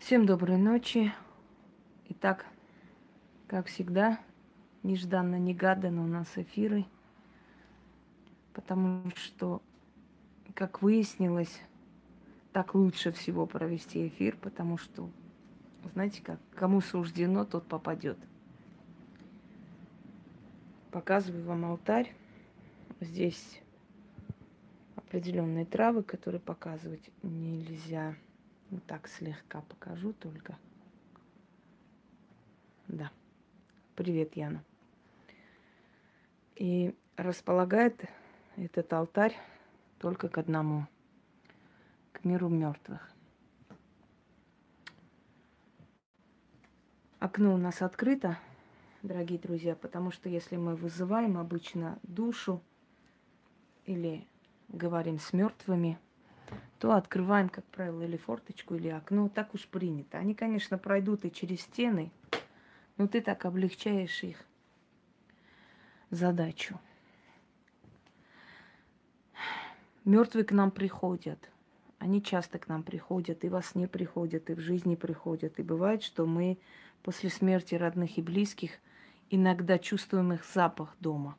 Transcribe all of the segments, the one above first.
Всем доброй ночи. Итак, как всегда, нежданно-негаданно у нас эфиры, потому что, как выяснилось, так лучше всего провести эфир, потому что, знаете как, кому суждено, тот попадет. Показываю вам алтарь. Здесь определенные травы, которые показывать нельзя. Вот так слегка покажу только. Да. Привет, Яна. И располагает этот алтарь только к одному, к миру мертвых. Окно у нас открыто, дорогие друзья, потому что если мы вызываем обычно душу или говорим с мертвыми – то открываем, как правило, или форточку, или окно. Так уж принято. Они, конечно, пройдут и через стены, но ты так облегчаешь их задачу. Мертвые к нам приходят. Они часто к нам приходят, и во сне приходят, и в жизни приходят. И бывает, что мы после смерти родных и близких иногда чувствуем их запах дома,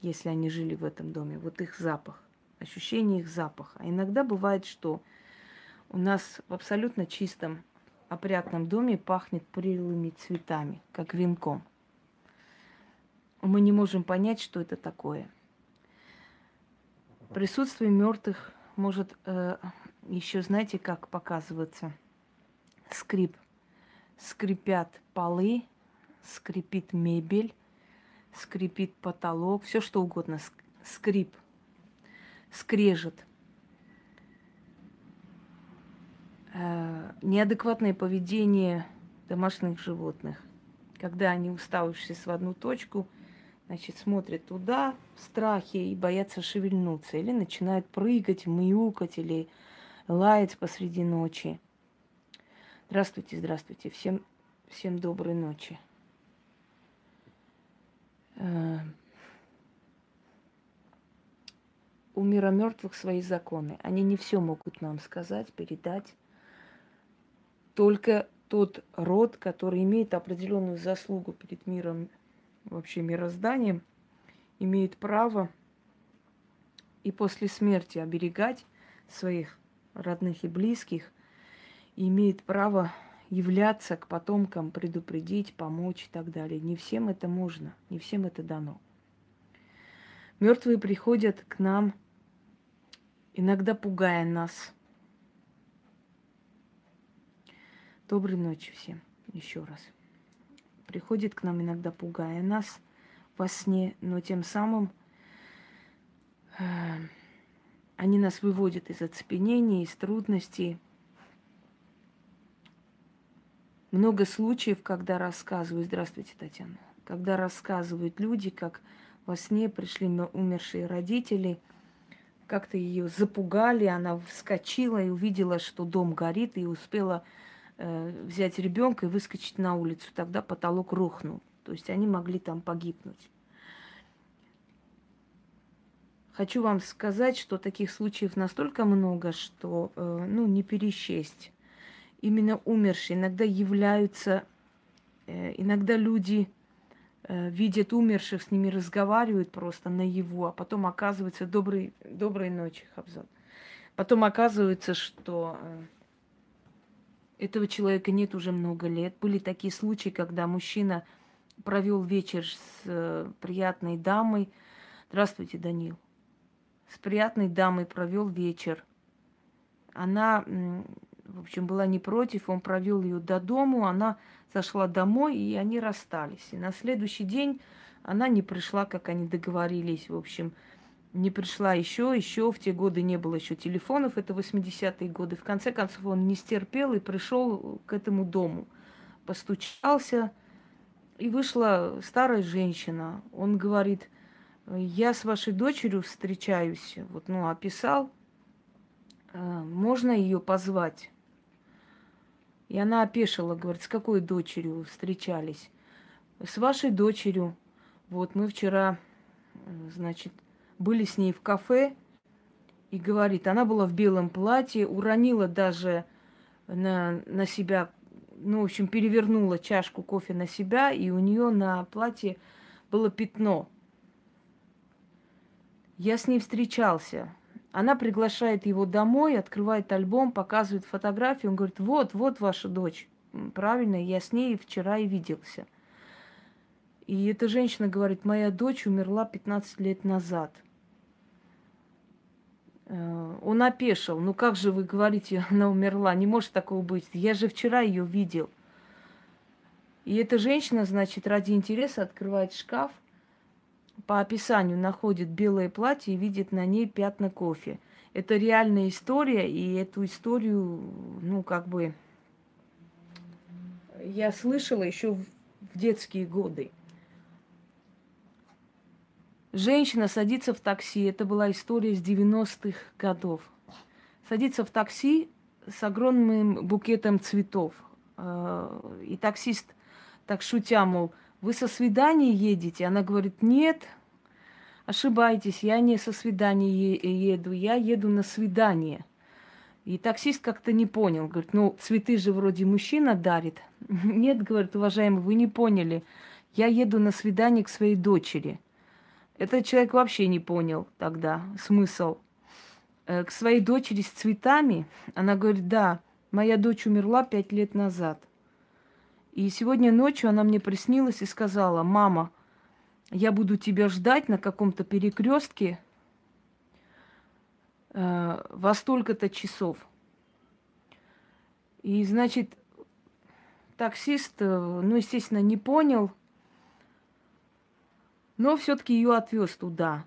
если они жили в этом доме. Вот их запах ощущение их запаха. А иногда бывает, что у нас в абсолютно чистом, опрятном доме пахнет прелыми цветами, как венком. Мы не можем понять, что это такое. Присутствие мертвых может э, еще, знаете, как показываться? Скрип. Скрипят полы, скрипит мебель, скрипит потолок, все что угодно. Скрип – скрежет. Э, неадекватное поведение домашних животных. Когда они, уставившись в одну точку, значит, смотрят туда в страхе и боятся шевельнуться. Или начинают прыгать, мяукать или лаять посреди ночи. Здравствуйте, здравствуйте. Всем, всем доброй ночи. Э, у мира мертвых свои законы. Они не все могут нам сказать, передать. Только тот род, который имеет определенную заслугу перед миром, вообще мирозданием, имеет право и после смерти оберегать своих родных и близких, и имеет право являться к потомкам, предупредить, помочь и так далее. Не всем это можно, не всем это дано. Мертвые приходят к нам – иногда пугая нас. Доброй ночи всем еще раз. Приходит к нам иногда пугая нас во сне, но тем самым э, они нас выводят из оцепенения, из трудностей. Много случаев, когда рассказывают, здравствуйте, Татьяна, когда рассказывают люди, как во сне пришли умершие родители – как-то ее запугали, она вскочила и увидела, что дом горит, и успела э, взять ребенка и выскочить на улицу. Тогда потолок рухнул. То есть они могли там погибнуть. Хочу вам сказать, что таких случаев настолько много, что э, ну, не пересчесть. Именно умершие иногда являются, э, иногда люди видят умерших, с ними разговаривают просто на его, а потом оказывается добрый, доброй ночи, Хабзат. Потом оказывается, что э, этого человека нет уже много лет. Были такие случаи, когда мужчина провел вечер с э, приятной дамой. Здравствуйте, Данил. С приятной дамой провел вечер. Она в общем, была не против, он провел ее до дому, она зашла домой, и они расстались. И на следующий день она не пришла, как они договорились, в общем, не пришла еще, еще в те годы не было еще телефонов, это 80-е годы. В конце концов он не стерпел и пришел к этому дому. Постучался, и вышла старая женщина. Он говорит, я с вашей дочерью встречаюсь, вот, ну, описал, «Э, можно ее позвать? И она опешила, говорит, с какой дочерью встречались? С вашей дочерью. Вот мы вчера, значит, были с ней в кафе, и говорит, она была в белом платье, уронила даже на, на себя ну, в общем, перевернула чашку кофе на себя, и у нее на платье было пятно. Я с ней встречался. Она приглашает его домой, открывает альбом, показывает фотографию. Он говорит, вот, вот ваша дочь. Правильно, я с ней вчера и виделся. И эта женщина говорит, моя дочь умерла 15 лет назад. Э, он опешил. Ну как же вы говорите, она умерла? Не может такого быть. Я же вчера ее видел. И эта женщина, значит, ради интереса открывает шкаф, по описанию находит белое платье и видит на ней пятна кофе. Это реальная история, и эту историю, ну, как бы, я слышала еще в детские годы. Женщина садится в такси. Это была история с 90-х годов. Садится в такси с огромным букетом цветов. Э, и таксист так шутя, мол, вы со свидания едете? Она говорит, нет, ошибаетесь, я не со свидания еду, я еду на свидание. И таксист как-то не понял, говорит, ну, цветы же вроде мужчина дарит. Нет, говорит, уважаемый, вы не поняли, я еду на свидание к своей дочери – этот человек вообще не понял тогда смысл. Э, к своей дочери с цветами она говорит, да, моя дочь умерла пять лет назад. И сегодня ночью она мне приснилась и сказала, мама, я буду тебя ждать на каком-то перекрестке э, во столько-то часов. И, значит, таксист, э, ну, естественно, не понял, но все-таки ее отвез туда.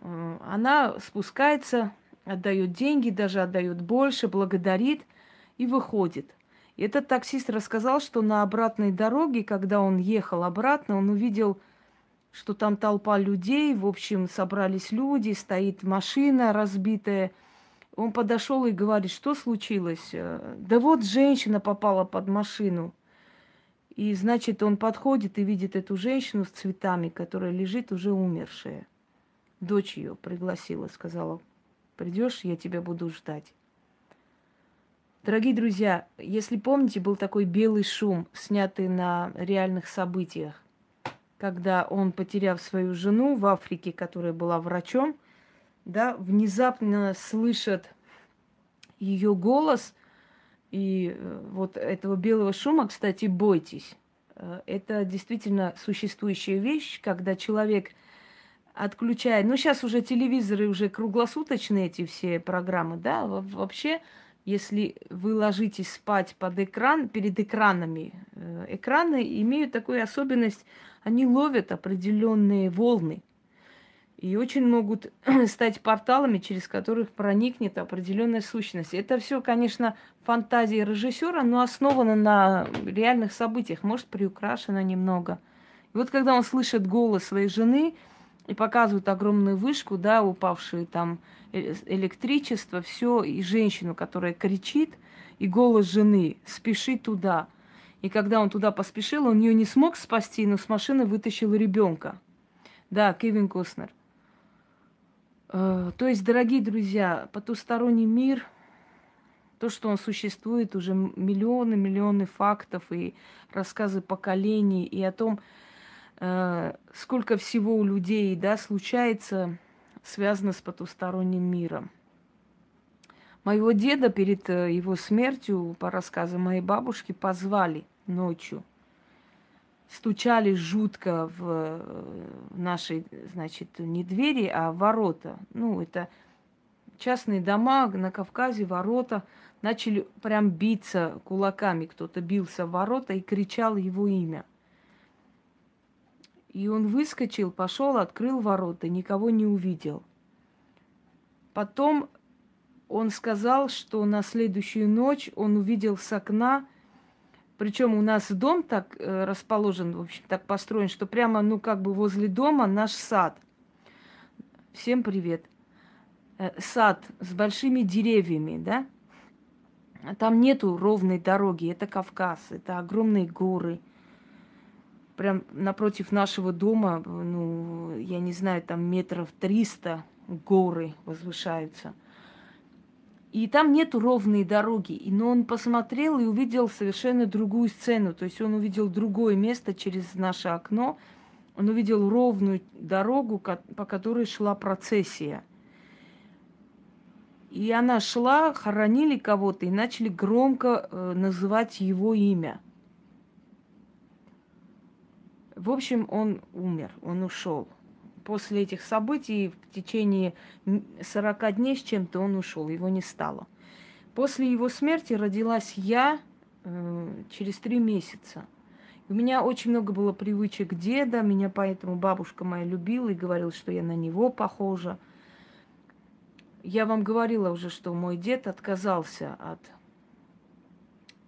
Э, она спускается, отдает деньги, даже отдает больше, благодарит и выходит. И этот таксист рассказал, что на обратной дороге, когда он ехал обратно, он увидел, что там толпа людей, в общем, собрались люди, стоит машина разбитая. Он подошел и говорит, что случилось? Э, да вот женщина попала под машину. И, значит, он подходит и видит эту женщину с цветами, которая лежит уже умершая. Дочь ее пригласила, сказала, придешь, я тебя буду ждать. Дорогие друзья, если помните, был такой белый шум, снятый на реальных событиях, когда он, потеряв свою жену в Африке, которая была врачом, да, внезапно слышат ее голос – и э, вот этого белого шума, кстати, бойтесь. Э, это действительно существующая вещь, когда человек отключает... Ну, сейчас уже телевизоры уже круглосуточные, эти все программы, да, вообще, если вы ложитесь спать под экран, перед экранами, э, экраны имеют такую особенность, они ловят определенные волны – и очень могут стать порталами, через которых проникнет определенная сущность. Это все, конечно, фантазия режиссера, но основано на реальных событиях, может, приукрашено немного. И вот когда он слышит голос своей жены и показывает огромную вышку, да, упавшую там э, электричество, все, и женщину, которая кричит, и голос жены, спеши туда. И когда он туда поспешил, он ее не смог спасти, но с машины вытащил ребенка. Да, Кевин Костнер – Э, то есть, дорогие друзья, потусторонний мир, то, что он существует, уже миллионы, миллионы фактов и рассказы поколений, и о том, э, сколько всего у людей да, случается, связано с потусторонним миром. Моего деда перед э, его смертью, по рассказам моей бабушки, позвали ночью – стучали жутко в нашей, значит, не двери, а ворота. Ну, это частные дома на Кавказе, ворота. Начали прям биться кулаками. Кто-то бился в ворота и кричал его имя. И он выскочил, пошел, открыл ворота, никого не увидел. Потом он сказал, что на следующую ночь он увидел с окна причем у нас дом так э, расположен, в общем, так построен, что прямо, ну, как бы возле дома наш сад. Всем привет. Э, сад с большими деревьями, да? Там нету ровной дороги, это Кавказ, это огромные горы. Прям напротив нашего дома, ну, я не знаю, там метров триста горы возвышаются – И там нету ровной дороги. Но он посмотрел и увидел совершенно другую сцену. То есть он увидел другое место через наше окно. Он увидел ровную дорогу, по которой шла процессия. И она шла, хоронили кого-то и начали громко э, называть его имя. В общем, он умер, он ушел. После этих событий в течение 40 дней с чем-то он ушел, его не стало. После его смерти родилась я э, через три месяца. У меня очень много было привычек деда, меня поэтому бабушка моя любила и говорила, что я на него похожа. Я вам говорила уже, что мой дед отказался от,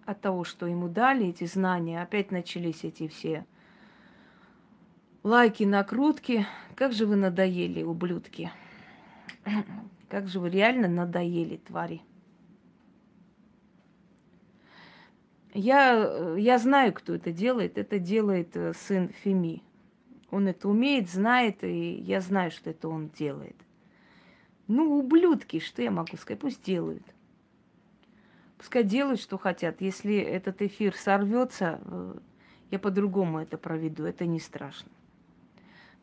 от того, что ему дали, эти знания. Опять начались эти все лайки, накрутки. Как же вы надоели, ублюдки. Как же вы реально надоели, твари. Я, я знаю, кто это делает. Это делает э, сын Феми. Он это умеет, знает, и я знаю, что это он делает. Ну, ублюдки, что я могу сказать? Пусть делают. Пускай делают, что хотят. Если этот эфир сорвется, э, я по-другому это проведу. Это не страшно.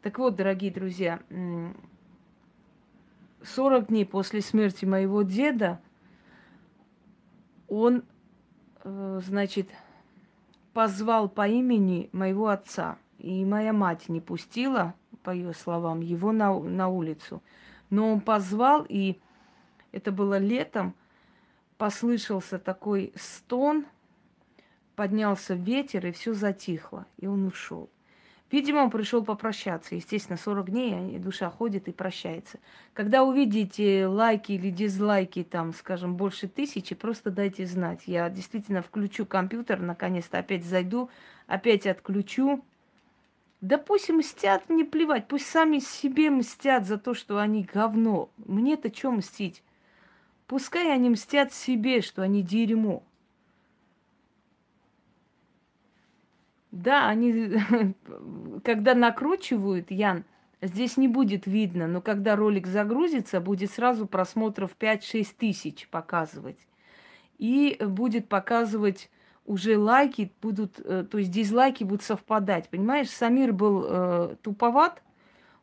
Так вот, дорогие друзья, 40 дней после смерти моего деда он, э, значит, позвал по имени моего отца. И моя мать не пустила, по ее словам, его на, на улицу. Но он позвал, и это было летом, послышался такой стон, поднялся ветер, и все затихло, и он ушел. Видимо, он пришел попрощаться. Естественно, 40 дней душа ходит и прощается. Когда увидите лайки или дизлайки, там, скажем, больше тысячи, просто дайте знать. Я действительно включу компьютер, наконец-то опять зайду, опять отключу. Да пусть мстят, мне плевать. Пусть сами себе мстят за то, что они говно. Мне-то что мстить? Пускай они мстят себе, что они дерьмо. Да, они, когда накручивают, Ян, здесь не будет видно, но когда ролик загрузится, будет сразу просмотров 5-6 тысяч показывать. И будет показывать уже лайки будут, э, то есть дизлайки будут совпадать. Понимаешь, Самир был э, туповат,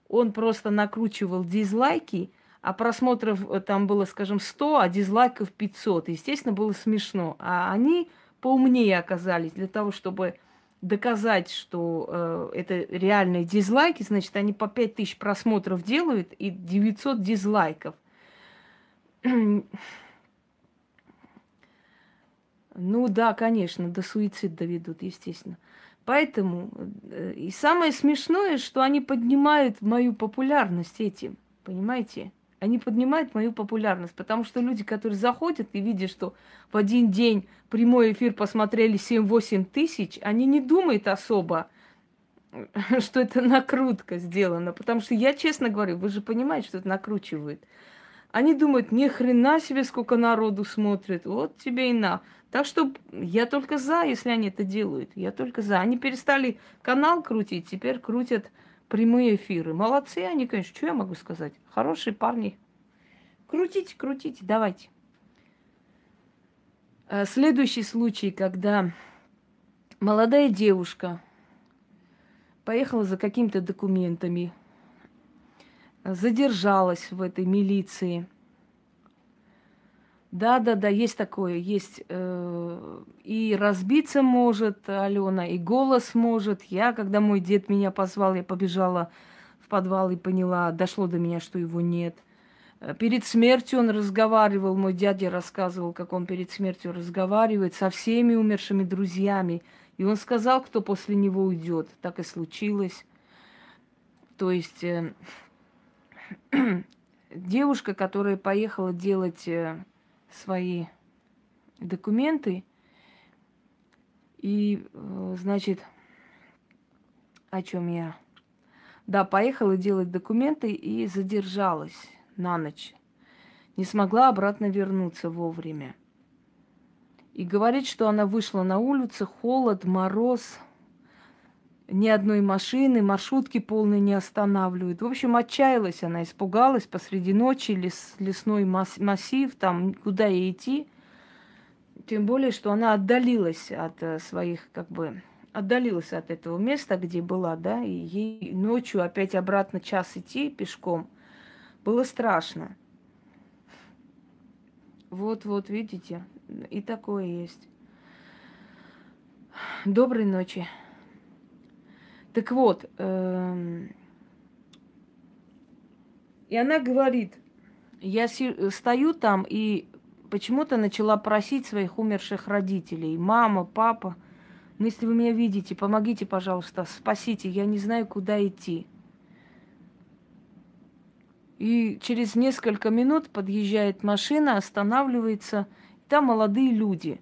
он просто накручивал дизлайки, а просмотров э, там было, скажем, 100, а дизлайков 500. Естественно, было смешно. А они поумнее оказались для того, чтобы доказать, что э, это реальные дизлайки, значит, они по 5000 просмотров делают и 900 дизлайков. ну да, конечно, до суицида доведут, естественно. Поэтому э, и самое смешное, что они поднимают мою популярность этим, понимаете? Они поднимают мою популярность, потому что люди, которые заходят и видят, что в один день прямой эфир посмотрели 7-8 тысяч, они не думают особо, что это накрутка сделана. Потому что я честно говорю, вы же понимаете, что это накручивают. Они думают, ни хрена себе, сколько народу смотрит. Вот тебе и на. Так что я только за, если они это делают. Я только за. Они перестали канал крутить, теперь крутят прямые эфиры. Молодцы они, конечно, что я могу сказать? Хорошие парни. Крутите, крутите, давайте. Э, следующий случай, когда молодая девушка поехала за какими-то документами, задержалась в этой милиции – да, да, да, есть такое, есть. Э, и разбиться может Алена, и голос может. Я, когда мой дед меня позвал, я побежала в подвал и поняла, дошло до меня, что его нет. Э, перед смертью он разговаривал, мой дядя рассказывал, как он перед смертью разговаривает со всеми умершими друзьями. И он сказал, кто после него уйдет. Так и случилось. То есть э, девушка, которая поехала делать свои документы. И, э, значит, о чем я? Да, поехала делать документы и задержалась на ночь. Не смогла обратно вернуться вовремя. И говорит, что она вышла на улицу, холод, мороз. Ни одной машины, маршрутки полные не останавливают. В общем, отчаялась она, испугалась посреди ночи, лес, лесной массив, там куда ей идти. Тем более, что она отдалилась от э, своих, как бы, отдалилась от этого места, где была, да, и ей ночью опять обратно час идти пешком было страшно. Вот-вот, видите, и такое есть. Доброй ночи. Так вот, эм, и она говорит, я стою там и почему-то начала просить своих умерших родителей, мама, папа, ну если вы меня видите, помогите, пожалуйста, спасите, я не знаю, куда идти. И через несколько минут подъезжает машина, останавливается, там молодые люди.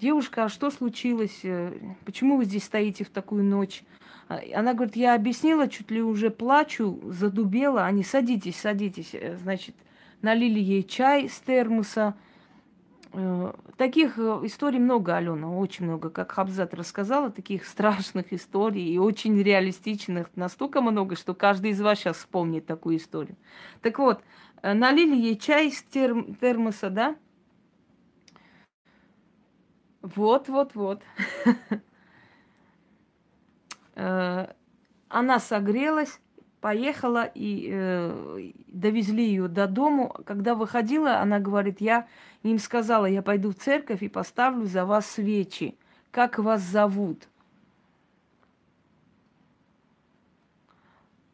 Девушка, а что случилось? Э, почему вы здесь стоите в такую ночь? Она говорит, я объяснила, чуть ли уже плачу, задубела. Они, садитесь, садитесь. Э, значит, налили ей чай с термоса, Э, таких э, историй много, Алена, очень много. Как Хабзат рассказала, таких страшных историй и очень реалистичных. Настолько много, что каждый из вас сейчас вспомнит такую историю. Так вот, налили ей чай из терм- термоса, да? Вот, вот, вот. Она согрелась, поехала и э, довезли ее до дому. Когда выходила, она говорит, я им сказала, я пойду в церковь и поставлю за вас свечи. Как вас зовут?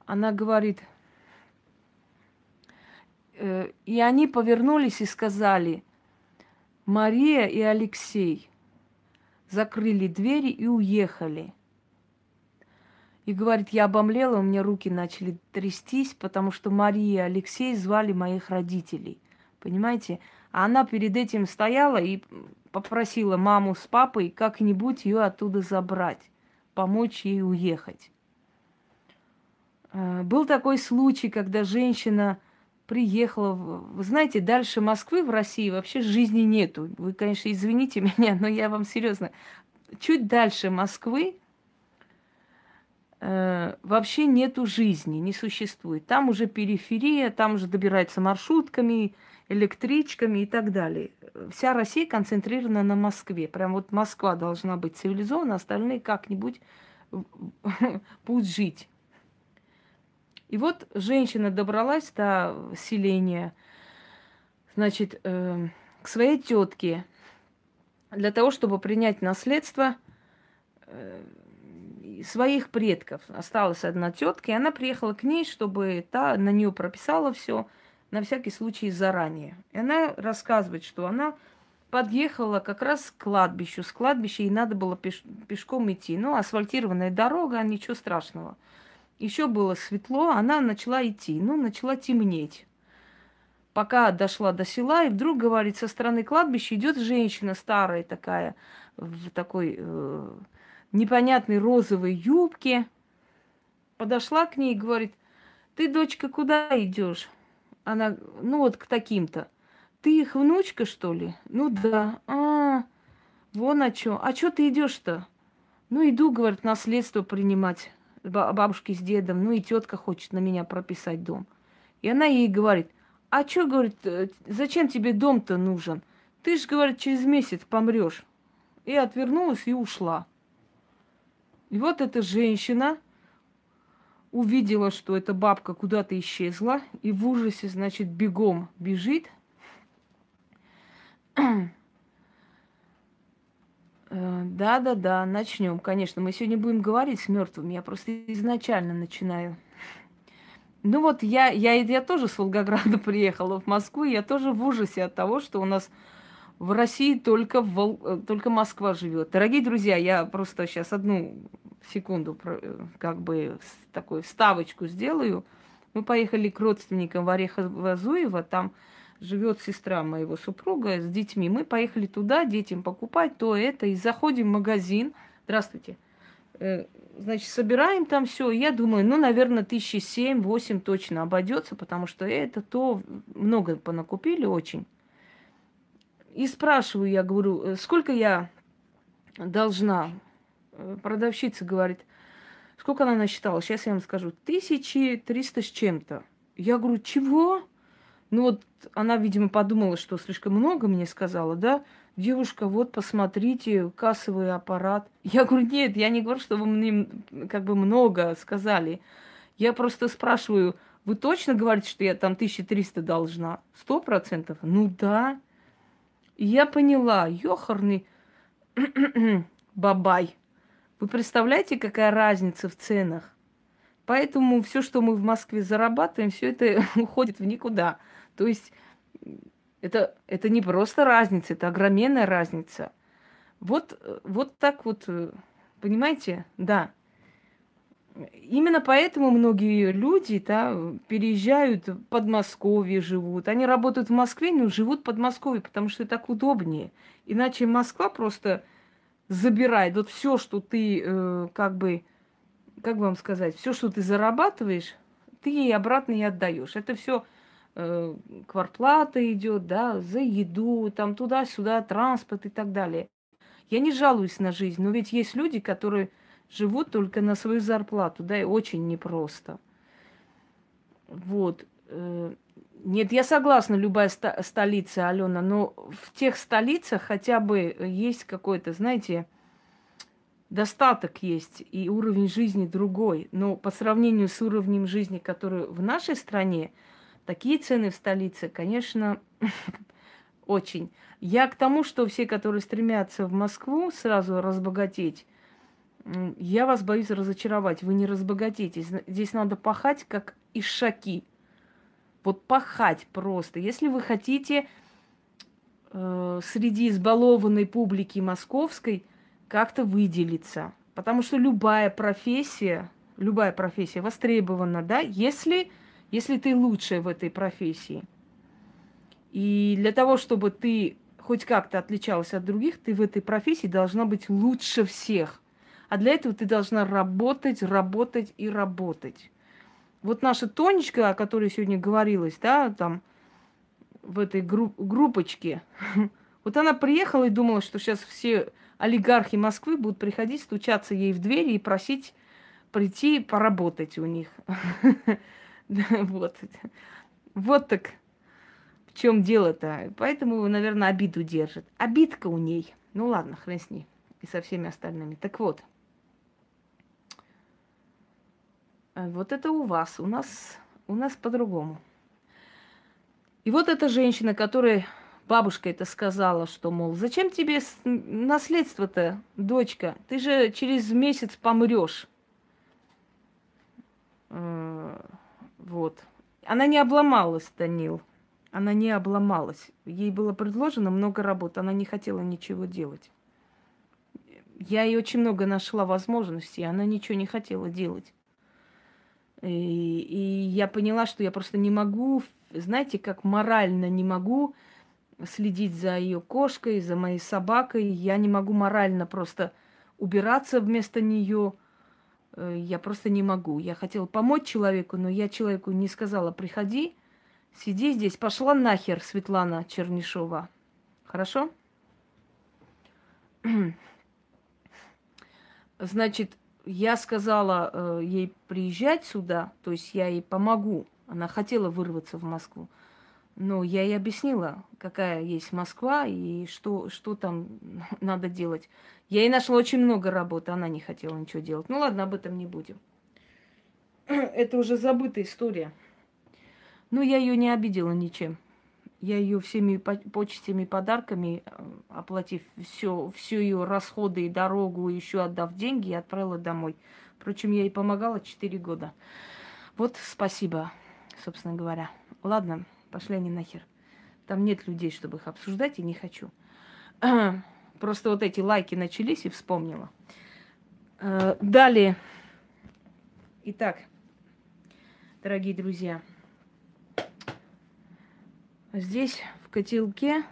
Она говорит, э, и они повернулись и сказали, Мария и Алексей закрыли двери и уехали – и говорит, я обомлела, у меня руки начали трястись, потому что Мария и Алексей звали моих родителей. Понимаете? А она перед этим стояла и попросила маму с папой как-нибудь ее оттуда забрать, помочь ей уехать. Э, был такой случай, когда женщина приехала, вы знаете, дальше Москвы в России вообще жизни нету. Вы, конечно, извините меня, но я вам серьезно. Чуть дальше Москвы э, вообще нету жизни, не существует. Там уже периферия, там уже добирается маршрутками, электричками и так далее. Вся Россия концентрирована на Москве. Прям вот Москва должна быть цивилизована, остальные как-нибудь будут жить. И вот женщина добралась до селения, значит, э, к своей тетке для того, чтобы принять наследство э, своих предков. Осталась одна тетка, и она приехала к ней, чтобы та на нее прописала все на всякий случай заранее. И она рассказывает, что она подъехала как раз к кладбищу. С кладбища ей надо было пеш- пешком идти. Ну, асфальтированная дорога, ничего страшного. Еще было светло, она начала идти. Ну, начала темнеть. Пока дошла до села, и вдруг, говорит, со стороны кладбища идет женщина старая такая, в такой э, непонятной розовой юбке. Подошла к ней и говорит, ты, дочка, куда идешь? Она, ну вот к таким-то. Ты их внучка, что ли? Ну да. А, вон о чем. А что ты идешь-то? Ну, иду, говорит, наследство принимать бабушки с дедом. Ну, и тетка хочет на меня прописать дом. И она ей говорит, а что, говорит, э, зачем тебе дом-то нужен? Ты же, говорит, через месяц помрешь. И отвернулась и ушла. И вот эта женщина увидела, что эта бабка куда-то исчезла, и в ужасе, значит, бегом бежит. Э, да-да-да, начнем. Конечно, мы сегодня будем говорить с мертвыми. Я просто изначально начинаю. Ну вот я, я, я тоже с Волгограда приехала в Москву, я тоже в ужасе от того, что у нас в России только, Вол... Э, только Москва живет. Дорогие друзья, я просто сейчас одну секунду э, как бы такую вставочку сделаю. Мы поехали к родственникам в Орехово-Зуево, там живет сестра моего супруга с детьми. Мы поехали туда детям покупать то это, и заходим в магазин. Здравствуйте. Э, значит, собираем там все. Я думаю, ну, наверное, тысячи семь-восемь точно обойдется, потому что это то много понакупили очень. И спрашиваю, я говорю, «Э, сколько я должна? Э, продавщица говорит, Сколько она насчитала? Сейчас я вам скажу. 1300 с чем-то. Я говорю, чего? Ну вот она, видимо, подумала, что слишком много мне сказала, да? Девушка, вот посмотрите, кассовый аппарат. Я говорю, нет, я не говорю, что вы мне как бы много сказали. Я просто спрашиваю, вы точно говорите, что я там 1300 должна? Сто процентов? Ну да. Я поняла, ёхарный бабай. Вы представляете, какая разница в ценах? Поэтому все, что мы в Москве зарабатываем, все это уходит в никуда. То есть это, это не просто разница, это огроменная разница. Вот, вот так вот, понимаете, да. Именно поэтому многие люди да, переезжают в Подмосковье, живут. Они работают в Москве, но живут в Подмосковье, потому что так удобнее. Иначе Москва просто забирает вот все, что ты э, как бы, как вам сказать, все, что ты зарабатываешь, ты ей обратно и отдаешь. Это все э, кварплата идет, да, за еду, там туда-сюда, транспорт и так далее. Я не жалуюсь на жизнь, но ведь есть люди, которые живут только на свою зарплату, да, и очень непросто. Вот. Э, нет, я согласна, любая ста- столица, Алена, но в тех столицах хотя бы есть какой-то, знаете, достаток есть, и уровень жизни другой. Но по сравнению с уровнем жизни, который в нашей стране, такие цены в столице, конечно, очень. Я к тому, что все, которые стремятся в Москву сразу разбогатеть, я вас боюсь разочаровать. Вы не разбогатеетесь. Здесь надо пахать, как ишаки. Вот пахать просто. Если вы хотите э, среди избалованной публики московской как-то выделиться. Потому что любая профессия, любая профессия востребована, да, если, если ты лучшая в этой профессии. И для того, чтобы ты хоть как-то отличалась от других, ты в этой профессии должна быть лучше всех. А для этого ты должна работать, работать и работать. Вот наша Тонечка, о которой сегодня говорилось, да, там в этой групп, группочке, вот она приехала и думала, что сейчас все олигархи Москвы будут приходить, стучаться ей в двери и просить прийти поработать у них. Вот. Вот так в чем дело-то. Поэтому, наверное, обиду держит. Обидка у ней. Ну ладно, хрен с ней. И со всеми остальными. Так вот. Э, вот это у вас, у нас, у нас по-другому. И вот эта женщина, которая бабушка это сказала, что, мол, зачем тебе наследство-то, дочка? Ты же через месяц помрешь. Э, вот. Она не обломалась, Данил. Она не обломалась. Ей было предложено много работ, она не хотела ничего делать. Я ей очень много нашла возможностей, она ничего не хотела делать. И, и я поняла, что я просто не могу, знаете, как морально не могу следить за ее кошкой, за моей собакой. Я не могу морально просто убираться вместо нее. Э, я просто не могу. Я хотела помочь человеку, но я человеку не сказала, приходи, сиди здесь. Пошла нахер, Светлана Чернишова. Хорошо? Значит, я сказала э, ей приезжать сюда, то есть я ей помогу. Она хотела вырваться в Москву. Но я ей объяснила, какая есть Москва и что, что там надо делать. Я ей нашла очень много работы, она не хотела ничего делать. Ну ладно, об этом не будем. Это уже забытая история. Но я ее не обидела ничем. Я ее всеми почестями и подарками, э, оплатив все, все ее расходы и дорогу, еще отдав деньги, отправила домой. Впрочем, я ей помогала 4 года. Вот спасибо, собственно говоря. Ладно, пошли они нахер. Там нет людей, чтобы их обсуждать, и не хочу. Просто вот эти лайки начались и вспомнила. Э, далее. Итак, дорогие друзья, Здесь в котелке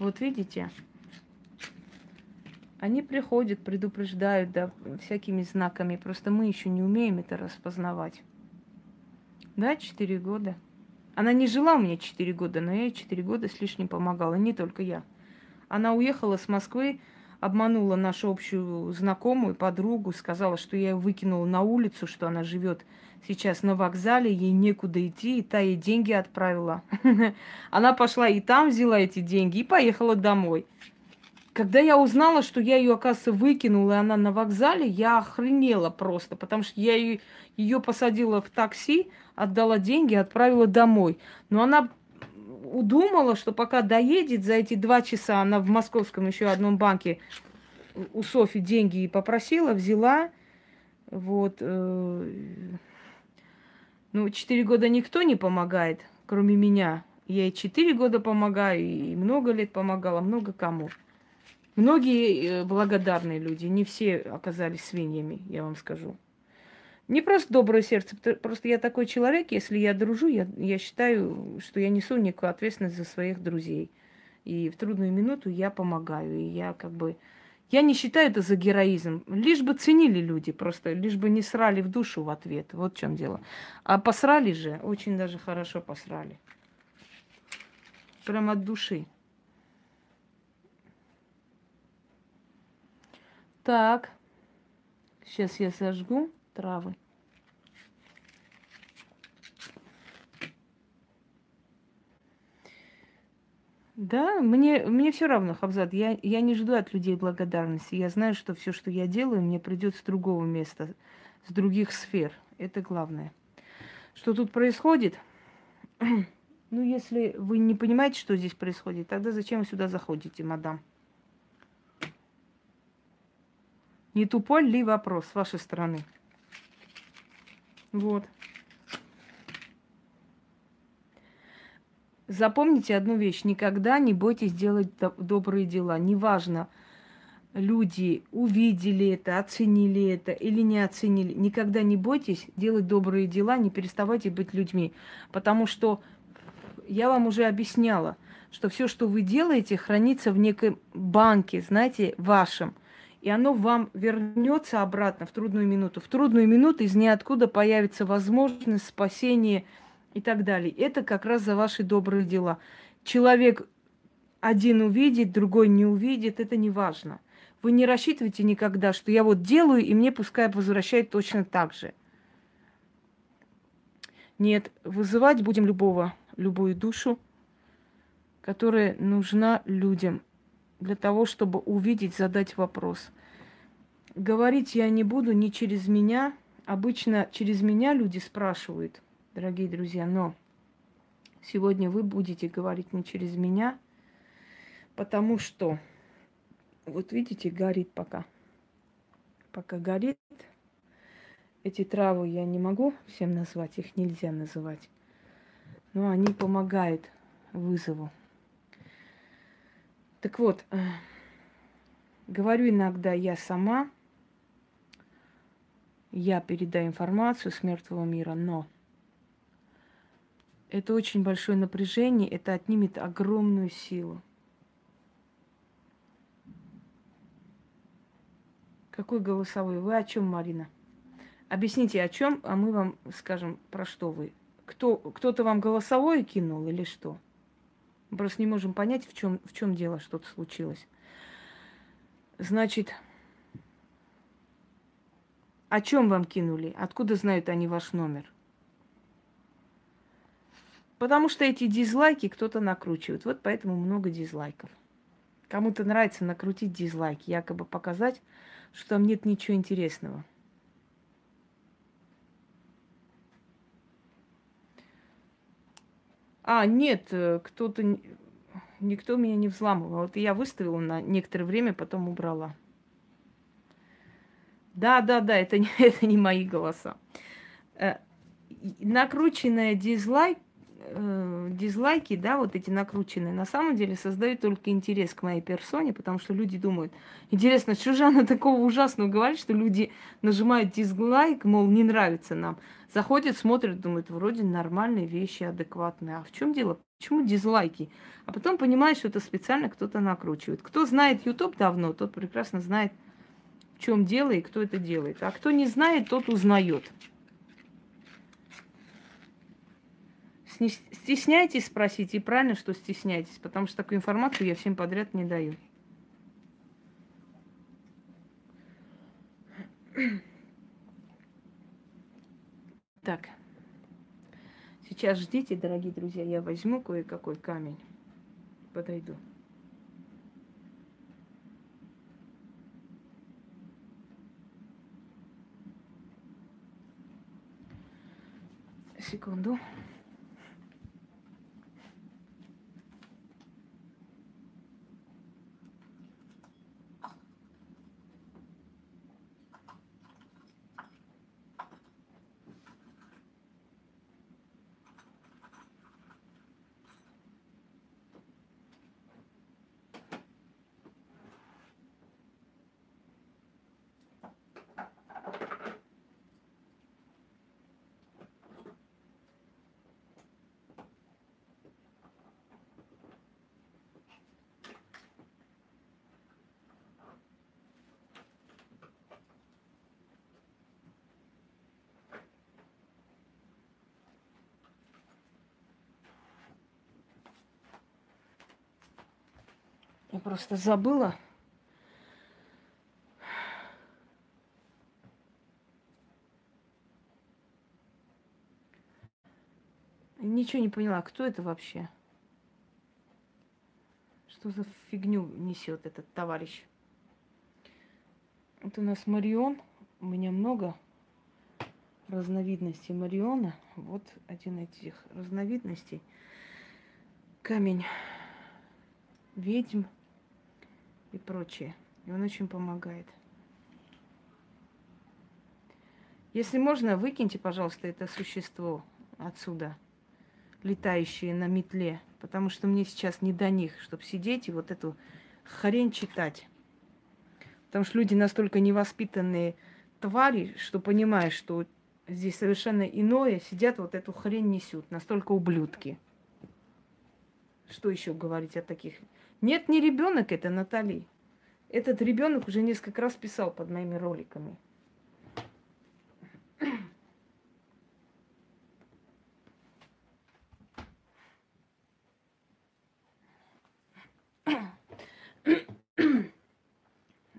вот видите, они приходят, предупреждают, да, всякими знаками. Просто мы еще не умеем это распознавать. Да, четыре года. Она не жила у меня четыре года, но я ей четыре года с лишним помогала. Не только я. Она уехала с Москвы, обманула нашу общую знакомую, подругу, сказала, что я ее выкинула на улицу, что она живет сейчас на вокзале, ей некуда идти, и та ей деньги отправила. Она пошла и там взяла эти деньги и поехала домой. Когда я узнала, что я ее, оказывается, выкинула, и она на вокзале, я охренела просто, потому что я ее, посадила в такси, отдала деньги, отправила домой. Но она удумала, что пока доедет за эти два часа, она в московском еще одном банке у Софи деньги попросила, взяла. Вот. Э, ну, четыре года никто не помогает, кроме меня. Я ей четыре года помогаю, и много лет помогала, много кому. Многие э, благодарные люди, не все оказались свиньями, я вам скажу. Не просто доброе сердце, просто я такой человек, если я дружу, я, я считаю, что я несу некую ответственность за своих друзей. И в трудную минуту я помогаю. И я как бы... Я не считаю это за героизм. Лишь бы ценили люди просто, лишь бы не срали в душу в ответ. Вот в чем дело. А посрали же, очень даже хорошо посрали. Прям от души. Так. Сейчас я зажгу травы. Да, мне, мне все равно, Хабзат. Я, я не жду от людей благодарности. Я знаю, что все, что я делаю, мне придет с другого места, с других сфер. Это главное. Что тут происходит? Ну, если вы не понимаете, что здесь происходит, тогда зачем вы сюда заходите, мадам? Не тупой ли вопрос с вашей стороны? Вот. Запомните одну вещь. Никогда не бойтесь делать добрые дела. Неважно, люди увидели это, оценили это или не оценили. Никогда не бойтесь делать добрые дела, не переставайте быть людьми. Потому что я вам уже объясняла, что все, что вы делаете, хранится в некой банке, знаете, вашем – и оно вам вернется обратно в трудную минуту. В трудную минуту из ниоткуда появится возможность спасения и так далее. Это как раз за ваши добрые дела. Человек один увидит, другой не увидит, это не важно. Вы не рассчитывайте никогда, что я вот делаю, и мне пускай возвращает точно так же. Нет, вызывать будем любого, любую душу, которая нужна людям для того, чтобы увидеть, задать вопрос. Говорить я не буду не через меня. Обычно через меня люди спрашивают, дорогие друзья, но сегодня вы будете говорить не через меня, потому что, вот видите, горит пока. Пока горит. Эти травы я не могу всем назвать, их нельзя называть. Но они помогают вызову. Так вот, э, говорю иногда я сама, я передаю информацию с мертвого мира, но это очень большое напряжение, это отнимет огромную силу. Какой голосовой? Вы о чем, Марина? Объясните, о чем, а мы вам скажем, про что вы. Кто, кто-то вам голосовое кинул или что? Просто не можем понять, в чем, в чем дело, что-то случилось. Значит, о чем вам кинули? Откуда знают они ваш номер? Потому что эти дизлайки кто-то накручивает. Вот поэтому много дизлайков. Кому-то нравится накрутить дизлайки, якобы показать, что там нет ничего интересного. А, нет, э, кто-то... Никто меня не взламывал. Вот я выставила на некоторое время, потом убрала. Да, да, да, это не, это не мои голоса. Э, накрученная дизлайк, э, дизлайки, да, вот эти накрученные, на самом деле создают только интерес к моей персоне, потому что люди думают, интересно, что же она такого ужасного говорит, что люди нажимают дизлайк, мол, не нравится нам. Заходят, смотрят, думают, вроде нормальные вещи, адекватные. А в чем дело? Почему дизлайки? А потом понимаешь, что это специально кто-то накручивает. Кто знает YouTube давно, тот прекрасно знает, в чем дело и кто это делает. А кто не знает, тот узнает. Стесняйтесь спросить, и правильно, что стесняйтесь, потому что такую информацию я всем подряд не даю. Так. Сейчас ждите, дорогие друзья, я возьму кое-какой камень. Подойду. Секунду. Я просто забыла. Ничего не поняла, кто это вообще? Что за фигню несет этот товарищ? Это у нас Марион. У меня много разновидностей Мариона. Вот один из этих разновидностей. Камень ведьм и прочее. И он очень помогает. Если можно, выкиньте, пожалуйста, это существо отсюда, летающее на метле, потому что мне сейчас не до них, чтобы сидеть и вот эту хрень читать. Потому что люди настолько невоспитанные твари, что понимаешь, что здесь совершенно иное, сидят вот эту хрень несут, настолько ублюдки. Что еще говорить о таких нет, не ребенок это, Натали. Этот ребенок уже несколько раз писал под моими роликами.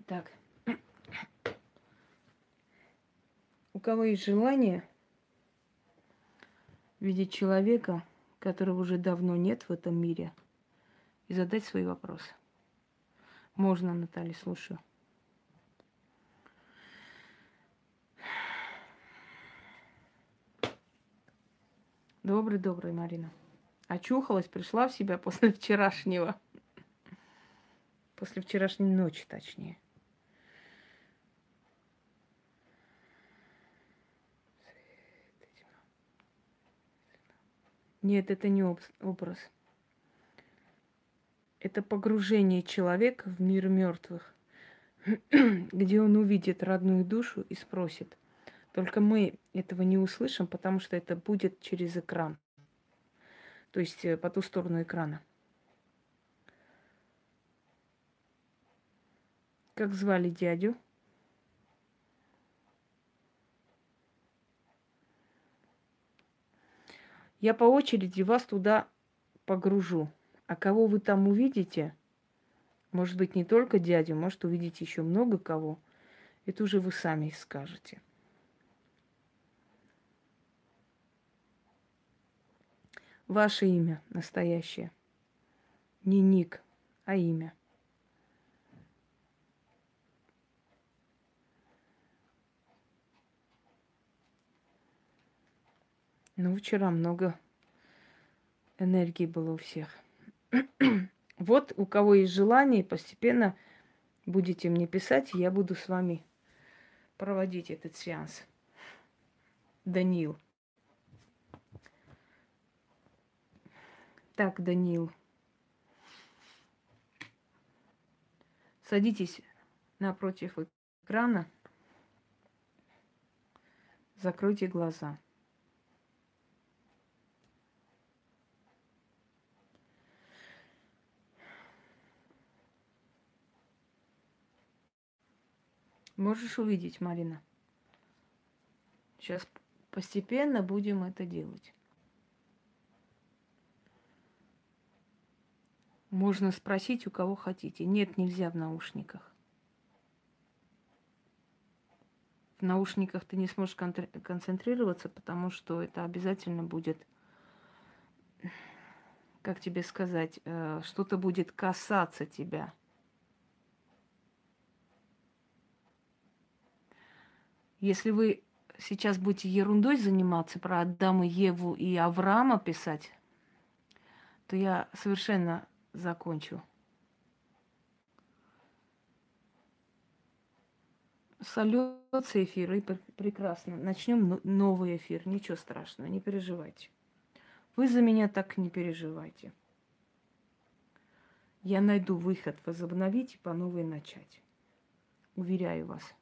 Так. У кого есть желание видеть человека, которого уже давно нет в этом мире – и задать свои вопросы. Можно, Наталья, слушаю. Добрый, добрый, Марина. Очухалась, пришла в себя после вчерашнего. После вчерашней ночи, точнее. Нет, это не образ это погружение человека в мир мертвых, где он увидит родную душу и спросит. Только мы этого не услышим, потому что это будет через экран, то есть э, по ту сторону экрана. Как звали дядю? Я по очереди вас туда погружу. А кого вы там увидите, может быть, не только дядю, может увидеть еще много кого, это уже вы сами скажете. Ваше имя настоящее. Не ник, а имя. Ну, вчера много энергии было у всех. Вот у кого есть желание, постепенно будете мне писать, я буду с вами проводить этот сеанс. Данил. Так, Данил. Садитесь напротив экрана. Закройте глаза. Можешь увидеть, Марина. Сейчас постепенно будем это делать. Можно спросить у кого хотите. Нет, нельзя в наушниках. В наушниках ты не сможешь концентрироваться, потому что это обязательно будет, как тебе сказать, э, что-то будет касаться тебя – Если вы сейчас будете ерундой заниматься про Адама, Еву и Авраама писать, то я совершенно закончу. Сольется эфир, и прекрасно. Начнем новый эфир. Ничего страшного, не переживайте. Вы за меня так не переживайте. Я найду выход возобновить и по новой начать. Уверяю вас.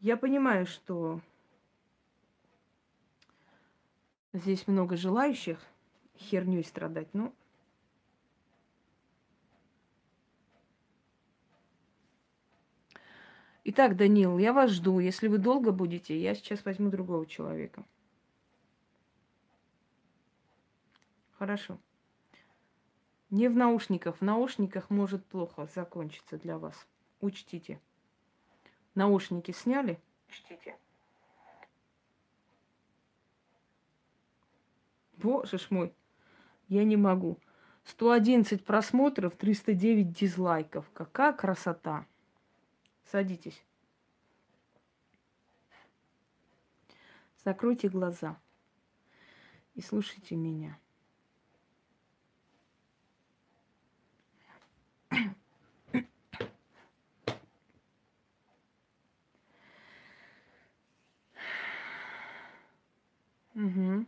Я понимаю, что здесь много желающих херней страдать, но Итак, Данил, я вас жду. Если вы долго будете, я сейчас возьму другого человека. Хорошо. Не в наушниках. В наушниках может плохо закончиться для вас. Учтите. Наушники сняли? Чтите. Боже ж мой, я не могу. 111 просмотров, 309 дизлайков. Какая красота. Садитесь. Закройте глаза и слушайте меня. Угу.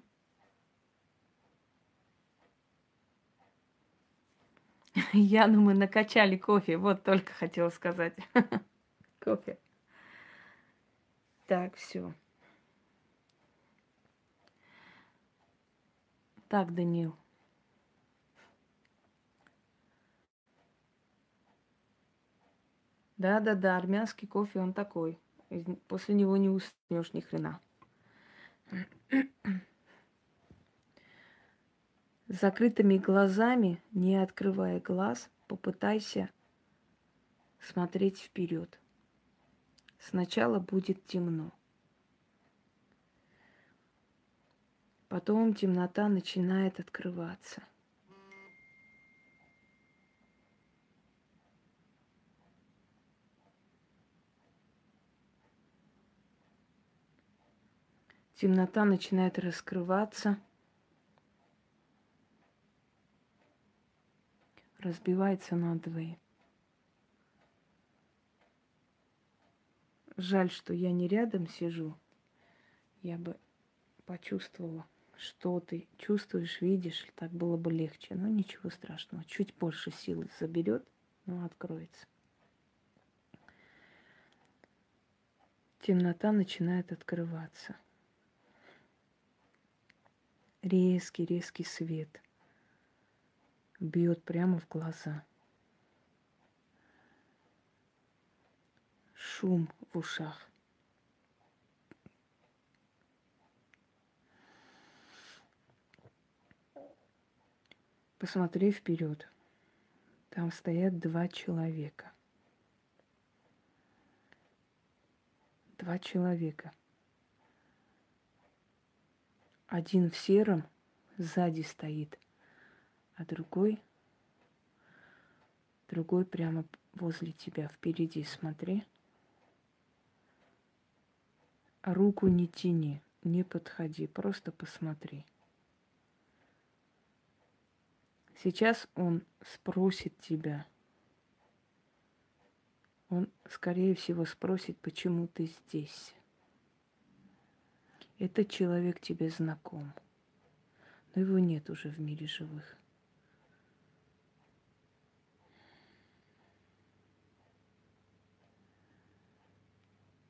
Яну мы накачали кофе. Вот только хотела сказать. кофе. Так, все. Так, Данил. Да-да-да, армянский кофе, он такой. После него не уснешь ни хрена. Закрытыми глазами, не открывая глаз, попытайся смотреть вперед. Сначала будет темно. Потом темнота начинает открываться. Темнота начинает раскрываться, разбивается на двое. Жаль, что я не рядом сижу. Я бы почувствовала, что ты чувствуешь, видишь, так было бы легче. Но ничего страшного. Чуть больше силы заберет, но откроется. Темнота начинает открываться резкий-резкий свет бьет прямо в глаза. Шум в ушах. Посмотри вперед. Там стоят два человека. Два человека. Один в сером сзади стоит, а другой, другой прямо возле тебя, впереди, смотри. Руку не тяни, не подходи, просто посмотри. Сейчас он спросит тебя. Он, скорее всего, спросит, почему ты здесь. Этот человек тебе знаком, но его нет уже в мире живых.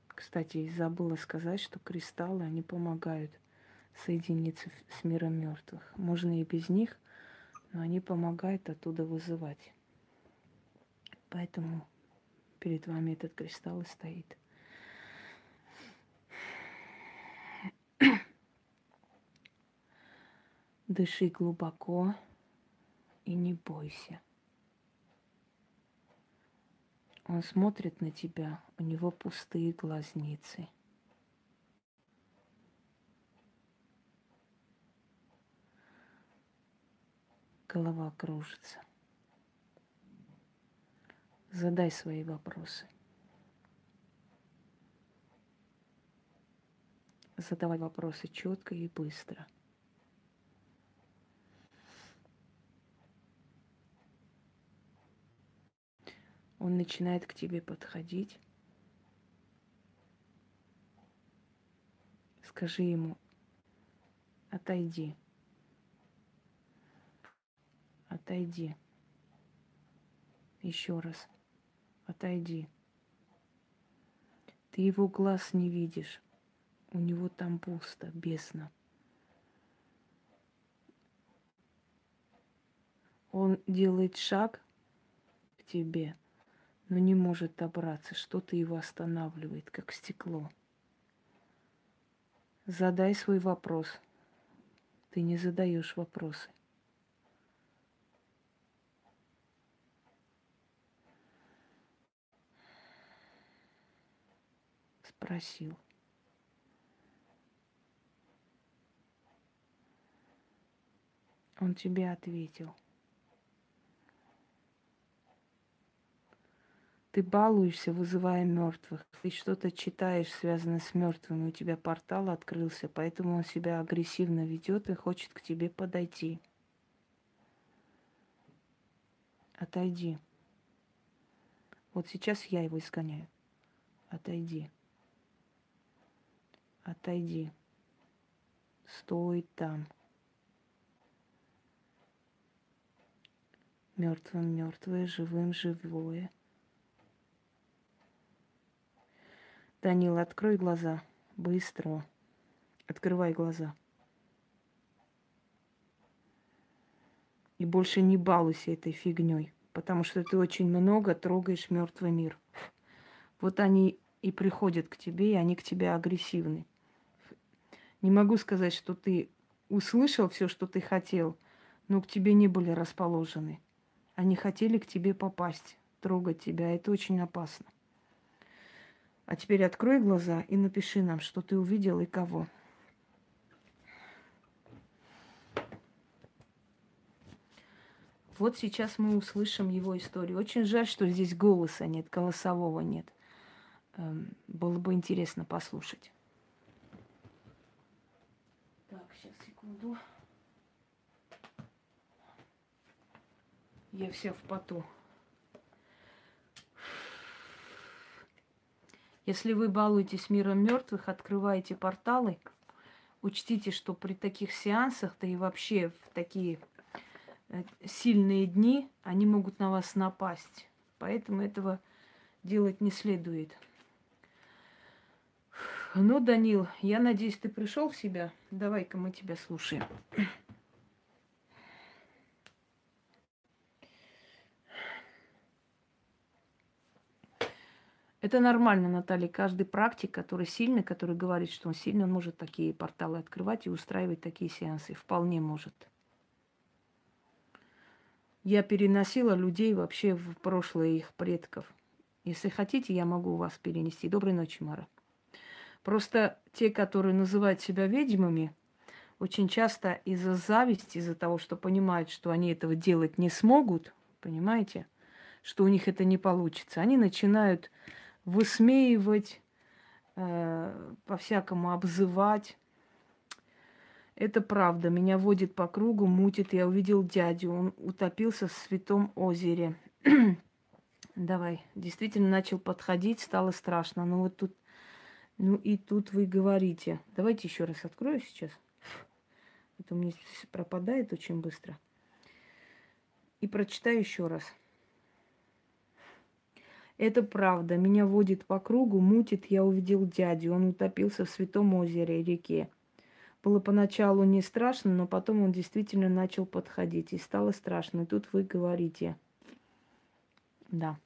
Кстати, забыла сказать, что кристаллы, они помогают соединиться с миром мертвых. Можно и без них, но они помогают оттуда вызывать. Поэтому перед вами этот кристалл и стоит. Дыши глубоко и не бойся. Он смотрит на тебя, у него пустые глазницы. Голова кружится. Задай свои вопросы. Задавай вопросы четко и быстро – Он начинает к тебе подходить. Скажи ему, отойди. Отойди. Еще раз. Отойди. Ты его глаз не видишь. У него там пусто, бесно. Он делает шаг к тебе – но не может добраться, что-то его останавливает, как стекло. Задай свой вопрос. Ты не задаешь вопросы. Спросил. Он тебе ответил. Ты балуешься, вызывая мертвых. Ты что-то читаешь, связанное с мертвыми. У тебя портал открылся, поэтому он себя агрессивно ведет и хочет к тебе подойти. Отойди. Вот сейчас я его изгоняю. Отойди. Отойди. Стой там. Мертвым мертвое, живым живое. Данил, открой глаза. Быстро. Открывай глаза. И больше не балуйся этой фигней, потому что ты очень много трогаешь мертвый мир. Вот они и приходят к тебе, и они к тебе агрессивны. Не могу сказать, что ты услышал все, что ты хотел, но к тебе не были расположены. Они хотели к тебе попасть, трогать тебя. Это очень опасно. А теперь открой глаза и напиши нам, что ты увидел и кого. Вот сейчас мы услышим его историю. Очень жаль, что здесь голоса нет, голосового нет. Эм, было бы интересно послушать. Так, сейчас, секунду. Я вся в поту. Если вы балуетесь миром мертвых, открываете порталы, учтите, что при таких сеансах, да и вообще в такие э, сильные дни, они могут на вас напасть. Поэтому этого делать не следует. Ну, Данил, я надеюсь, ты пришел в себя. Давай-ка мы тебя слушаем. Это нормально, Наталья. Каждый практик, который сильный, который говорит, что он сильный, он может такие порталы открывать и устраивать такие сеансы. Вполне может. Я переносила людей вообще в прошлое их предков. Если хотите, я могу вас перенести. Доброй ночи, Мара. Просто те, которые называют себя ведьмами, очень часто из-за зависти, из-за того, что понимают, что они этого делать не смогут, понимаете, что у них это не получится, они начинают высмеивать, э, по-всякому обзывать. Это правда. Меня водит по кругу, мутит. Я увидел дядю. Он утопился в святом озере. Давай. Действительно начал подходить, стало страшно. Ну вот тут, ну и тут вы говорите. Давайте еще раз открою сейчас. Это у меня пропадает очень быстро. И прочитаю еще раз. Это правда. Меня водит по кругу, мутит. Я увидел дядю. Он утопился в Святом озере, реке. Было поначалу не страшно, но потом он действительно начал подходить. И стало страшно. И тут вы говорите. Да.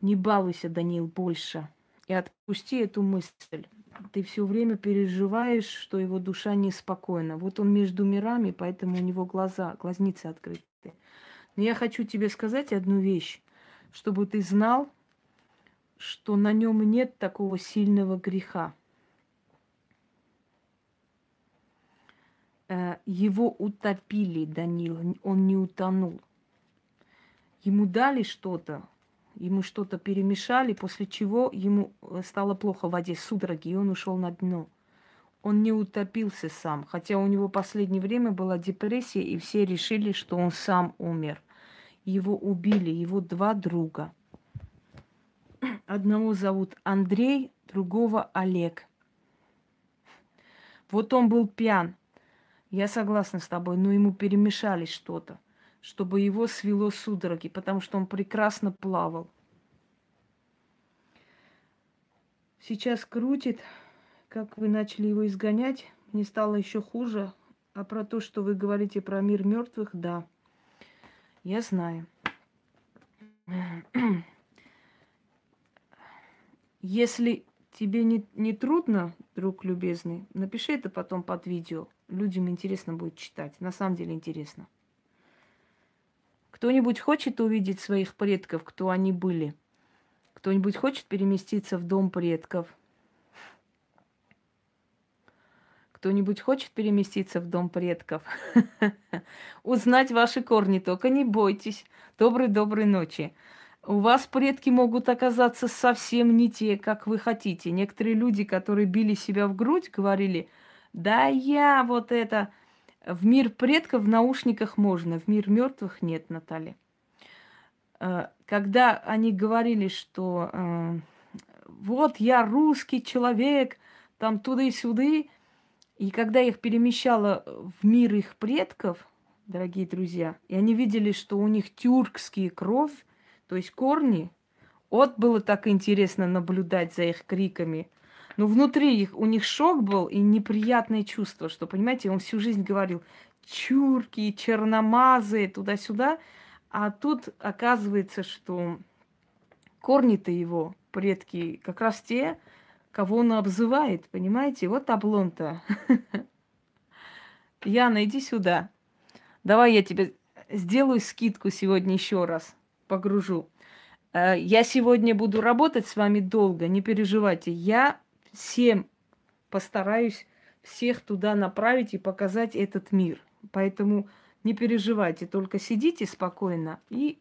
Не балуйся, Даниил, больше. И отпусти эту мысль. Ты все время переживаешь, что его душа неспокойна. Вот он между мирами, поэтому у него глаза, глазницы открыты. Но я хочу тебе сказать одну вещь, чтобы ты знал, что на нем нет такого сильного греха. Э, его утопили, Данил, он не утонул. Ему дали что-то, ему что-то перемешали, после чего ему э, стало плохо в воде, судороги, и он ушел на дно. Он не утопился сам, хотя у него последнее время была депрессия, и все решили, что он сам умер. Его убили, его два друга. Одного зовут Андрей, другого Олег. Вот он был пьян, я согласна с тобой, но ему перемешали что-то, чтобы его свело судороги, потому что он прекрасно плавал. Сейчас крутит, как вы начали его изгонять, мне стало еще хуже. А про то, что вы говорите про мир мертвых, да, я знаю. Если тебе не, не трудно, друг любезный, напиши это потом под видео людям интересно будет читать. На самом деле интересно. Кто-нибудь хочет увидеть своих предков, кто они были? Кто-нибудь хочет переместиться в дом предков? Кто-нибудь хочет переместиться в дом предков? Узнать ваши корни, только не бойтесь. Доброй-доброй ночи. У вас предки могут оказаться совсем не те, как вы хотите. Некоторые люди, которые били себя в грудь, говорили – да я вот это... В мир предков в наушниках можно, в мир мертвых нет, Наталья. Э, когда они говорили, что э, вот я русский человек, там туда и сюда, и когда их перемещало в мир их предков, дорогие друзья, и они видели, что у них тюркские кровь, то есть корни, вот было так интересно наблюдать за их криками – но внутри их, у них шок был и неприятное чувство, что, понимаете, он всю жизнь говорил чурки, черномазы, туда-сюда. А тут оказывается, что корни-то его, предки, как раз те, кого он обзывает, понимаете? Вот облом-то. Яна, иди сюда. Давай я тебе сделаю скидку сегодня еще раз. Погружу. Э, я сегодня буду работать с вами долго, не переживайте. Я всем постараюсь всех туда направить и показать этот мир. Поэтому не переживайте, только сидите спокойно, и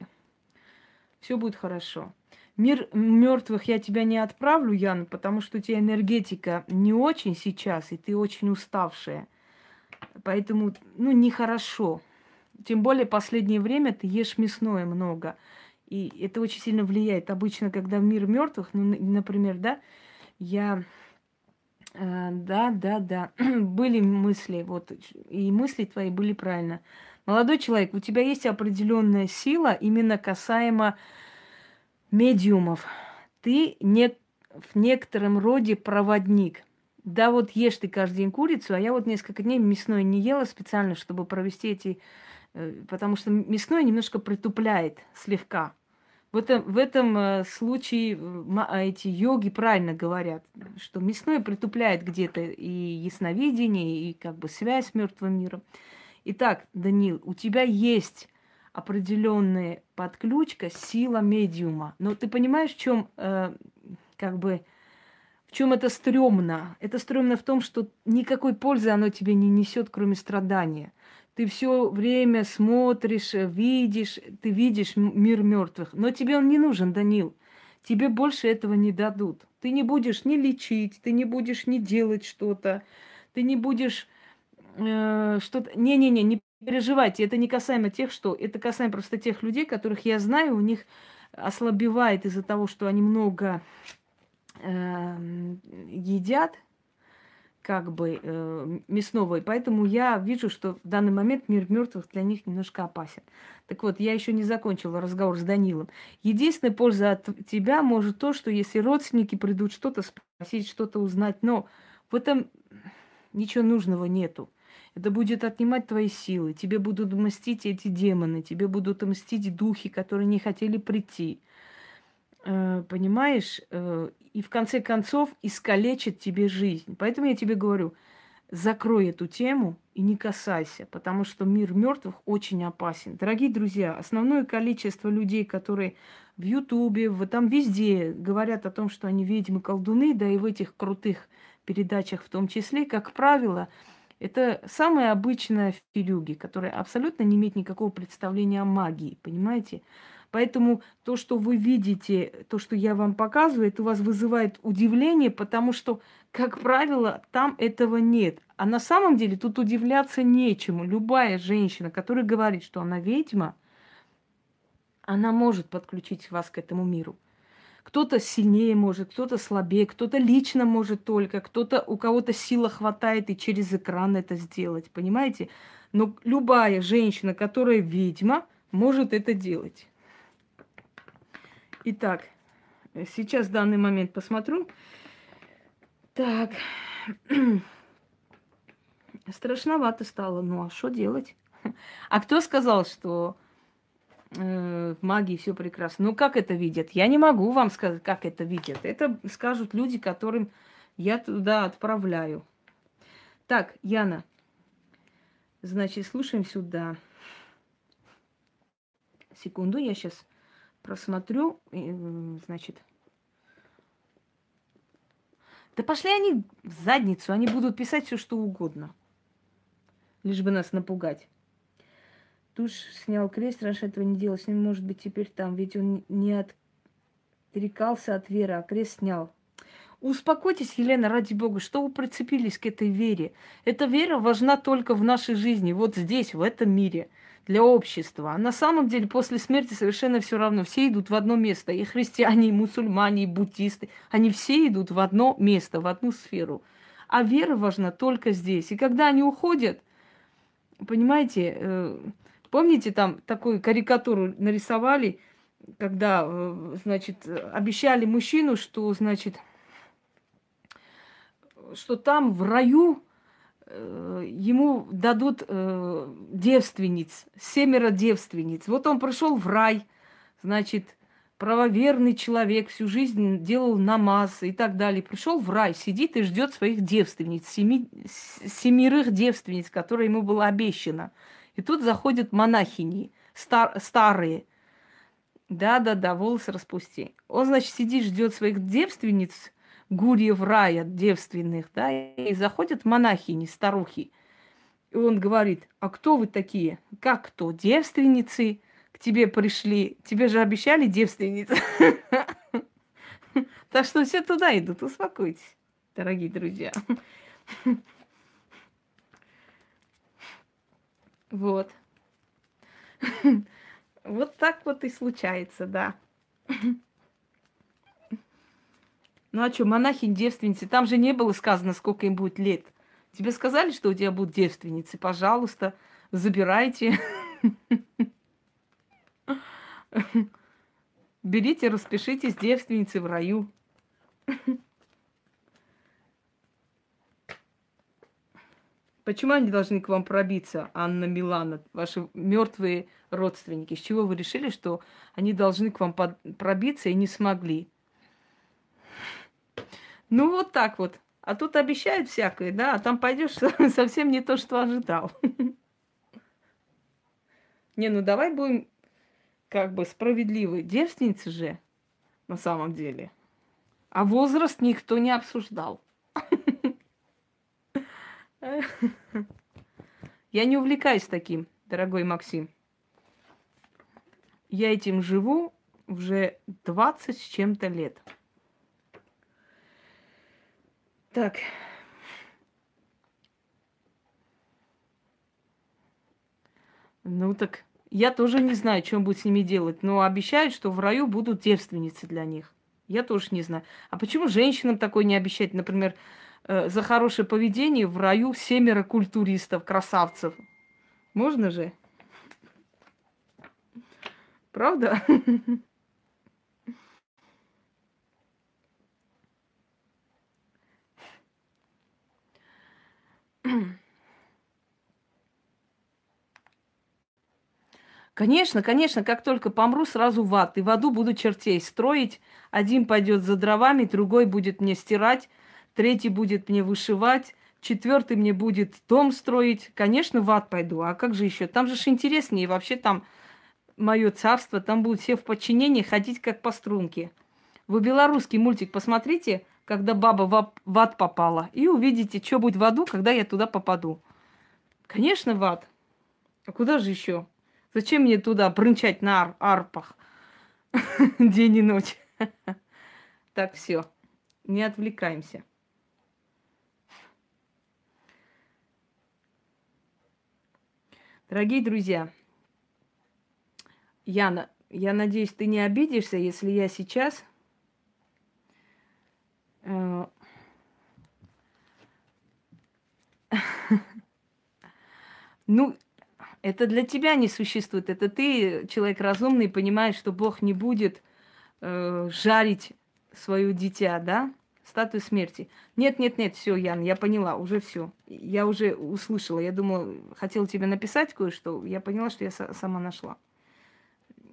все будет хорошо. Мир мертвых я тебя не отправлю, Ян, потому что у тебя энергетика не очень сейчас, и ты очень уставшая. Поэтому, ну, нехорошо. Тем более последнее время ты ешь мясное много. И это очень сильно влияет. Обычно, когда в мир мертвых, ну, например, да, я Э, да, да, да. Были мысли, вот, и мысли твои были правильно. Молодой человек, у тебя есть определенная сила именно касаемо медиумов. Ты не, в некотором роде проводник. Да, вот ешь ты каждый день курицу, а я вот несколько дней мясное не ела специально, чтобы провести эти... Э, потому что мясное немножко притупляет слегка. В этом, в этом э, случае а, эти йоги правильно говорят, что мясное притупляет где-то и ясновидение, и как бы связь с мертвым миром. Итак, Данил, у тебя есть определенная подключка, сила медиума. Но ты понимаешь, в чем э, как бы в чем это стрёмно? Это стрёмно в том, что никакой пользы оно тебе не несет, кроме страдания. Ты все время смотришь, э, видишь, ты видишь мир мертвых. Но тебе он не нужен, Данил. Тебе больше этого не дадут. Ты не будешь ни лечить, ты не будешь ни делать что-то, ты не будешь э, что-то. Не-не-не, не переживайте. Это не касаемо тех, что. Это касаемо просто тех людей, которых я знаю, у них ослабевает из-за того, что они много э, едят, как бы э, мясного. И поэтому я вижу, что в данный момент мир мертвых для них немножко опасен. Так вот, я еще не закончила разговор с Данилом. Единственная польза от тебя может то, что если родственники придут что-то спросить, что-то узнать, но в этом ничего нужного нету. Это будет отнимать твои силы. Тебе будут мстить эти демоны, тебе будут мстить духи, которые не хотели прийти. э, понимаешь, э, и в конце концов искалечит тебе жизнь. Поэтому я тебе говорю, закрой эту тему и не касайся, потому что мир мертвых очень опасен. Дорогие друзья, основное количество людей, которые в Ютубе, в, там везде говорят о том, что они ведьмы, колдуны, да и в этих крутых передачах в том числе, как правило, это самые обычные филюги, которые абсолютно не имеют никакого представления о магии, понимаете? Поэтому то, что вы видите, то, что я вам показываю, это у вас вызывает удивление, потому что, как правило, там этого нет. А на самом деле тут удивляться нечему. Любая женщина, которая говорит, что она ведьма, она может подключить вас к этому миру. Кто-то сильнее может, кто-то слабее, кто-то лично может только, кто-то у кого-то сила хватает и через экран это сделать, понимаете? Но любая женщина, которая ведьма, может это делать. Итак, сейчас в данный момент посмотрю. Так. Страшновато стало. Ну а что делать? А кто сказал, что в магии все прекрасно? Ну как это видят? Я не могу вам сказать, как это видят. Это скажут люди, которым я туда отправляю. Так, Яна, значит, слушаем сюда. Секунду, я сейчас просмотрю, значит. Да пошли они в задницу, они будут писать все, что угодно. Лишь бы нас напугать. Туш снял крест, раньше этого не делал. С ним может быть теперь там, ведь он не отрекался от веры, а крест снял. Успокойтесь, Елена, ради бога, что вы прицепились к этой вере? Эта вера важна только в нашей жизни, вот здесь, в этом мире – для общества. А на самом деле после смерти совершенно все равно. Все идут в одно место. И христиане, и мусульмане, и буддисты. Они все идут в одно место, в одну сферу. А вера важна только здесь. И когда они уходят, понимаете, э, помните, там такую карикатуру нарисовали, когда, э, значит, обещали мужчину, что, значит, что там в раю Э, ему дадут э, девственниц, семеро девственниц. Вот он пришел в рай, значит, правоверный человек, всю жизнь делал намаз и так далее. Пришел в рай, сидит и ждет своих девственниц, семи, семерых девственниц, которые ему было обещано. И тут заходят монахини, стар, старые. Да-да-да, волосы распусти. Он, значит, сидит, ждет своих девственниц, гурьев рая девственных, да, и заходят монахини, старухи. И он говорит, а кто вы такие? Как кто? Девственницы к тебе пришли. Тебе же обещали девственницы. Так что все туда идут, успокойтесь, дорогие друзья. Вот. Вот так вот и случается, да. Ну а что, монахинь, девственницы, там же не было сказано, сколько им будет лет. Тебе сказали, что у тебя будут девственницы? Пожалуйста, забирайте. Берите, распишитесь девственницы в раю. Почему они должны к вам пробиться, Анна Милана, ваши мертвые родственники? С чего вы решили, что они должны к вам пробиться и не смогли? Ну, вот так вот. А тут обещают всякое, да, а там пойдешь совсем не то, что ожидал. Не, ну давай будем как бы справедливы. Девственницы же на самом деле. А возраст никто не обсуждал. Я не увлекаюсь таким, дорогой Максим. Я этим живу уже 20 с чем-то лет. Так. Ну так я тоже не знаю, он будет с ними делать, но обещают, что в раю будут девственницы для них. Я тоже не знаю. А почему женщинам такое не обещать? Например, э, за хорошее поведение в раю семеро культуристов, красавцев. Можно же? Правда? Конечно, конечно, как только помру, сразу в ад. И в аду буду чертей строить. Один пойдет за дровами, другой будет мне стирать, третий будет мне вышивать, четвертый мне будет дом строить. Конечно, в ад пойду. А как же еще? Там же ж интереснее. Вообще там мое царство, там будут все в подчинении ходить как по струнке. Вы белорусский мультик посмотрите, когда баба в ад попала, и увидите, что будет в аду, когда я туда попаду. Конечно, в ад. А куда же еще? Зачем мне туда брынчать на ар- арпах день и ночь? Так, все. Не отвлекаемся. Дорогие друзья, Яна, я надеюсь, ты не обидишься, если я сейчас э, ну, это для тебя не существует. Это ты, человек разумный, понимаешь, что Бог не будет э, жарить свое дитя, да? Статую смерти. Нет, нет, нет, все, Ян, я поняла, уже все. Я уже услышала. Я думала, хотела тебе написать кое-что. Я поняла, что я сама нашла.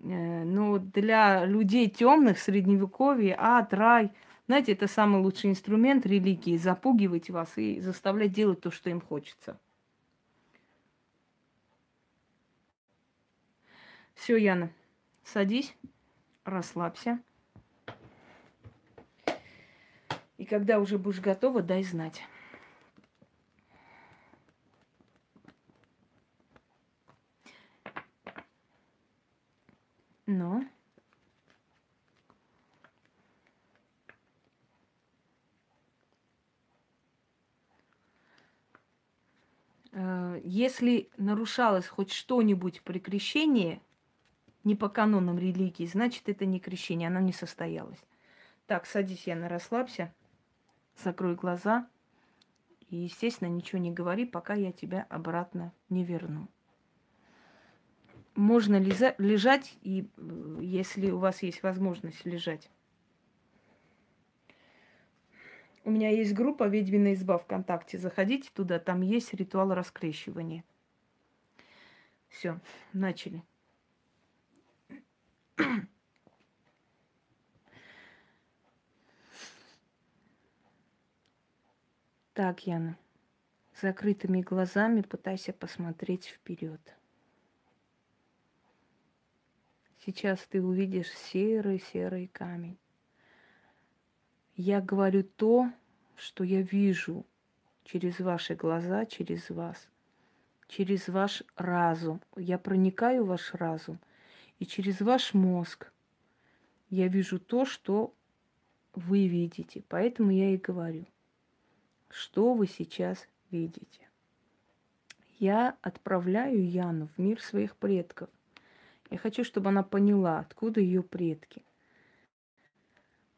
Э, но для людей темных, средневековье, ад, рай, знаете, это самый лучший инструмент религии запугивать вас и заставлять делать то, что им хочется. Все, Яна, садись, расслабься. И когда уже будешь готова, дай знать. Но... Э, если нарушалось хоть что-нибудь при крещении, не по канонам религии, значит, это не крещение, оно не состоялось. Так, садись, Яна, расслабься, закрой глаза и, естественно, ничего не говори, пока я тебя обратно не верну. Можно лиза- лежать, и э, если у вас есть возможность лежать. У меня есть группа «Ведьмина изба» ВКонтакте. Заходите туда, там есть ритуал раскрещивания. Все, начали. Так, Яна, закрытыми глазами пытайся посмотреть вперед. Сейчас ты увидишь серый-серый камень. Я говорю то, что я вижу через ваши глаза, через вас, через ваш разум. Я проникаю в ваш разум – и через ваш мозг я вижу то, что вы видите. Поэтому я и говорю, что вы сейчас видите. Я отправляю Яну в мир своих предков. Я хочу, чтобы она поняла, откуда ее предки.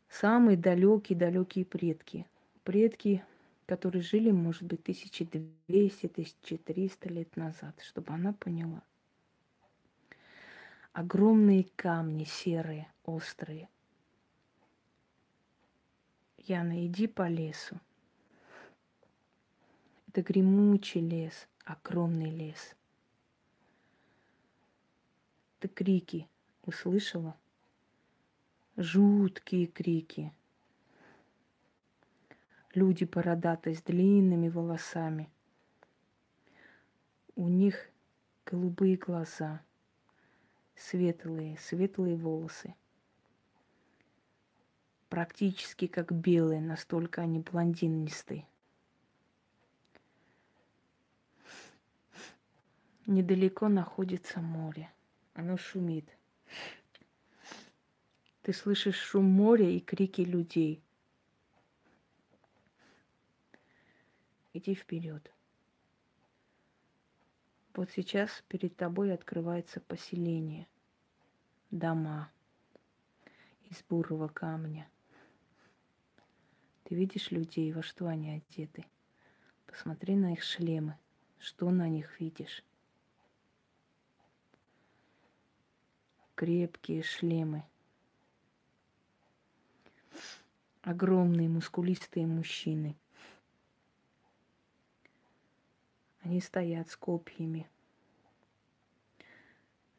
Самые далекие-далекие предки. Предки, которые жили, может быть, 1200-1300 лет назад, чтобы она поняла. Огромные камни серые, острые. Яна, иди по лесу. Это гремучий лес, огромный лес. Ты крики услышала? Жуткие крики. Люди бородатые с длинными волосами. У них голубые глаза – светлые, светлые волосы. Практически как белые, настолько они блондинистые. Недалеко находится море. Оно шумит. Ты слышишь шум моря и крики людей. Иди вперед. Вот сейчас перед тобой открывается поселение дома из бурого камня. Ты видишь людей, во что они одеты. Посмотри на их шлемы. Что на них видишь? Крепкие шлемы. Огромные мускулистые мужчины. Они стоят с копьями.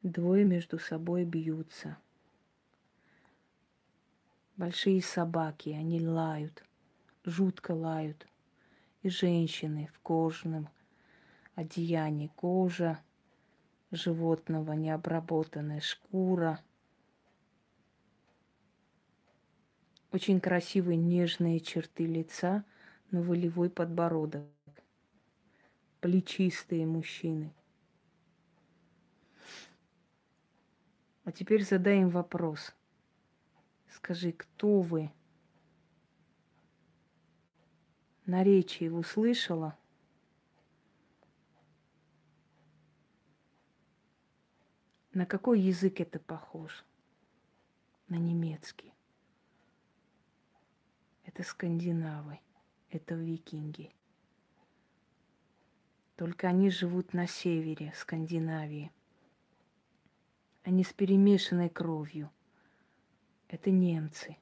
Двое между собой бьются. Большие собаки, они лают, жутко лают. И женщины в кожаном одеянии, кожа животного необработанная, шкура. Очень красивые нежные черты лица, но волевой подбородок. Плечистые мужчины – А теперь задай им вопрос. Скажи, кто вы? Наречие услышала? На какой язык это похож? На немецкий. Это скандинавы, это викинги. Только они живут на севере Скандинавии – они с перемешанной кровью. Это немцы.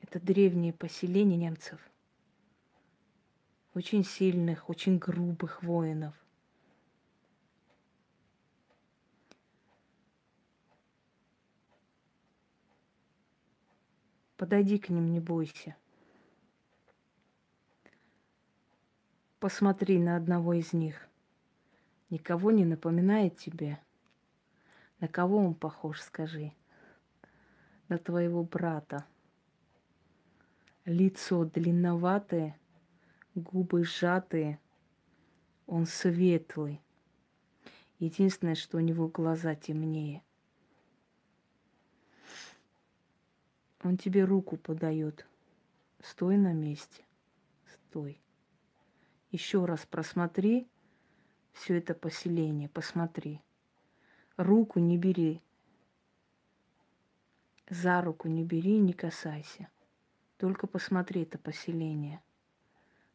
Это древние поселения немцев. Очень сильных, очень грубых воинов. Подойди к ним, не бойся. Посмотри на одного из них. Никого не напоминает тебе? На кого он похож, скажи? На твоего брата. Лицо длинноватое, губы сжатые. Он светлый. Единственное, что у него глаза темнее. Он тебе руку подает. Стой на месте. Стой. Еще раз просмотри все это поселение, посмотри. Руку не бери. За руку не бери, не касайся. Только посмотри это поселение.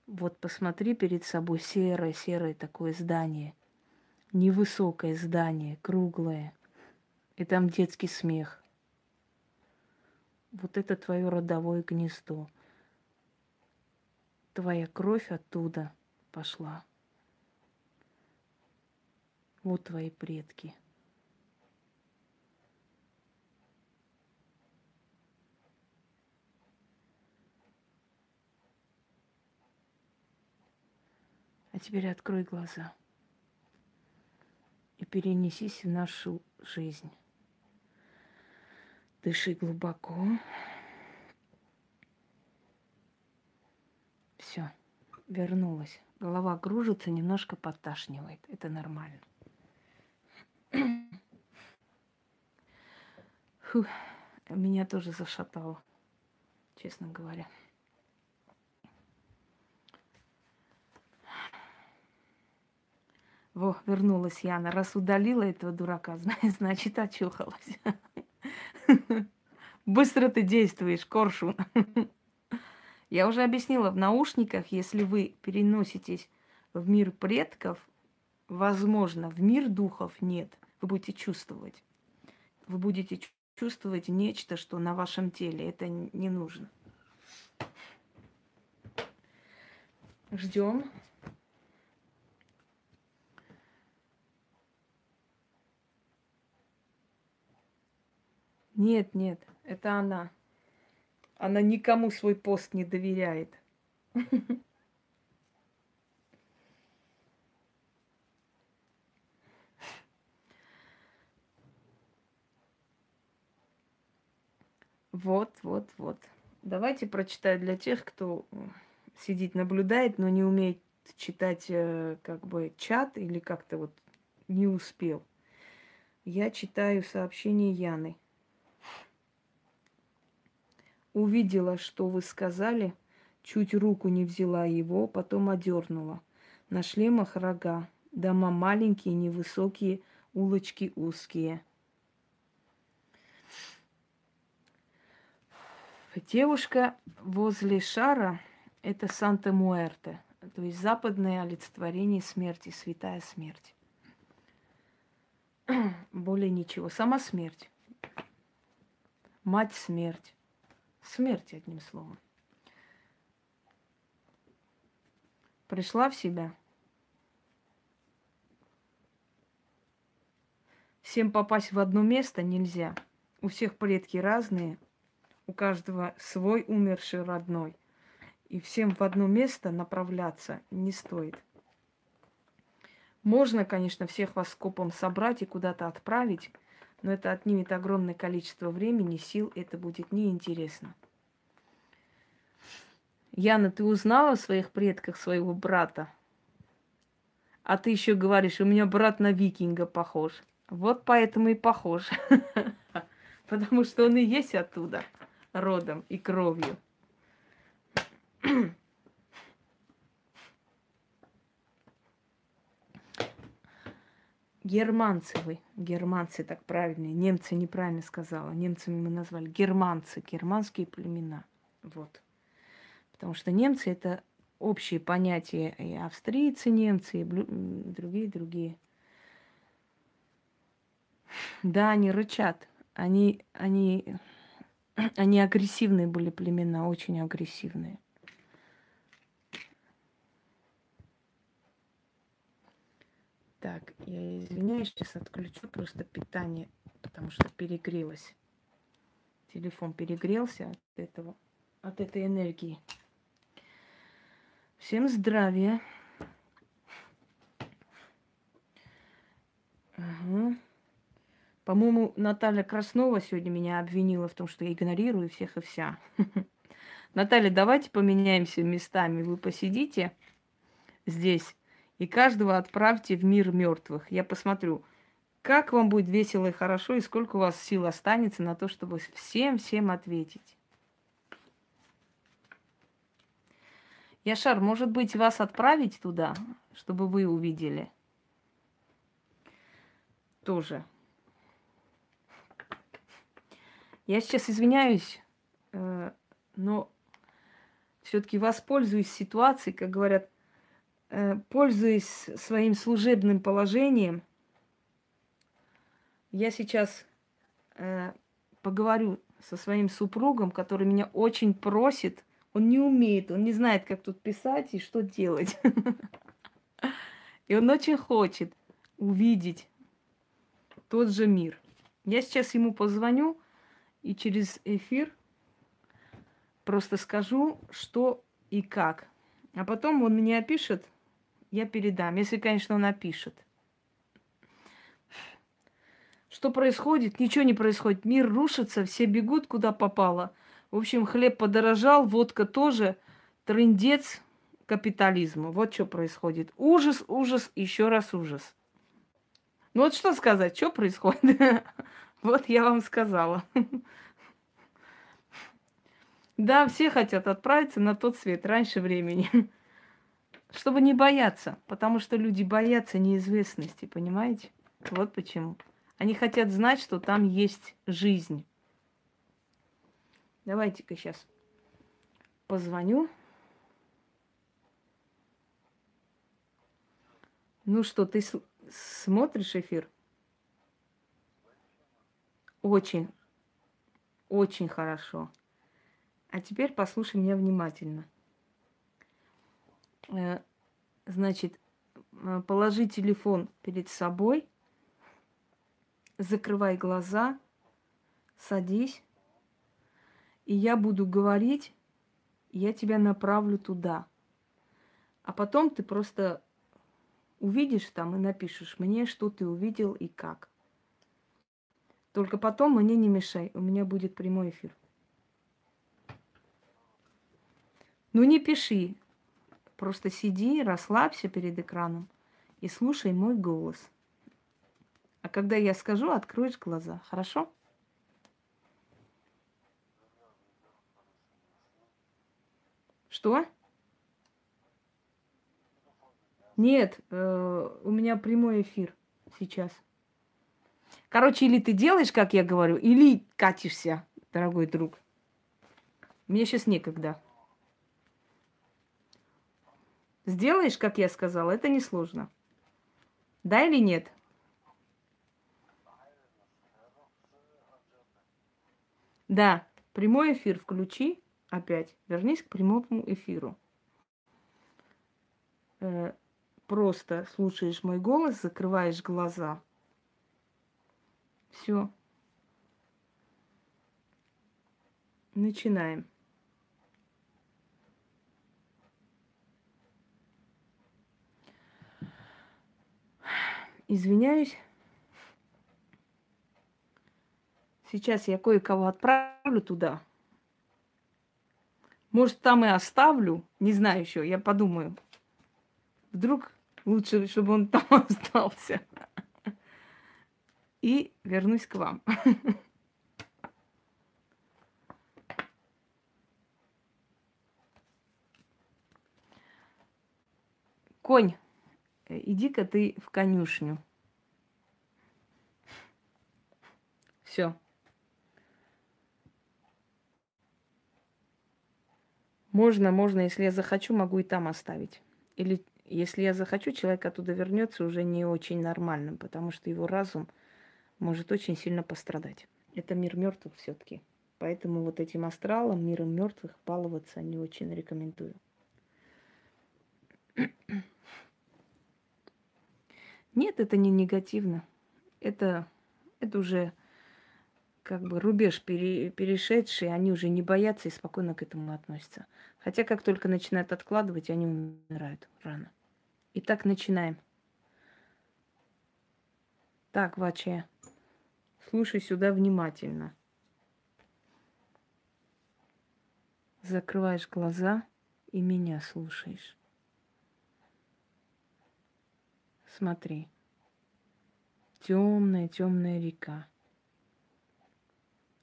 Вот посмотри перед собой серое-серое такое здание. Невысокое здание, круглое. И там детский смех. Вот это твое родовое гнездо. Твоя кровь оттуда – пошла. Вот твои предки. А теперь открой глаза и перенесись в нашу жизнь. Дыши глубоко. Все, вернулась. Голова кружится, немножко подташнивает. Это нормально. Фу, меня тоже зашатало, честно говоря. Во, вернулась Яна. Раз удалила этого дурака, значит, очухалась. Быстро ты действуешь, Коршун. Я уже объяснила, в наушниках, если вы переноситесь в мир предков, возможно, в мир духов нет. Вы будете чувствовать. Вы будете чувствовать нечто, что на вашем теле. Это не нужно. Ждем. Нет, нет, это она. Она никому свой пост не доверяет. Вот, вот, вот. Давайте прочитаю для тех, кто сидит, наблюдает, но не умеет читать э, как бы чат или как-то вот не успел. Я читаю сообщение Яны. Увидела, что вы сказали, чуть руку не взяла его, потом одернула. На шлемах рога, дома маленькие, невысокие, улочки узкие. Девушка возле шара – это Санта-Муэрте, то есть западное олицетворение смерти, святая смерть. Более ничего. Сама смерть. Мать смерть смерти, одним словом. Пришла в себя. Всем попасть в одно место нельзя. У всех предки разные, у каждого свой умерший родной. И всем в одно место направляться не стоит. Можно, конечно, всех вас скопом собрать и куда-то отправить, но это отнимет огромное количество времени, сил, это будет неинтересно. Яна, ты узнала о своих предках своего брата? А ты еще говоришь, у меня брат на викинга похож. Вот поэтому и похож. Потому что он и есть оттуда, родом и кровью. Германцы вы, германцы так правильно, немцы неправильно сказала, немцами мы назвали германцы, германские племена, вот. Потому что немцы это общие понятия и австрийцы, немцы, и другие, другие. Да, они рычат, они, они, они агрессивные были племена, очень агрессивные. Так, я извиняюсь, сейчас отключу просто питание, потому что перегрелось. Телефон перегрелся от этого, от этой энергии. Всем здравия. Ага. По-моему, Наталья Краснова сегодня меня обвинила в том, что я игнорирую всех и вся. Наталья, давайте поменяемся местами. Вы посидите здесь и каждого отправьте в мир мертвых. Я посмотрю, как вам будет весело и хорошо, и сколько у вас сил останется на то, чтобы всем-всем ответить. Яшар, может быть, вас отправить туда, чтобы вы увидели? Тоже. Я сейчас извиняюсь, э, но все-таки воспользуюсь ситуацией, как говорят, пользуясь своим служебным положением, я сейчас э, поговорю со своим супругом, который меня очень просит. Он не умеет, он не знает, как тут писать и что делать. И он очень хочет увидеть тот же мир. Я сейчас ему позвоню и через эфир просто скажу, что и как. А потом он мне опишет, я передам, если, конечно, он напишет. Что происходит? Ничего не происходит. Мир рушится, все бегут куда попало. В общем, хлеб подорожал, водка тоже. Трындец капитализма. Вот что происходит. Ужас, ужас, еще раз ужас. Ну вот что сказать, что происходит? Вот я вам сказала. Да, все хотят отправиться на тот свет раньше времени. Чтобы не бояться, потому что люди боятся неизвестности, понимаете? Вот почему. Они хотят знать, что там есть жизнь. Давайте-ка сейчас позвоню. Ну что, ты смотришь эфир? Очень, очень хорошо. А теперь послушай меня внимательно. Э, значит, э, положи телефон перед собой, закрывай глаза, садись, и я буду говорить, я тебя направлю туда. А потом ты просто увидишь там и напишешь мне, что ты увидел и как. Только потом мне не мешай, у меня будет прямой эфир. Ну не пиши, Просто сиди, расслабься перед экраном и слушай мой голос. А когда я скажу, откроешь глаза. Хорошо? Что? Нет, э, у меня прямой эфир сейчас. Короче, или ты делаешь, как я говорю, или катишься, дорогой друг. Мне сейчас некогда. Сделаешь, как я сказала, это несложно. Да или нет? Да, прямой эфир включи опять. Вернись к прямому эфиру. Э, просто слушаешь мой голос, закрываешь глаза. Все. Начинаем. Извиняюсь. Сейчас я кое-кого отправлю туда. Может, там и оставлю. Не знаю еще, я подумаю. Вдруг лучше, чтобы он там остался. И вернусь к вам. Конь, иди-ка ты в конюшню. Все. Можно, можно, если я захочу, могу и там оставить. Или если я захочу, человек оттуда вернется уже не очень нормальным, потому что его разум может очень сильно пострадать. Это мир мертвых все-таки. Поэтому вот этим астралом, миром мертвых, баловаться не очень рекомендую. Нет, это не негативно. Это, это уже как бы рубеж пере, перешедший, они уже не боятся и спокойно к этому относятся. Хотя как только начинают откладывать, они умирают рано. Итак, начинаем. Так, Ваче, слушай сюда внимательно. Закрываешь глаза и меня слушаешь. Смотри. Темная, темная река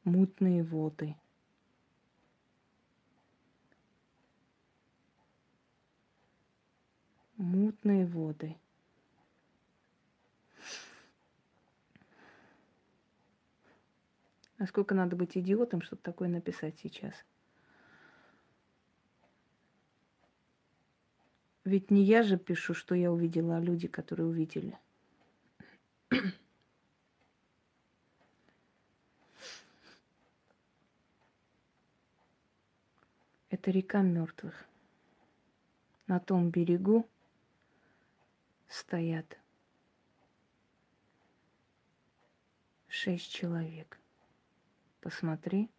мутные воды. Мутные воды. Насколько надо быть идиотом, чтобы такое написать сейчас? Ведь не я же пишу, что я увидела, а люди, которые увидели. Это река мертвых. На том берегу стоят шесть человек. Посмотри.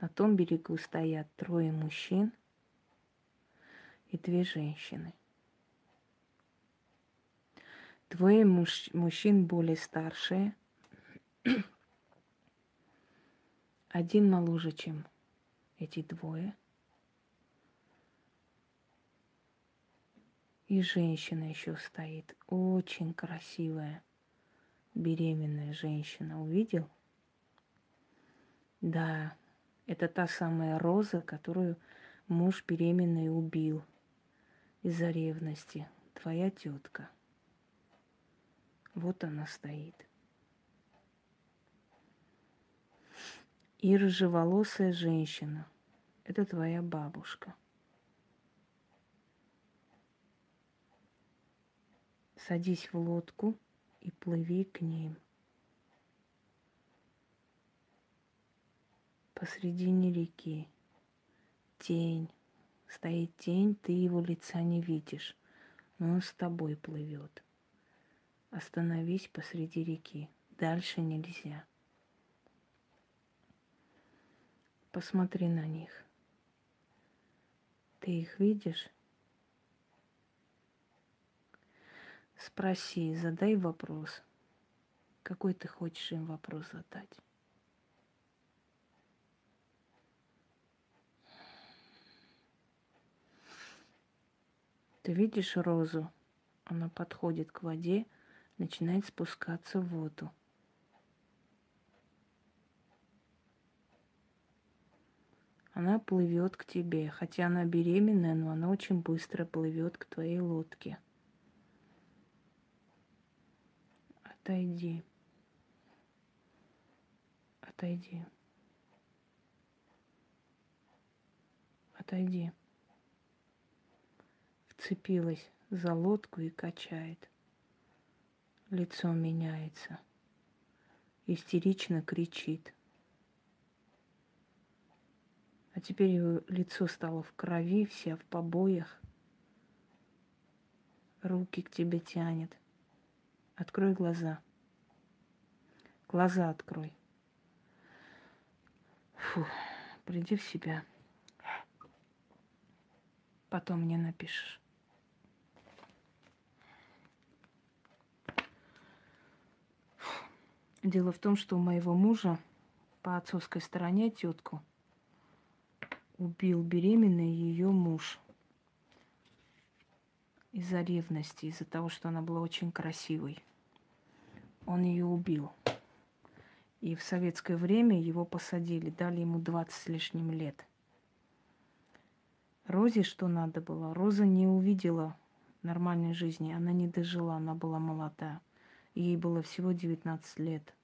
На том берегу стоят трое мужчин и две женщины. Двое муж, мужчин более старшие, один моложе, чем эти двое. И женщина еще стоит, очень красивая, беременная женщина. Увидел? Да, это та самая Роза, которую муж беременный убил из-за ревности. Твоя тетка. Вот она стоит. и рыжеволосая женщина. Это твоя бабушка. Садись в лодку и плыви к ним. Посредине реки тень. Стоит тень, ты его лица не видишь, но он с тобой плывет. Остановись посреди реки. Дальше нельзя. Посмотри на них. Ты их видишь? Спроси, задай вопрос. Какой ты хочешь им вопрос задать? Ты видишь розу? Она подходит к воде, начинает спускаться в воду. Она плывет к тебе, хотя она беременная, но она очень быстро плывет к твоей лодке. Отойди. Отойди. Отойди. Вцепилась за лодку и качает. Лицо меняется. Истерично кричит. А теперь его лицо стало в крови, вся в побоях. Руки к тебе тянет. Открой глаза. Глаза открой. Фу, приди в себя. Потом мне напишешь. Дело в том, что у моего мужа по отцовской стороне тетку убил беременный ее муж из-за ревности, из-за того, что она была очень красивой. Он ее убил. И в советское время его посадили, дали ему 20 с лишним лет – Розе что надо было? Роза не увидела нормальной жизни. Она не дожила, она была молода. Ей было всего 19 лет.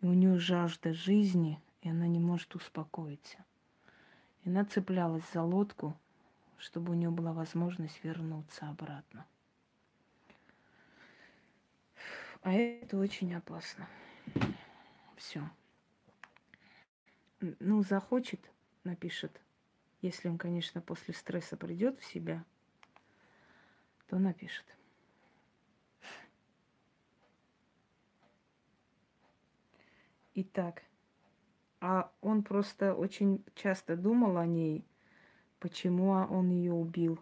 И у нее жажда жизни, и она не может успокоиться. И она цеплялась за лодку, чтобы у нее была возможность вернуться обратно. А это очень опасно. Все. Ну, захочет, напишет если он, конечно, после стресса придет в себя, то напишет. Итак, а он просто очень часто думал о ней, почему он ее убил,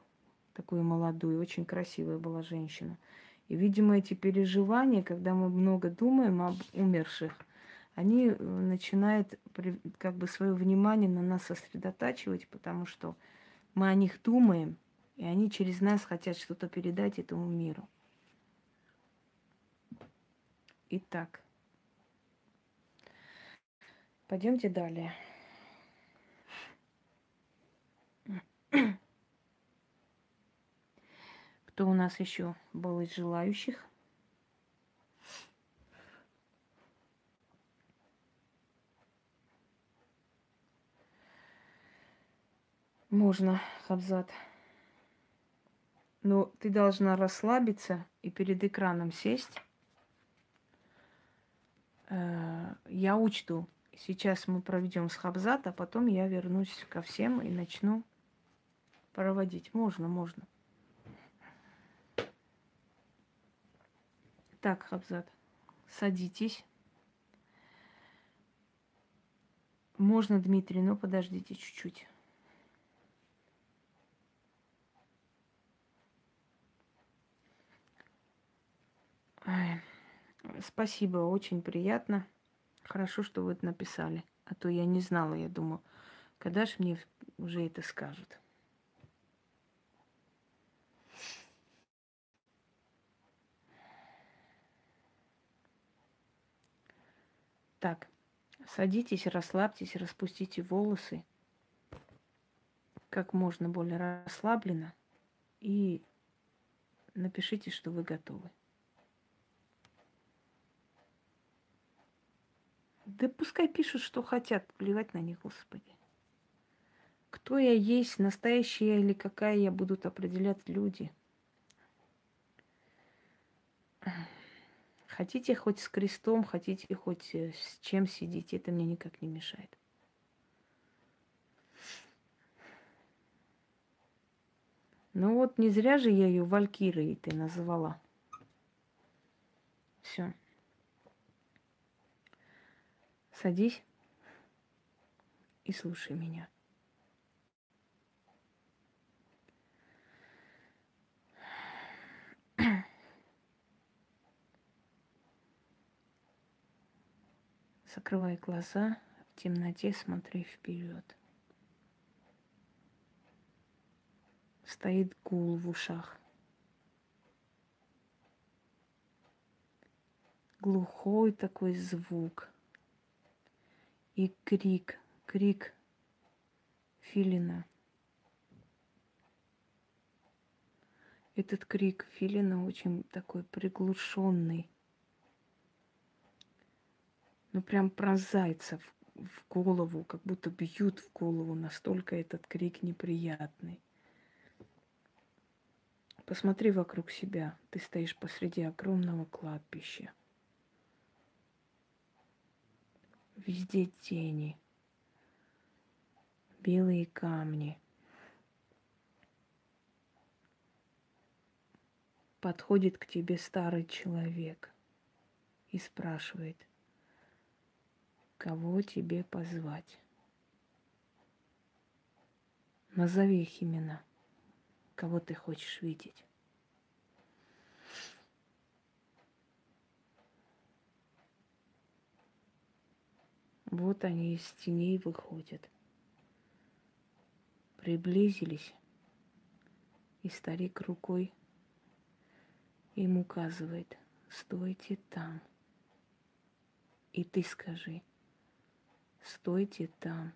такую молодую, очень красивая была женщина. И, видимо, эти переживания, когда мы много думаем об умерших – они э, начинают как бы свое внимание на нас сосредотачивать, потому что мы о них думаем, и они через нас хотят что-то передать этому миру. Итак, пойдемте далее. Кто у нас еще был из желающих? Можно, Хабзат. Но ты должна расслабиться и перед экраном сесть. Э, я учту. Сейчас мы проведем с Хабзат, а потом я вернусь ко всем и начну проводить. Можно, можно. Так, Хабзат, садитесь. Можно, Дмитрий, но подождите чуть-чуть. Спасибо, очень приятно. Хорошо, что вы это написали. А то я не знала, я думаю, когда же мне уже это скажут. Так, садитесь, расслабьтесь, распустите волосы как можно более расслабленно и напишите, что вы готовы. Да пускай пишут, что хотят, плевать на них, Господи. Кто я есть, настоящая или какая я, будут определять люди. Хотите хоть с крестом, хотите хоть э, с чем сидите, это мне никак не мешает. Ну вот не зря же я ее Валькирией ты назвала. Все. Садись и слушай меня. Закрывай глаза, в темноте смотри вперед. Стоит гул в ушах. Глухой такой звук – и крик, крик филина. Этот крик филина очень такой приглушенный. Ну прям пронзается в, в голову, как будто бьют в голову, настолько этот крик неприятный. Посмотри вокруг себя. Ты стоишь посреди огромного кладбища. Везде тени, белые камни. Подходит к тебе старый человек и спрашивает, кого тебе позвать. Назови их имена, кого ты хочешь видеть. Вот они из теней выходят. Приблизились, и старик рукой им указывает, стойте там. И ты скажи, стойте там,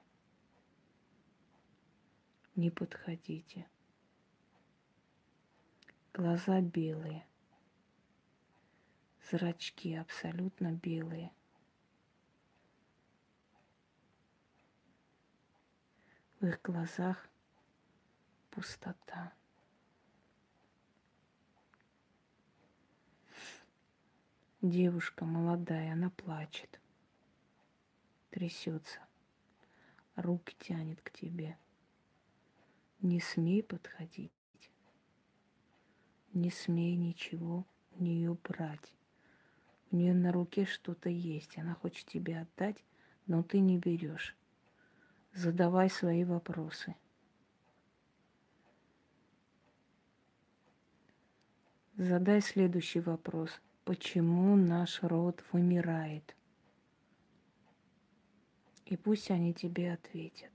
не подходите. Глаза белые, зрачки абсолютно белые. В их глазах пустота. Девушка молодая, она плачет, трясется, руки тянет к тебе. Не смей подходить, не смей ничего у нее брать. У нее на руке что-то есть, она хочет тебе отдать, но ты не берешь задавай свои вопросы. Задай следующий вопрос. Почему наш род вымирает? И пусть они тебе ответят.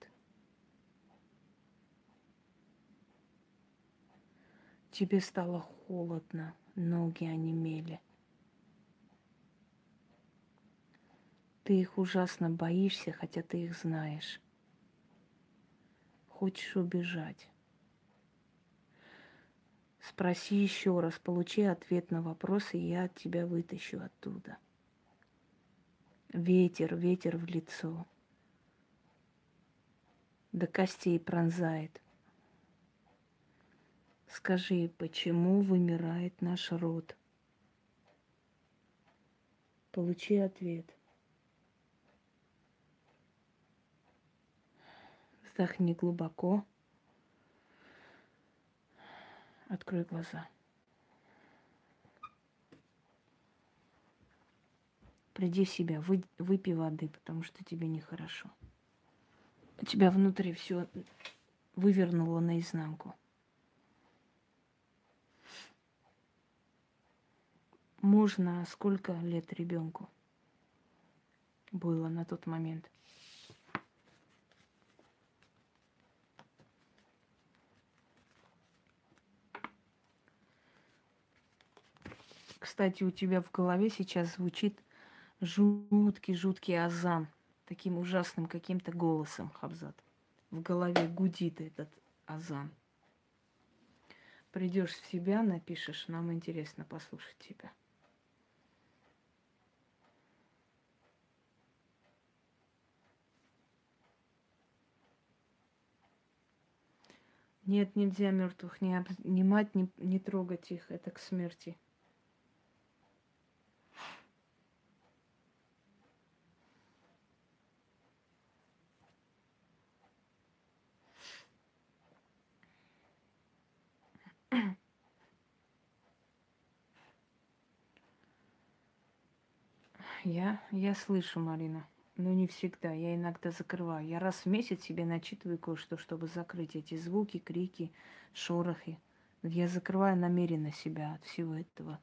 Тебе стало холодно, ноги онемели. Ты их ужасно боишься, хотя ты их знаешь хочешь убежать. Спроси еще раз, получи ответ на вопрос, и я тебя вытащу оттуда. Ветер, ветер в лицо. До костей пронзает. Скажи, почему вымирает наш род? Получи ответ – Вздохни глубоко. Открой глаза. Приди в себя, вы, выпей воды, потому что тебе нехорошо. У тебя внутри все вывернуло наизнанку. Можно сколько лет ребенку было на тот момент? Кстати, у тебя в голове сейчас звучит жуткий-жуткий азан. Таким ужасным каким-то голосом, Хабзат. В голове гудит этот азан. Придешь в себя, напишешь, нам интересно послушать тебя. Нет, нельзя мертвых не обнимать, не, не трогать их. Это к смерти. Я, я слышу, Марина, но не всегда. Я иногда закрываю. Я раз в месяц себе начитываю кое-что, чтобы закрыть эти звуки, крики, шорохи. Я закрываю намеренно себя от всего этого.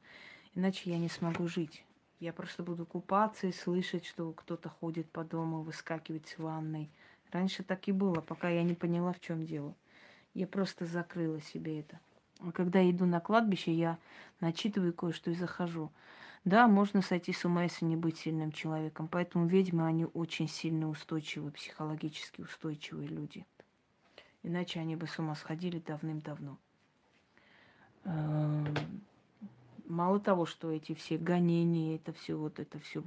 Иначе я не смогу жить. Я просто буду купаться и слышать, что кто-то ходит по дому, выскакивает с ванной. Раньше так и было, пока я не поняла, в чем дело. Я просто закрыла себе это. А когда иду на кладбище, я начитываю кое-что и захожу. Да, можно сойти с ума, если не быть сильным человеком. Поэтому ведьмы, они очень сильно устойчивые, психологически устойчивые люди. Иначе они бы с ума сходили давным-давно. Эм, мало того, что эти все гонения, это все вот это все,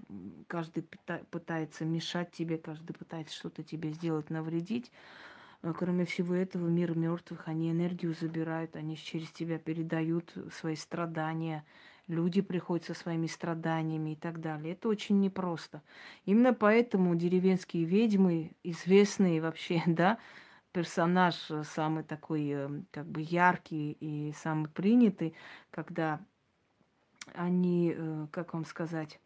каждый пытается мешать тебе, каждый пытается что-то тебе сделать, навредить. Э, кроме всего этого, мир мертвых, они энергию забирают, они через тебя передают свои страдания, люди приходят со своими страданиями и так далее. Это очень непросто. Именно поэтому деревенские ведьмы, известные вообще, да, персонаж самый такой, э, как бы яркий и самый принятый, когда они, э, как вам сказать,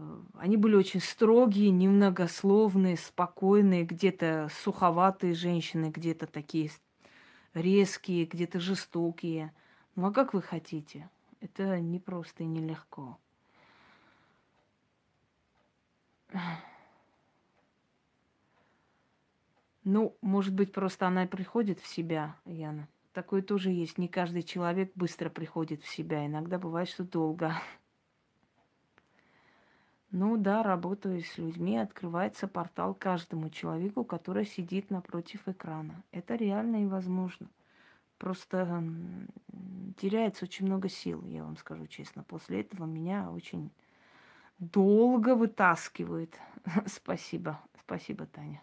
Э, они были очень строгие, немногословные, спокойные, где-то суховатые женщины, где-то такие резкие, где-то жестокие. Ну а как вы хотите? Это непросто и нелегко. Ну, может быть, просто она приходит в себя, Яна. Такое тоже есть. Не каждый человек быстро приходит в себя. Иногда бывает, что долго. Ну да, работаю с людьми, открывается портал каждому человеку, который сидит напротив экрана. Это реально и возможно. Просто теряется очень много сил, я вам скажу честно. После этого меня очень долго вытаскивает. Спасибо. Спасибо, Таня.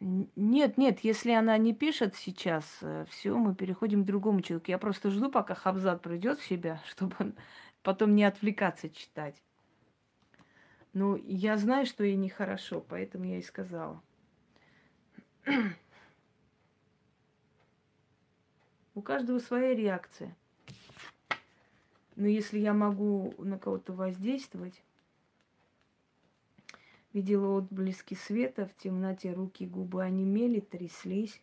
Нет, нет, если она не пишет сейчас, э, все, мы переходим к другому человеку. Я просто жду, пока Хабзат придет в себя, чтобы потом не отвлекаться читать. Ну, я знаю, что ей нехорошо, поэтому я и сказала. У каждого своя реакция. Но если я могу на кого-то воздействовать, Видела отблески света, в темноте руки губы онемели, тряслись.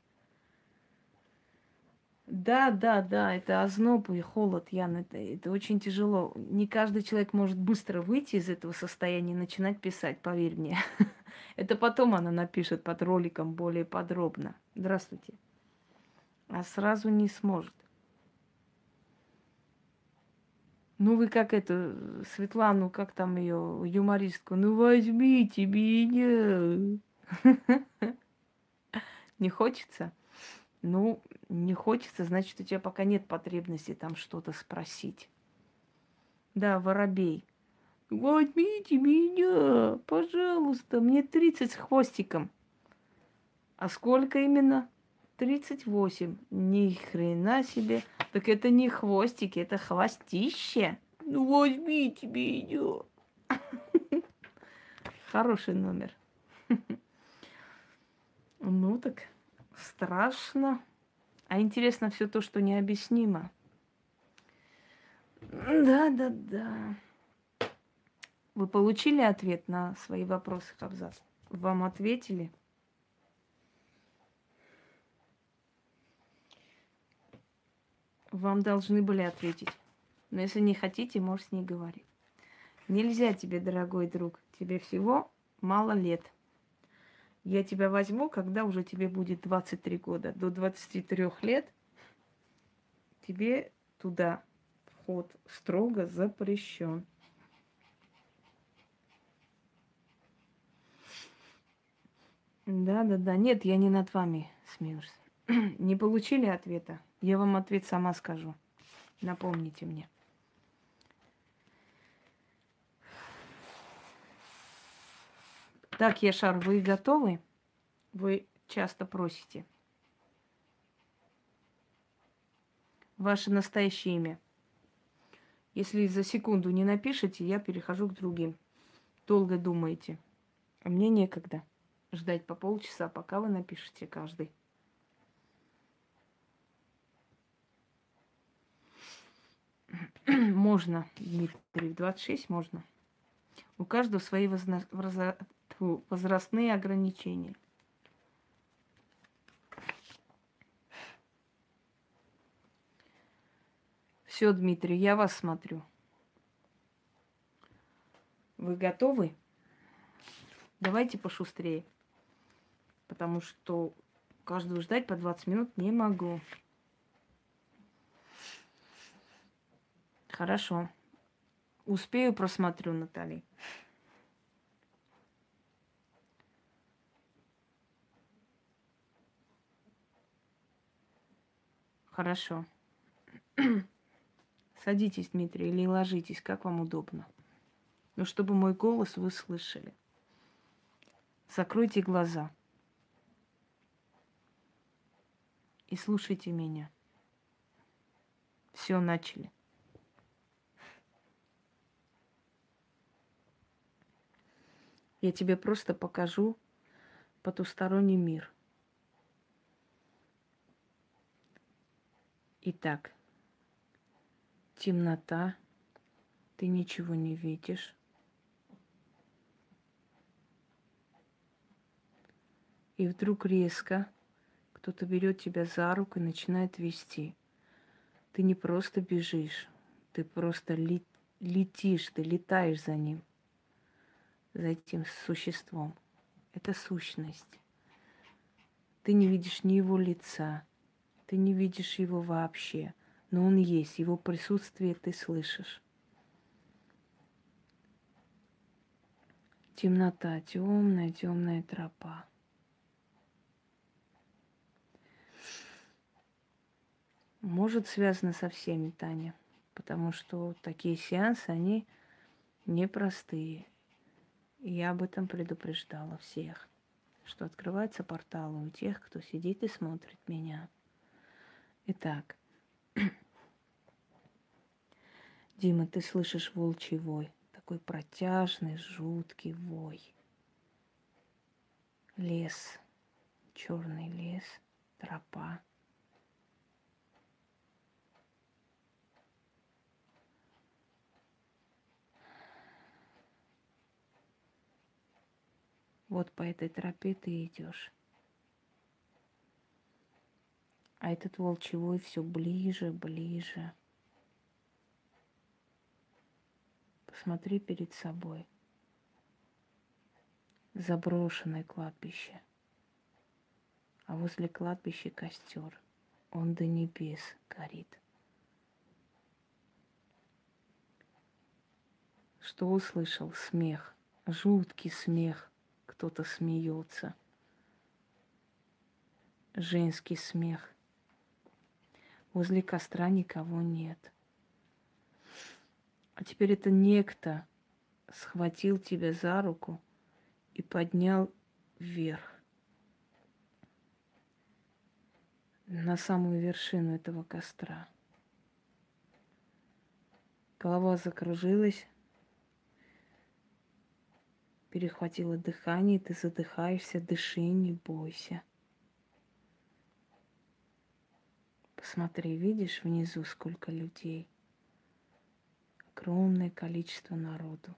Да, да, да, это озноб и холод, Ян, это, это очень тяжело. Не каждый человек может быстро выйти из этого состояния и начинать писать, поверь мне. Это потом она напишет под роликом более подробно. Здравствуйте. А сразу не сможет. Ну вы как это, Светлану, как там ее, юмористку, ну возьмите меня. Не хочется? Ну, не хочется, значит, у тебя пока нет потребности там что-то спросить. Да, воробей. Возьмите меня, пожалуйста, мне 30 с хвостиком. А сколько именно? 38. Ни хрена себе. Так это не хвостики, это хвостище. Ну возьмите меня. Хороший номер. Ну так, страшно. А интересно все то, что необъяснимо. Да, да, да. Вы получили ответ на свои вопросы, Хабзат? Вам ответили? Вам должны были ответить. Но если не хотите, можешь с ней говорить. Нельзя тебе, дорогой друг, тебе всего мало лет. Я тебя возьму, когда уже тебе будет 23 года. До 23 лет тебе туда вход строго запрещен. Да, да, да. Нет, я не над вами смеюсь. Не получили ответа? Я вам ответ сама скажу. Напомните мне. Так, Яшар, вы готовы? Вы часто просите. Ваше настоящее имя. Если за секунду не напишите, я перехожу к другим. Долго думаете. А мне некогда ждать по полчаса, пока вы напишете каждый. можно, Дмитрий, в 26 можно. У каждого свои возна... возрастные ограничения. Все, Дмитрий, я вас смотрю. Вы готовы? Давайте пошустрее. Потому что каждого ждать по 20 минут не могу. Хорошо. Успею, просмотрю, Натали. Хорошо. Садитесь, Дмитрий, или ложитесь, как вам удобно. Но чтобы мой голос вы слышали. Закройте глаза. И слушайте меня. Все, начали. Я тебе просто покажу потусторонний мир. Итак, темнота, ты ничего не видишь. И вдруг резко кто-то берет тебя за руку и начинает вести. Ты не просто бежишь, ты просто летишь, ты летаешь за ним, за этим существом. Это сущность. Ты не видишь ни его лица, ты не видишь его вообще, но он есть, его присутствие ты слышишь. Темнота, темная, темная тропа. Может, связано со всеми, Таня, потому что такие сеансы, они непростые. И я об этом предупреждала всех, что открываются порталы у тех, кто сидит и смотрит меня. Итак, Дима, ты слышишь волчий вой, такой протяжный, жуткий вой. Лес, черный лес, тропа – Вот по этой тропе ты идешь. А этот волчевой все ближе, ближе. Посмотри перед собой. Заброшенное кладбище. А возле кладбища костер. Он до небес горит. Что услышал? Смех. Жуткий смех кто-то смеется. Женский смех. Возле костра никого нет. А теперь это некто схватил тебя за руку и поднял вверх. На самую вершину этого костра. Голова закружилась, перехватило дыхание, ты задыхаешься, дыши, не бойся. Посмотри, видишь внизу сколько людей? Огромное количество народу.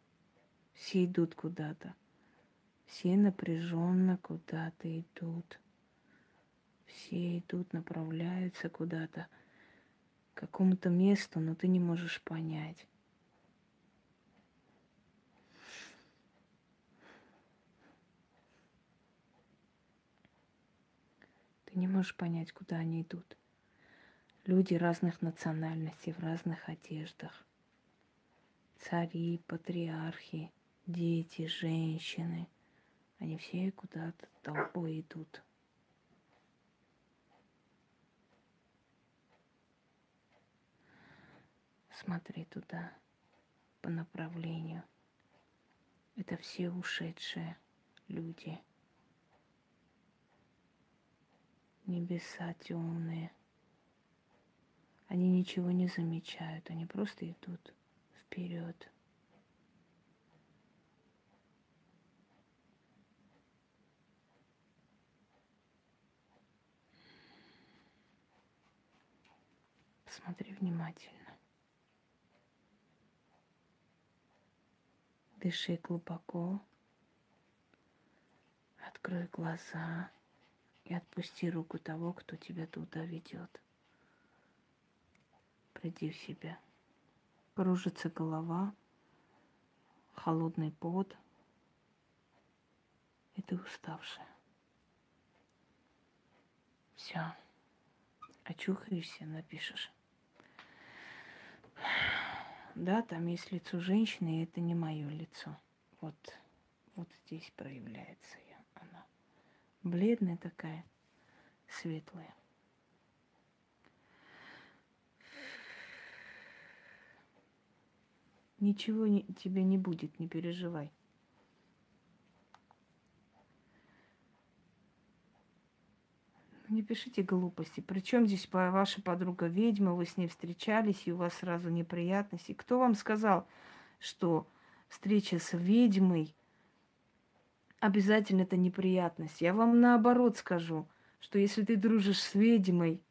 Все идут куда-то. Все напряженно куда-то идут. Все идут, направляются куда-то, к какому-то месту, но ты не можешь понять. Ты не можешь понять, куда они идут. Люди разных национальностей, в разных одеждах. Цари, патриархи, дети, женщины. Они все куда-то толпой идут. Смотри туда, по направлению. Это все ушедшие люди – небеса темные. Они ничего не замечают, они просто идут вперед. Посмотри внимательно. Дыши глубоко. Открой глаза и отпусти руку того, кто тебя туда ведет. Приди в себя. Кружится голова, холодный пот, и ты уставшая. Все. Очухаешься, напишешь. Да, там есть лицо женщины, и это не мое лицо. Вот, вот здесь проявляется я бледная такая, светлая. Ничего не, тебе не будет, не переживай. Не пишите глупости. Причем здесь ваша подруга ведьма, вы с ней встречались, и у вас сразу неприятности. Кто вам сказал, что встреча с ведьмой обязательно это неприятность. Я вам наоборот скажу, что если ты дружишь с ведьмой,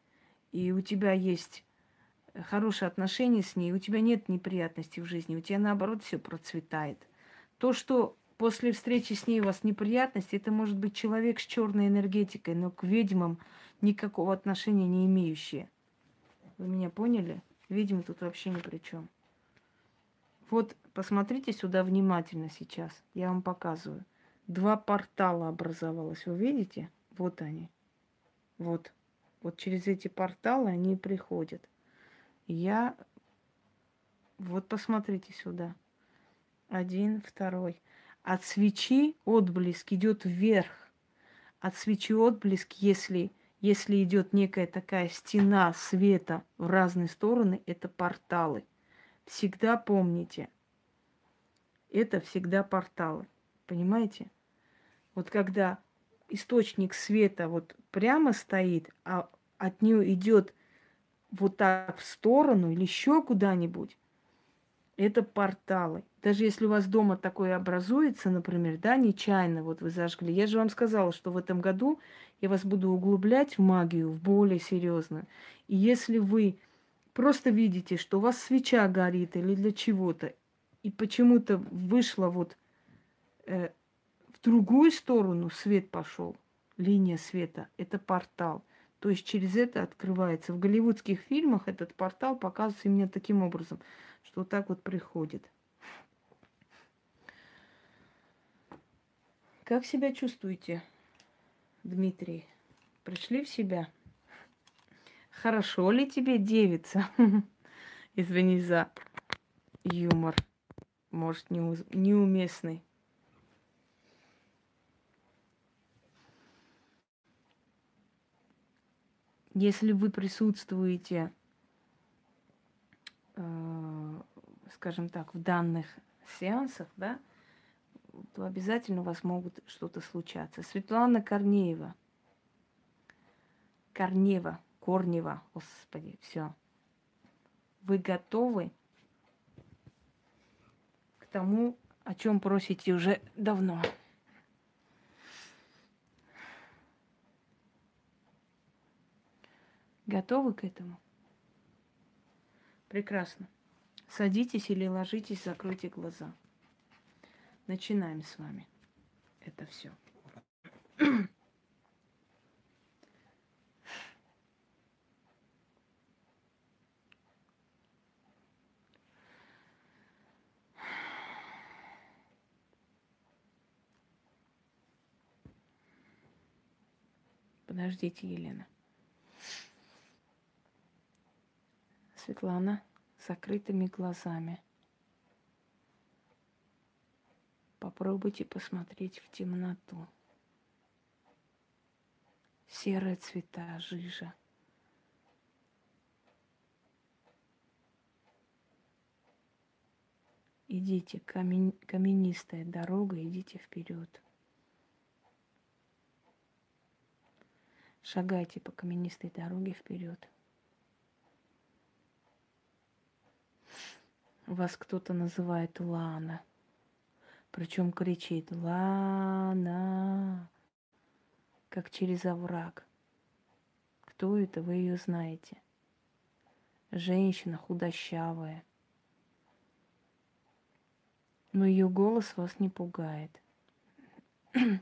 и у тебя есть хорошие отношения с ней, у тебя нет неприятностей в жизни, у тебя наоборот все процветает. То, что после встречи с ней у вас неприятности, это может быть человек с черной энергетикой, но к ведьмам никакого отношения не имеющие. Вы меня поняли? Ведьмы тут вообще ни при чем. Вот посмотрите сюда внимательно сейчас. Я вам показываю. Два портала образовалось. Вы видите? Вот они. Вот. Вот через эти порталы они приходят. Я... Вот посмотрите сюда. Один, второй. От свечи отблеск идет вверх. От свечи отблеск, если, если идет некая такая стена света в разные стороны, это порталы. Всегда помните, это всегда порталы. Понимаете? Вот когда источник света вот прямо стоит, а от нее идет вот так в сторону или еще куда-нибудь, это порталы. Даже если у вас дома такое образуется, например, да, нечаянно, вот вы зажгли. Я же вам сказала, что в этом году я вас буду углублять в магию, в более серьезно. И если вы просто видите, что у вас свеча горит или для чего-то, и почему-то вышло вот э, в другую сторону свет пошел, линия света, это портал. То есть через это открывается. В голливудских фильмах этот портал показывается именно таким образом, что вот так вот приходит. Как себя чувствуете, Дмитрий? Пришли в себя? Хорошо ли тебе девица? Извини за юмор. Может, неуместный. Если вы присутствуете, э, скажем так, в данных сеансах, да, то обязательно у вас могут что-то случаться. Светлана Корнеева. Корнева, Корнева, господи, все. Вы готовы к тому, о чем просите уже давно? Готовы к этому? Прекрасно. Садитесь или ложитесь, закройте глаза. Начинаем с вами это все. Подождите, Елена. Светлана с закрытыми глазами. Попробуйте посмотреть в темноту. Серые цвета, жижа. Идите, камень, каменистая дорога, идите вперед. Шагайте по каменистой дороге вперед. Вас кто-то называет Лана. Причем кричит Лана, как через овраг. Кто это, вы ее знаете. Женщина худощавая. Но ее голос вас не пугает.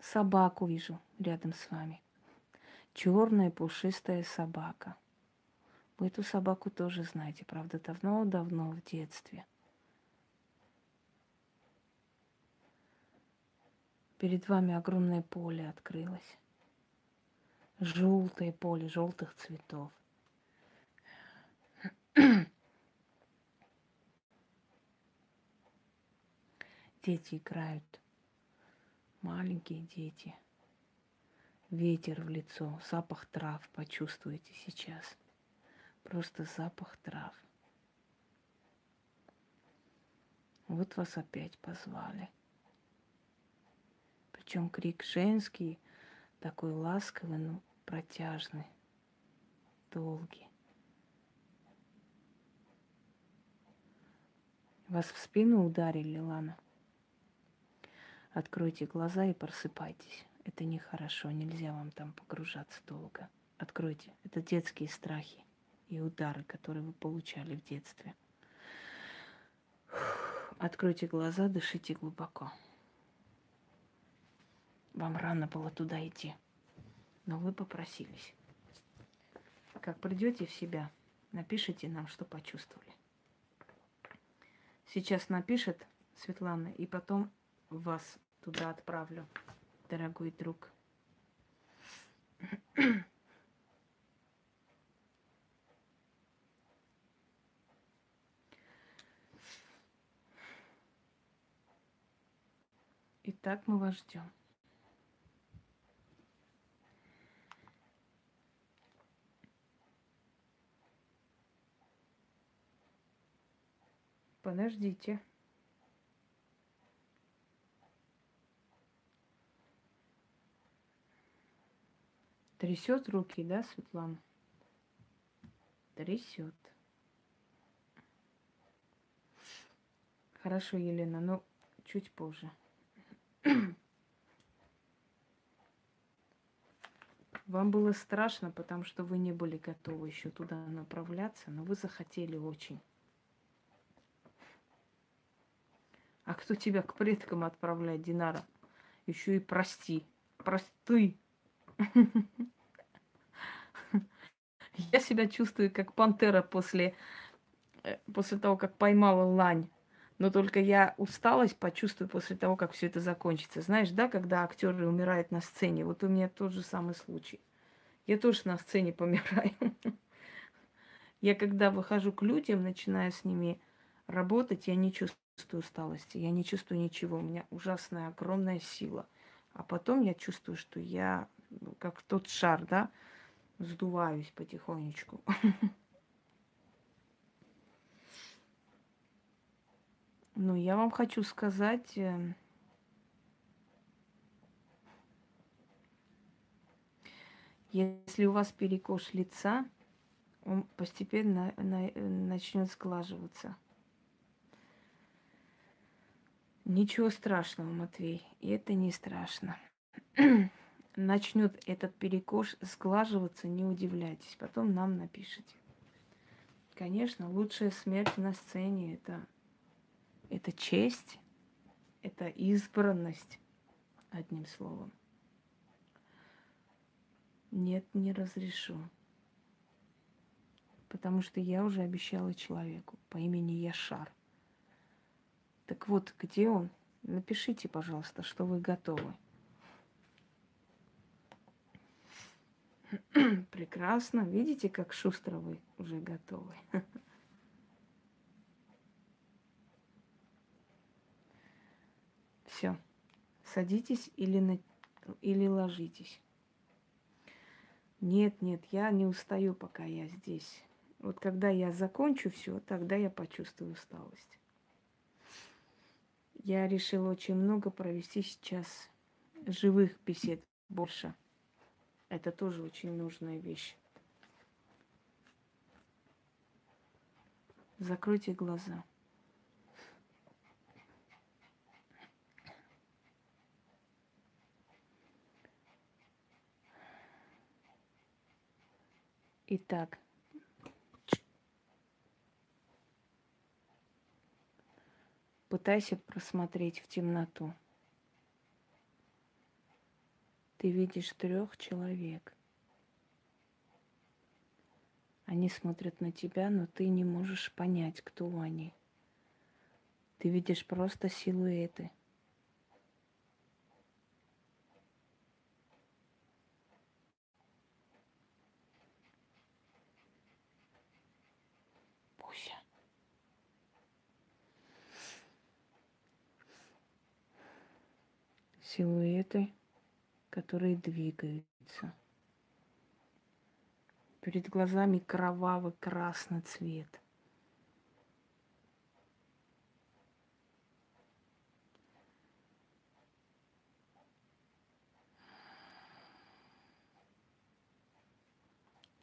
Собаку вижу рядом с вами. Черная пушистая собака. Вы эту собаку тоже знаете, правда, давно-давно в детстве. Перед вами огромное поле открылось. Желтое поле, желтых цветов. Дети играют. Маленькие дети. Ветер в лицо, запах трав почувствуете сейчас – Просто запах трав. Вот вас опять позвали. Причем крик женский, такой ласковый, но протяжный, долгий. Вас в спину ударили, Лана. Откройте глаза и просыпайтесь. Это нехорошо, нельзя вам там погружаться долго. Откройте. Это детские страхи и удары, которые вы получали в детстве. Откройте глаза, дышите глубоко. Вам рано было туда идти, но вы попросились. Как придете в себя, напишите нам, что почувствовали. Сейчас напишет Светлана, и потом вас туда отправлю, дорогой друг. Итак, мы вас ждем. Подождите. Трясет руки, да, Светлана? Трясет. Хорошо, Елена, но чуть позже. Вам было страшно, потому что вы не были готовы еще туда направляться, но вы захотели очень. А кто тебя к предкам отправляет, Динара? Еще и прости. Просты. Я себя чувствую как пантера после, э, после того, как поймала лань. Но только я усталость почувствую после того, как все это закончится. Знаешь, да, когда актеры умирают на сцене, вот у меня тот же самый случай. Я тоже на сцене помираю. Я когда выхожу к людям, начинаю с ними работать, я не чувствую усталости, я не чувствую ничего. У меня ужасная, огромная сила. А потом я чувствую, что я, ну, как тот шар, да, сдуваюсь потихонечку. Ну, я вам хочу сказать, э, если у вас перекош лица, он постепенно начнет сглаживаться. Ничего страшного, Матвей, и это не страшно. Начнет этот перекош сглаживаться, не удивляйтесь, потом нам напишите. Конечно, лучшая смерть на сцене это это честь, это избранность, одним словом. Нет, не разрешу. Потому что я уже обещала человеку по имени Яшар. Так вот, где он? Напишите, пожалуйста, что вы готовы. Прекрасно. Видите, как шустро вы уже готовы. Все. Садитесь или, на... или ложитесь. Нет, нет, я не устаю, пока я здесь. Вот когда я закончу все, тогда я почувствую усталость. Я решила очень много провести сейчас живых бесед больше. Это тоже очень нужная вещь. Закройте глаза. Итак, пытайся просмотреть в темноту. Ты видишь трех человек. Они смотрят на тебя, но ты не можешь понять, кто они. Ты видишь просто силуэты – силуэты, которые двигаются. Перед глазами кровавый красный цвет.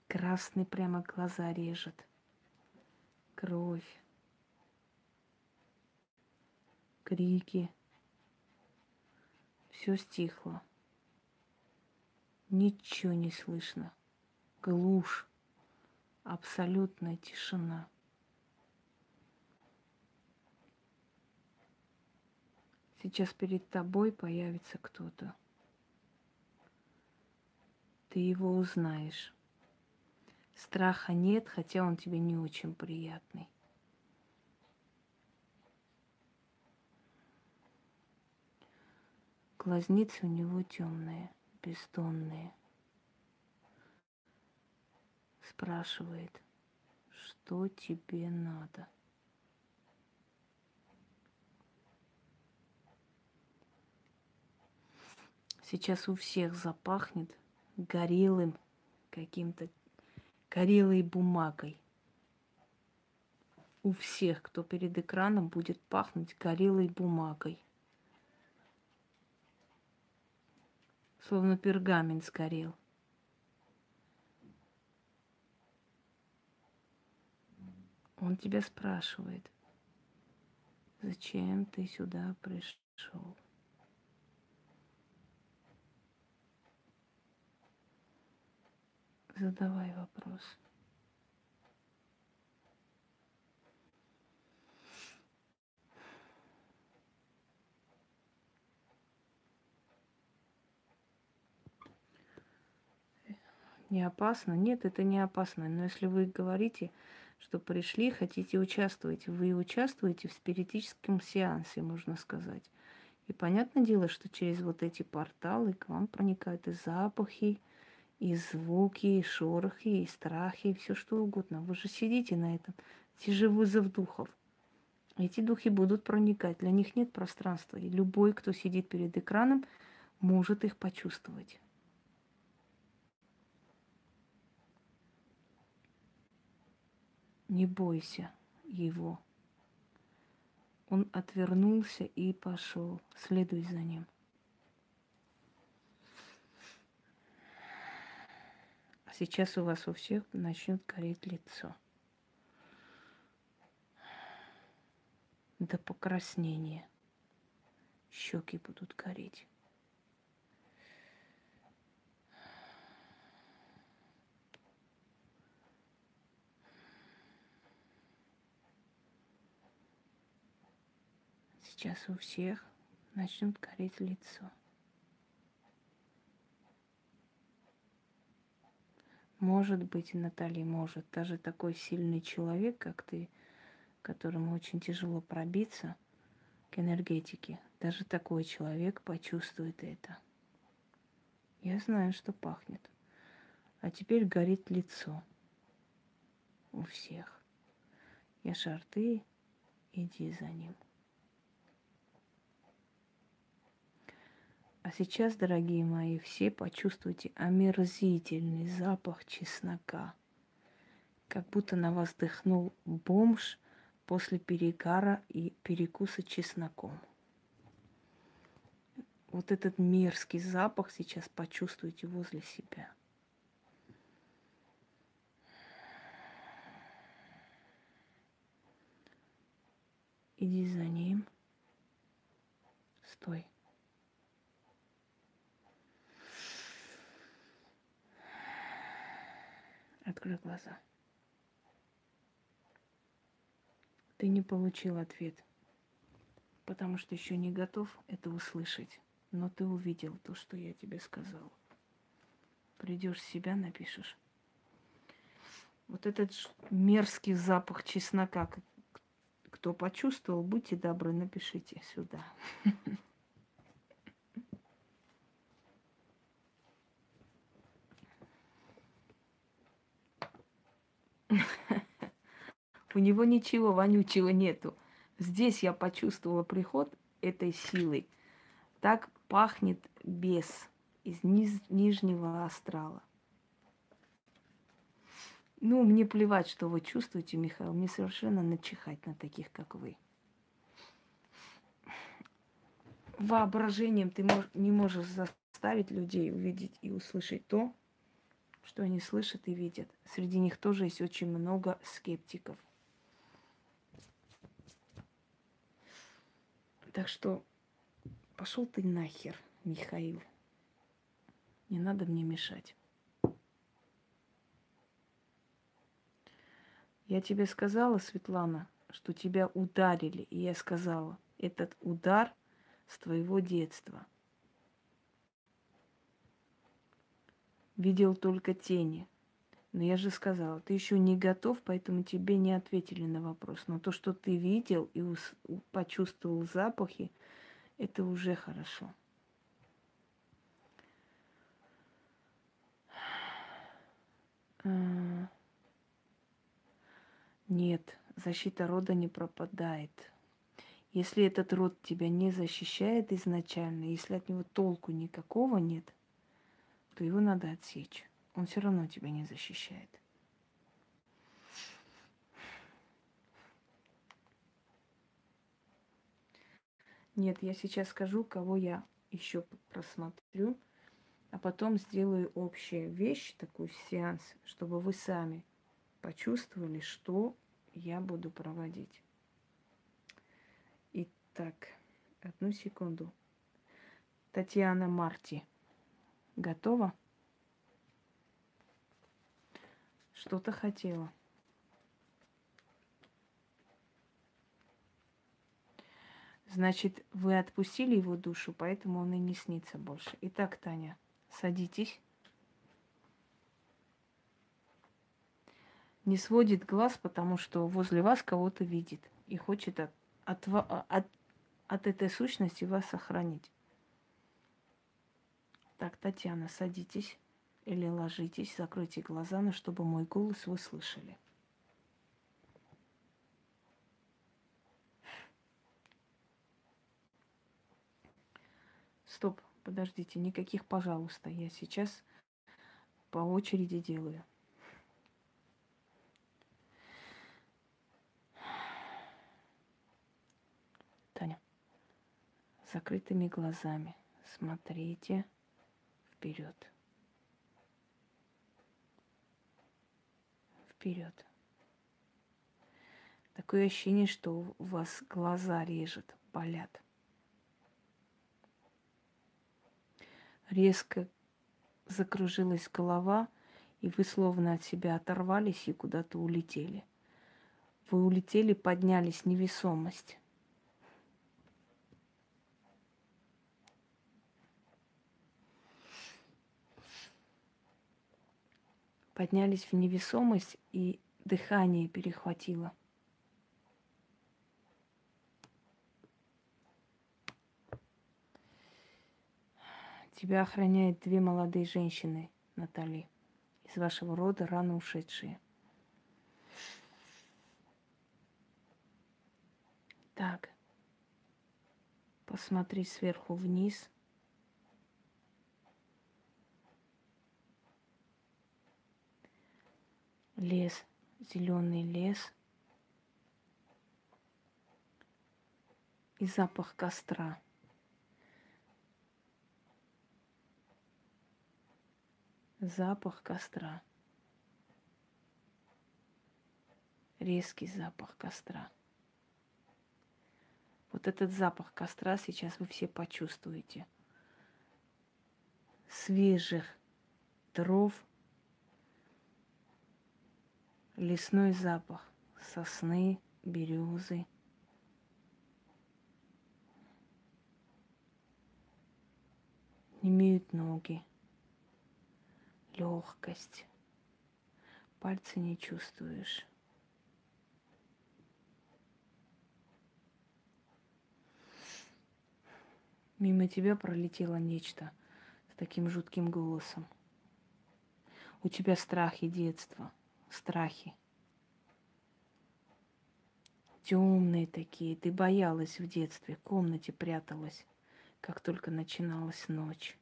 Красный прямо глаза режет. Кровь. Крики. Все стихло. Ничего не слышно. глушь, абсолютная тишина. Сейчас перед тобой появится кто-то. Ты его узнаешь. Страха нет, хотя он тебе не очень приятный. Глазницы у него темные, бездонные. Спрашивает, что тебе надо. Сейчас у всех запахнет горелым каким-то горелой бумагой. У всех, кто перед экраном, будет пахнуть горелой бумагой. Словно пергамент сгорел. Он тебя спрашивает, зачем ты сюда пришел? Задавай вопрос. Не опасно? Нет, это не опасно. Но если вы говорите, что пришли, хотите участвовать, вы участвуете в спиритическом сеансе, можно сказать. И понятное дело, что через вот эти порталы к вам проникают и запахи, и звуки, и шорохи, и страхи, и все что угодно. Вы же сидите на этом. Это же вызов духов. Эти духи будут проникать. Для них нет пространства. И любой, кто сидит перед экраном, может их почувствовать. Не бойся его. Он отвернулся и пошел. Следуй за ним. Сейчас у вас у всех начнет гореть лицо. До покраснения. Щеки будут гореть. Сейчас у всех начнет гореть лицо. Может быть, Наталья, может. Даже такой сильный человек, как ты, которому очень тяжело пробиться к энергетике, даже такой человек почувствует это. Я знаю, что пахнет. А теперь горит лицо у всех. Я шарты, иди за ним. А сейчас, дорогие мои, все почувствуйте омерзительный запах чеснока. Как будто на вас дыхнул бомж после перегара и перекуса чесноком. Вот этот мерзкий запах сейчас почувствуйте возле себя. Иди за ним. Стой. Открой глаза. Ты не получил ответ, потому что еще не готов это услышать. Но ты увидел то, что я тебе сказал. Придешь в себя, напишешь. Вот этот мерзкий запах чеснока, кто почувствовал, будьте добры, напишите сюда. У него ничего вонючего нету. Здесь я почувствовала приход этой силы. Так пахнет бес из низ, нижнего астрала. Ну, мне плевать, что вы чувствуете, Михаил. Мне совершенно начихать на таких, как вы. Воображением ты мож, не можешь заставить людей увидеть и услышать то, что они слышат и видят. Среди них тоже есть очень много скептиков. Так что пошел ты нахер, Михаил. Не надо мне мешать. Я тебе сказала, Светлана, что тебя ударили. И я сказала, этот удар с твоего детства. Видел только тени. Но я же сказала, ты еще не готов, поэтому тебе не ответили на вопрос. Но то, что ты видел и почувствовал запахи, это уже хорошо. А, нет, защита рода не пропадает. Если этот род тебя не защищает изначально, если от него толку никакого нет, то его надо отсечь. Он все равно тебя не защищает. Нет, я сейчас скажу, кого я еще просмотрю, а потом сделаю общую вещь, такой сеанс, чтобы вы сами почувствовали, что я буду проводить. Итак, одну секунду. Татьяна Марти. Готова? Что-то хотела. Значит, вы отпустили его душу, поэтому он и не снится больше. Итак, Таня, садитесь. Не сводит глаз, потому что возле вас кого-то видит и хочет от, от, от, от этой сущности вас сохранить. Так, Татьяна, садитесь. Или ложитесь, закройте глаза, но чтобы мой голос вы слышали. Стоп, подождите, никаких пожалуйста. Я сейчас по очереди делаю. Таня, закрытыми глазами смотрите вперед. Вперед. Такое ощущение, что у вас глаза режет, болят. Резко закружилась голова, и вы словно от себя оторвались и куда-то улетели. Вы улетели, поднялись невесомость. Поднялись в невесомость и дыхание перехватило. Тебя охраняют две молодые женщины, Натали, из вашего рода, рано ушедшие. Так, посмотри сверху вниз – лес, зеленый лес и запах костра. Запах костра. Резкий запах костра. Вот этот запах костра сейчас вы все почувствуете. Свежих дров – лесной запах сосны, березы. Имеют ноги, легкость, пальцы не чувствуешь. Мимо тебя пролетело нечто с таким жутким голосом. У тебя страхи детства – страхи. Темные такие. Ты боялась в детстве, в комнате пряталась, как только начиналась ночь.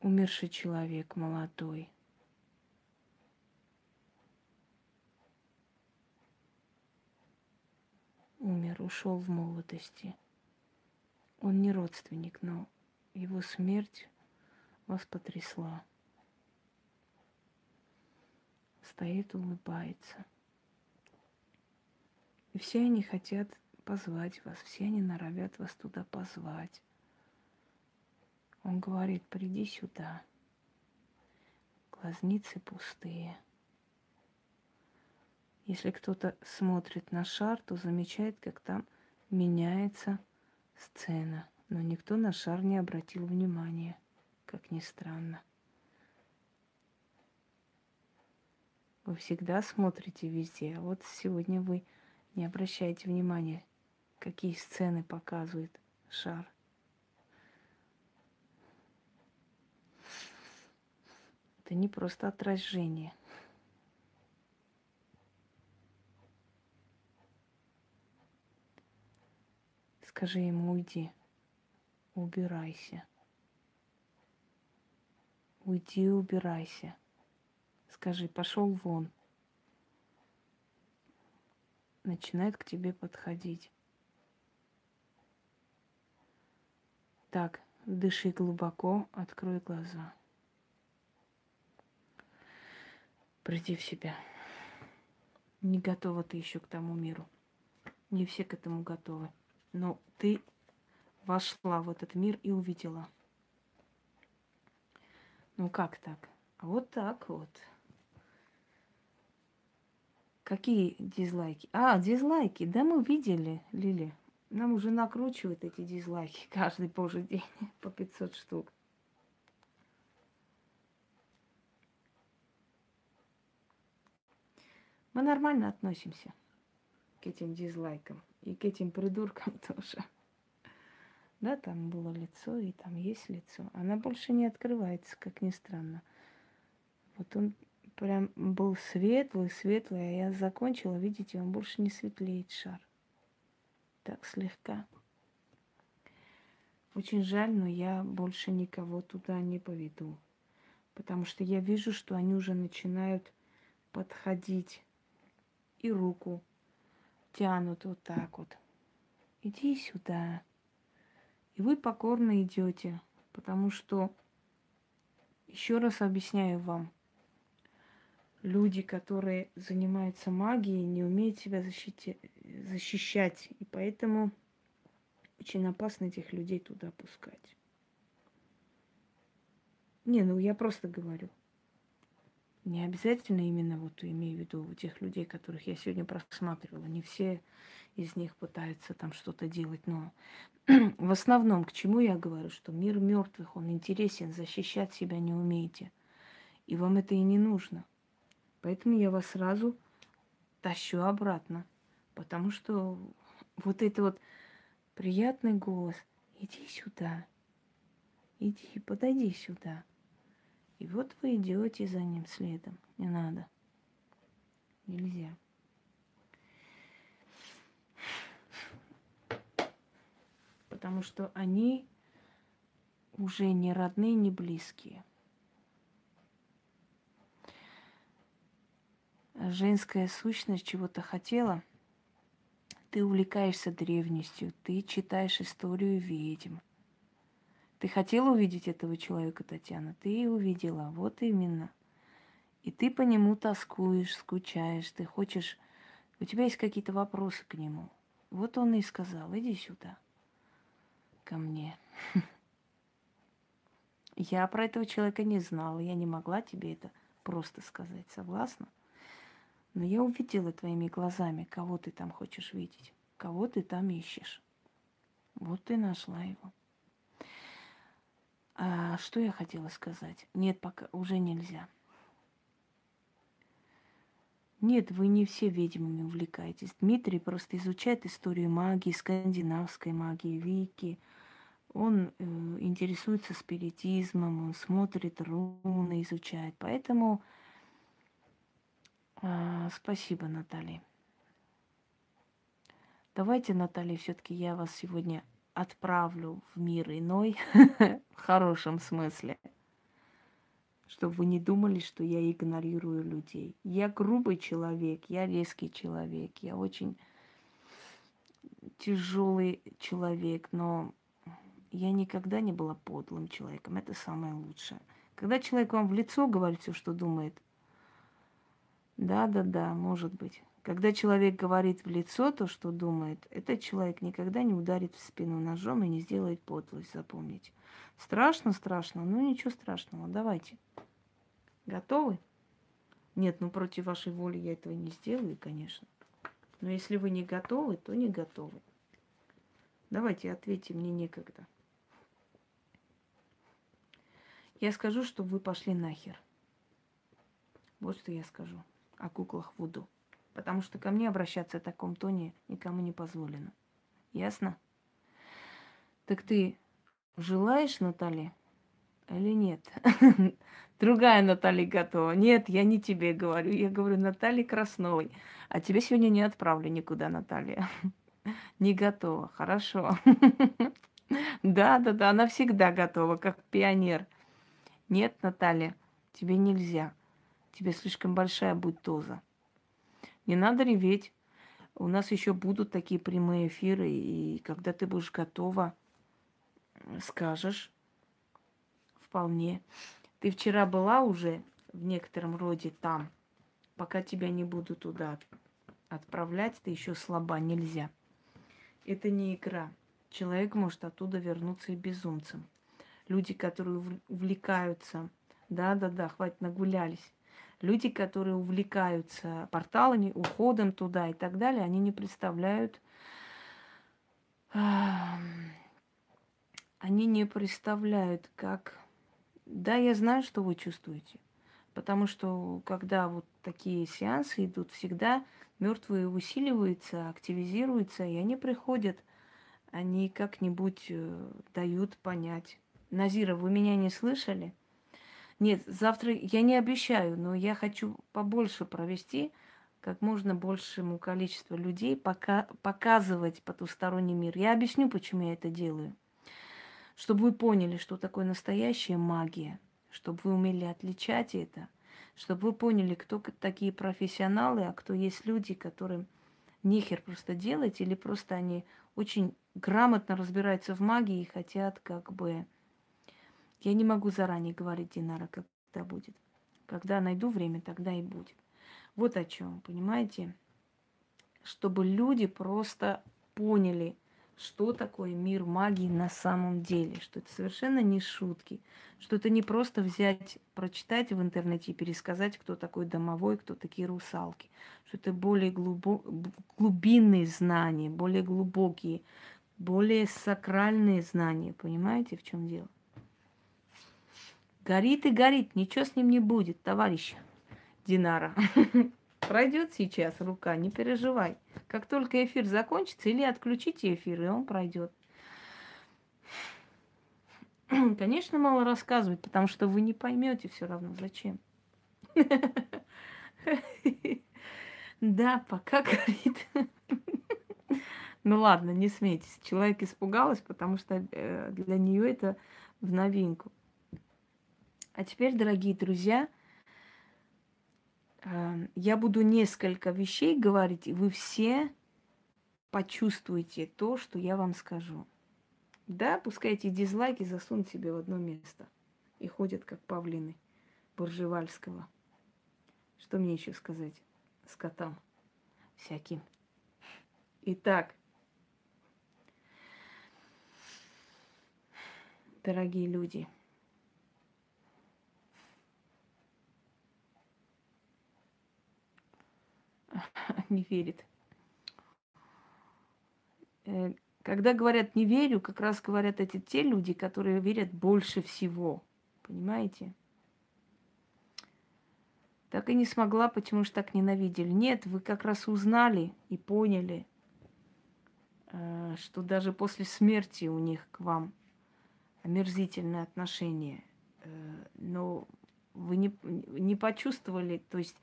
Умерший человек молодой. Умер, ушел в молодости. Он не родственник, но его смерть вас потрясла. Стоит, улыбается. И все они хотят позвать вас, все они норовят вас туда позвать. Он говорит, приди сюда. Глазницы пустые. Если кто-то смотрит на шар, то замечает, как там меняется сцена. Но никто на шар не обратил внимания, как ни странно. Вы всегда смотрите везде, а вот сегодня вы не обращаете внимания, какие сцены показывает шар. Это не просто отражение. Скажи ему, уйди, убирайся. Уйди, убирайся. Скажи, пошел вон. Начинает к тебе подходить. Так, дыши глубоко, открой глаза. Приди в себя. Не готова ты еще к тому миру. Не все к этому готовы. Но ты вошла в этот мир и увидела. Ну как так? Вот так вот. Какие дизлайки? А, дизлайки. Да мы видели, Лили. Нам уже накручивают эти дизлайки каждый божий день по 500 штук. Мы нормально относимся к этим дизлайкам и к этим придуркам тоже. Да, там было лицо, и там есть лицо. Она больше не открывается, как ни странно. Вот он прям был светлый, светлый, а я закончила, видите, он больше не светлеет шар. Так слегка. Очень жаль, но я больше никого туда не поведу. Потому что я вижу, что они уже начинают подходить и руку тянут вот так вот. Иди сюда. И вы покорно идете, потому что, еще раз объясняю вам, люди, которые занимаются магией, не умеют себя защити- защищать. И поэтому очень опасно этих людей туда пускать. Не, ну я просто говорю. Не обязательно именно вот имею в виду у тех людей, которых я сегодня просматривала. Не все из них пытаются там что-то делать, но в основном к чему я говорю, что мир мертвых, он интересен, защищать себя не умеете. И вам это и не нужно. Поэтому я вас сразу тащу обратно. Потому что вот это вот приятный голос, иди сюда, иди, подойди сюда. И вот вы идете за ним следом. Не надо. Нельзя. Потому что они уже не родные, не близкие. Женская сущность чего-то хотела. Ты увлекаешься древностью, ты читаешь историю ведьм – ты хотела увидеть этого человека, Татьяна? Ты и увидела. Вот именно. И ты по нему тоскуешь, скучаешь, ты хочешь... У тебя есть какие-то вопросы к нему. Вот он и сказал, иди сюда, ко мне. Я про этого человека не знала, я не могла тебе это просто сказать, согласна? Но я увидела твоими глазами, кого ты там хочешь видеть, кого ты там ищешь. Вот ты нашла его. А, что я хотела сказать? Нет, пока уже нельзя. Нет, вы не все ведьмами увлекаетесь. Дмитрий просто изучает историю магии, скандинавской магии, вики. Он э, интересуется спиритизмом, он смотрит руны, изучает. Поэтому э, спасибо, Наталья. Давайте, Наталья, все-таки я вас сегодня отправлю в мир иной, в хорошем смысле, чтобы вы не думали, что я игнорирую людей. Я грубый человек, я резкий человек, я очень тяжелый человек, но я никогда не была подлым человеком. Это самое лучшее. Когда человек вам в лицо говорит все, что думает, да, да, да, может быть. Когда человек говорит в лицо то, что думает, этот человек никогда не ударит в спину ножом и не сделает подлость, запомните. Страшно, страшно, но ничего страшного, давайте. Готовы? Нет, ну против вашей воли я этого не сделаю, конечно. Но если вы не готовы, то не готовы. Давайте ответьте, мне некогда. Я скажу, чтобы вы пошли нахер. Вот что я скажу о куклах Вуду. Потому что ко мне обращаться в таком тоне никому не позволено. Ясно? Так ты желаешь, Наталья, или нет? Другая Наталья готова. Нет, я не тебе говорю. Я говорю Наталье Красновой. А тебе сегодня не отправлю никуда, Наталья. Не готова. Хорошо. Да, да, да, она всегда готова, как пионер. Нет, Наталья, тебе нельзя. Тебе слишком большая будет доза. Не надо реветь. У нас еще будут такие прямые эфиры, и когда ты будешь готова, скажешь. Вполне. Ты вчера была уже в некотором роде там. Пока тебя не буду туда отправлять, ты еще слаба, нельзя. Это не игра. Человек может оттуда вернуться и безумцем. Люди, которые увлекаются, да-да-да, хватит, нагулялись. Люди, которые увлекаются порталами, уходом туда и так далее, они не представляют, они не представляют, как... Да, я знаю, что вы чувствуете. Потому что когда вот такие сеансы идут, всегда мертвые усиливаются, активизируются, и они приходят, они как-нибудь э, дают понять. Назира, вы меня не слышали? Нет, завтра я не обещаю, но я хочу побольше провести, как можно большему количеству людей, пока, показывать потусторонний мир. Я объясню, почему я это делаю. Чтобы вы поняли, что такое настоящая магия, чтобы вы умели отличать это, чтобы вы поняли, кто такие профессионалы, а кто есть люди, которым нехер просто делать, или просто они очень грамотно разбираются в магии и хотят как бы я не могу заранее говорить, Динара, когда будет. Когда найду время, тогда и будет. Вот о чем, понимаете? Чтобы люди просто поняли, что такое мир магии на самом деле, что это совершенно не шутки, что это не просто взять, прочитать в интернете и пересказать, кто такой домовой, кто такие русалки, что это более глубо... глубинные знания, более глубокие, более сакральные знания, понимаете, в чем дело? Горит и горит, ничего с ним не будет, товарищ Динара. Пройдет сейчас рука, не переживай. Как только эфир закончится, или отключите эфир, и он пройдет. Конечно, мало рассказывать, потому что вы не поймете все равно, зачем. Да, пока горит. Ну ладно, не смейтесь. Человек испугалась, потому что э, для нее это в новинку. А теперь, дорогие друзья, эм, я буду несколько вещей говорить, и вы все почувствуете то, что я вам скажу. Да, пускай эти дизлайки засунут себе в одно место и ходят как павлины Буржевальского. Что мне еще сказать с котам всяким? Итак, дорогие люди – не верит. Э, когда говорят не верю, как раз говорят эти те люди, которые верят больше всего. Понимаете? Так и не смогла, почему же так ненавидели. Нет, вы как раз узнали и поняли, э, что даже после смерти у них к вам омерзительное отношение. Э, но вы не, не почувствовали, то есть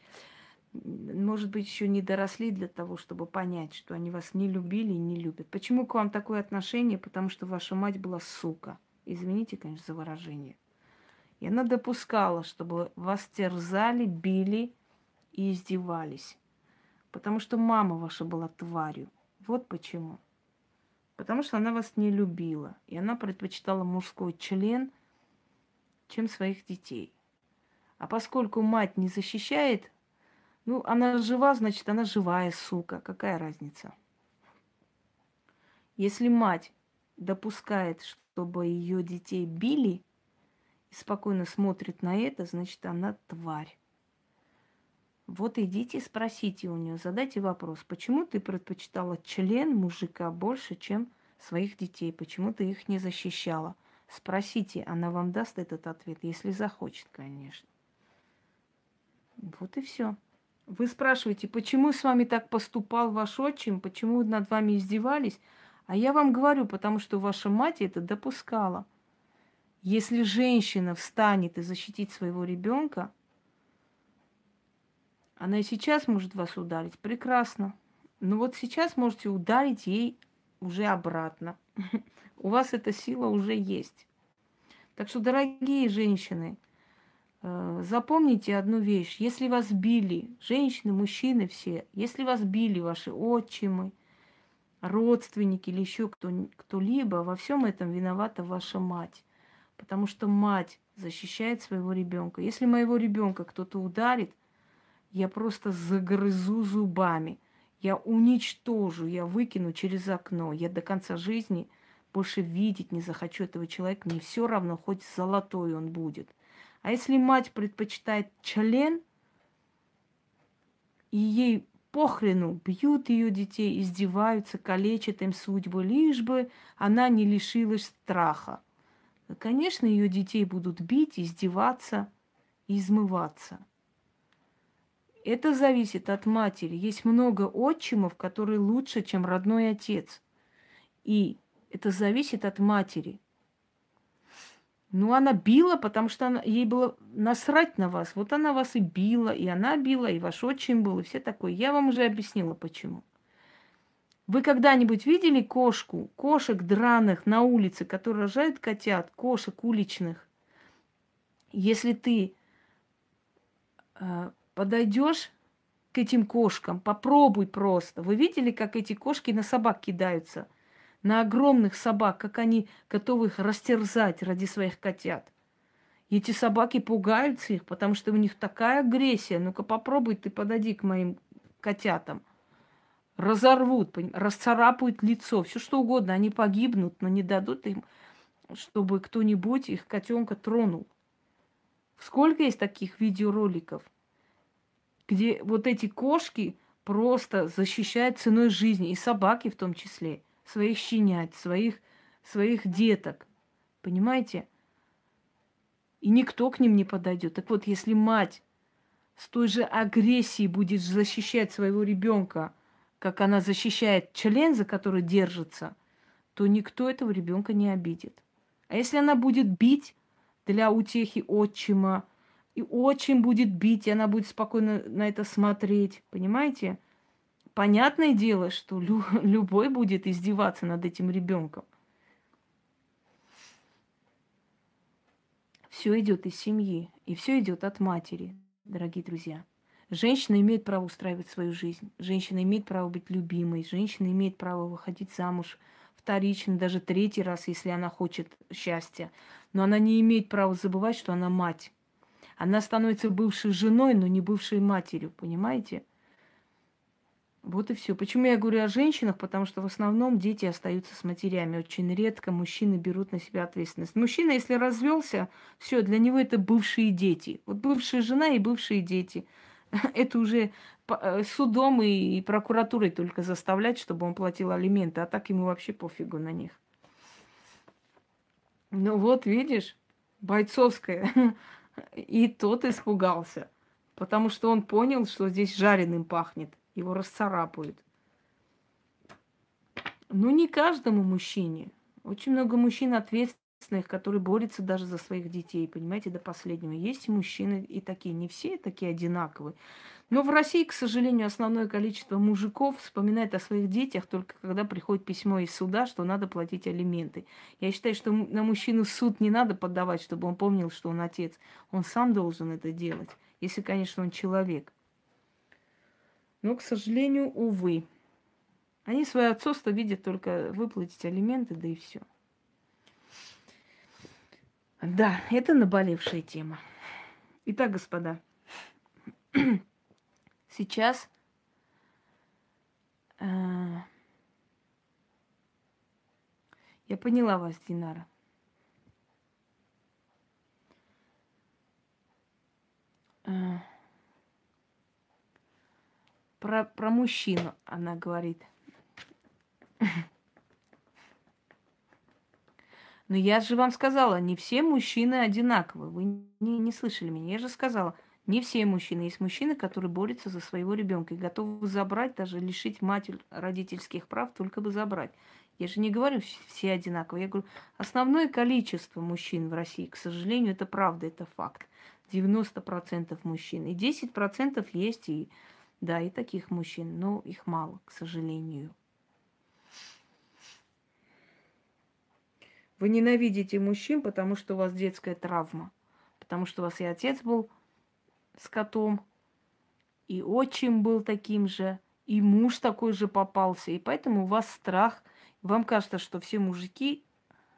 может быть, еще не доросли для того, чтобы понять, что они вас не любили и не любят. Почему к вам такое отношение? Потому что ваша мать была сука. Извините, конечно, за выражение. И она допускала, чтобы вас терзали, били и издевались. Потому что мама ваша была тварью. Вот почему. Потому что она вас не любила. И она предпочитала мужской член, чем своих детей. А поскольку мать не защищает ну, она жива, значит, она живая сука. Какая разница? Если мать допускает, чтобы ее детей били и спокойно смотрит на это, значит, она тварь. Вот идите спросите у нее, задайте вопрос, почему ты предпочитала член мужика больше, чем своих детей, почему ты их не защищала. Спросите, она вам даст этот ответ, если захочет, конечно. Вот и все. Вы спрашиваете, почему с вами так поступал ваш отчим, почему над вами издевались? А я вам говорю, потому что ваша мать это допускала. Если женщина встанет и защитит своего ребенка, она и сейчас может вас ударить. Прекрасно. Но вот сейчас можете ударить ей уже обратно. У вас эта сила уже есть. Так что, дорогие женщины, запомните одну вещь. Если вас били, женщины, мужчины все, если вас били ваши отчимы, родственники или еще кто, кто-либо, во всем этом виновата ваша мать. Потому что мать защищает своего ребенка. Если моего ребенка кто-то ударит, я просто загрызу зубами. Я уничтожу, я выкину через окно. Я до конца жизни больше видеть не захочу этого человека. Мне все равно, хоть золотой он будет. А если мать предпочитает член, и ей похрену, бьют ее детей, издеваются, калечат им судьбы, лишь бы она не лишилась страха. Конечно, ее детей будут бить, издеваться и измываться. Это зависит от матери. Есть много отчимов, которые лучше, чем родной отец. И это зависит от матери. Ну, она била, потому что она, ей было насрать на вас. Вот она вас и била, и она била, и ваш отчим был, и все такое. Я вам уже объяснила, почему. Вы когда-нибудь видели кошку, кошек драных на улице, которые рожают котят, кошек уличных? Если ты э, подойдешь к этим кошкам, попробуй просто. Вы видели, как эти кошки на собак кидаются? На огромных собак, как они готовы их растерзать ради своих котят. И эти собаки пугаются их, потому что у них такая агрессия. Ну-ка попробуй ты подойди к моим котятам. Разорвут, расцарапают лицо, все что угодно. Они погибнут, но не дадут им, чтобы кто-нибудь их котенка тронул. Сколько есть таких видеороликов? где вот эти кошки просто защищают ценой жизни, и собаки в том числе, своих щенят, своих, своих деток. Понимаете? И никто к ним не подойдет. Так вот, если мать с той же агрессией будет защищать своего ребенка, как она защищает член, за который держится, то никто этого ребенка не обидит. А если она будет бить для утехи отчима, и очень будет бить, и она будет спокойно на это смотреть. Понимаете? Понятное дело, что лю- любой будет издеваться над этим ребенком. Все идет из семьи, и все идет от матери, дорогие друзья. Женщина имеет право устраивать свою жизнь. Женщина имеет право быть любимой. Женщина имеет право выходить замуж вторично, даже третий раз, если она хочет счастья. Но она не имеет права забывать, что она мать. Она становится бывшей женой, но не бывшей матерью, понимаете? Вот и все. Почему я говорю о женщинах? Потому что в основном дети остаются с матерями. Очень редко мужчины берут на себя ответственность. Мужчина, если развелся, все, для него это бывшие дети. Вот бывшая жена и бывшие дети. Это уже э, судом и прокуратурой только заставлять, чтобы он платил алименты, а так ему вообще пофигу на них. Ну вот, видишь, бойцовская И тот испугался, потому что он понял, что здесь жареным пахнет. Его расцарапают. Ну, не каждому мужчине. Очень много мужчин ответственных, которые борются даже за своих детей, понимаете, до последнего. Есть мужчины и такие, не все такие одинаковые. Но в России, к сожалению, основное количество мужиков вспоминает о своих детях только когда приходит письмо из суда, что надо платить алименты. Я считаю, что на мужчину суд не надо подавать, чтобы он помнил, что он отец. Он сам должен это делать, если, конечно, он человек. Но, к сожалению, увы. Они свое отцовство видят только выплатить алименты, да и все. Да, это наболевшая тема. Итак, господа, сейчас э, я поняла вас, Динара. Про, про мужчину она говорит. Но я же вам сказала, не все мужчины одинаковы. Вы не, не слышали меня. Я же сказала, не все мужчины. Есть мужчины, которые борются за своего ребенка и готовы забрать, даже лишить мать родительских прав, только бы забрать. Я же не говорю все одинаковые. Я говорю, основное количество мужчин в России, к сожалению, это правда, это факт. 90% мужчин. И 10% есть и, да, и таких мужчин, но их мало, к сожалению. Вы ненавидите мужчин, потому что у вас детская травма. Потому что у вас и отец был с котом, и отчим был таким же, и муж такой же попался. И поэтому у вас страх. Вам кажется, что все мужики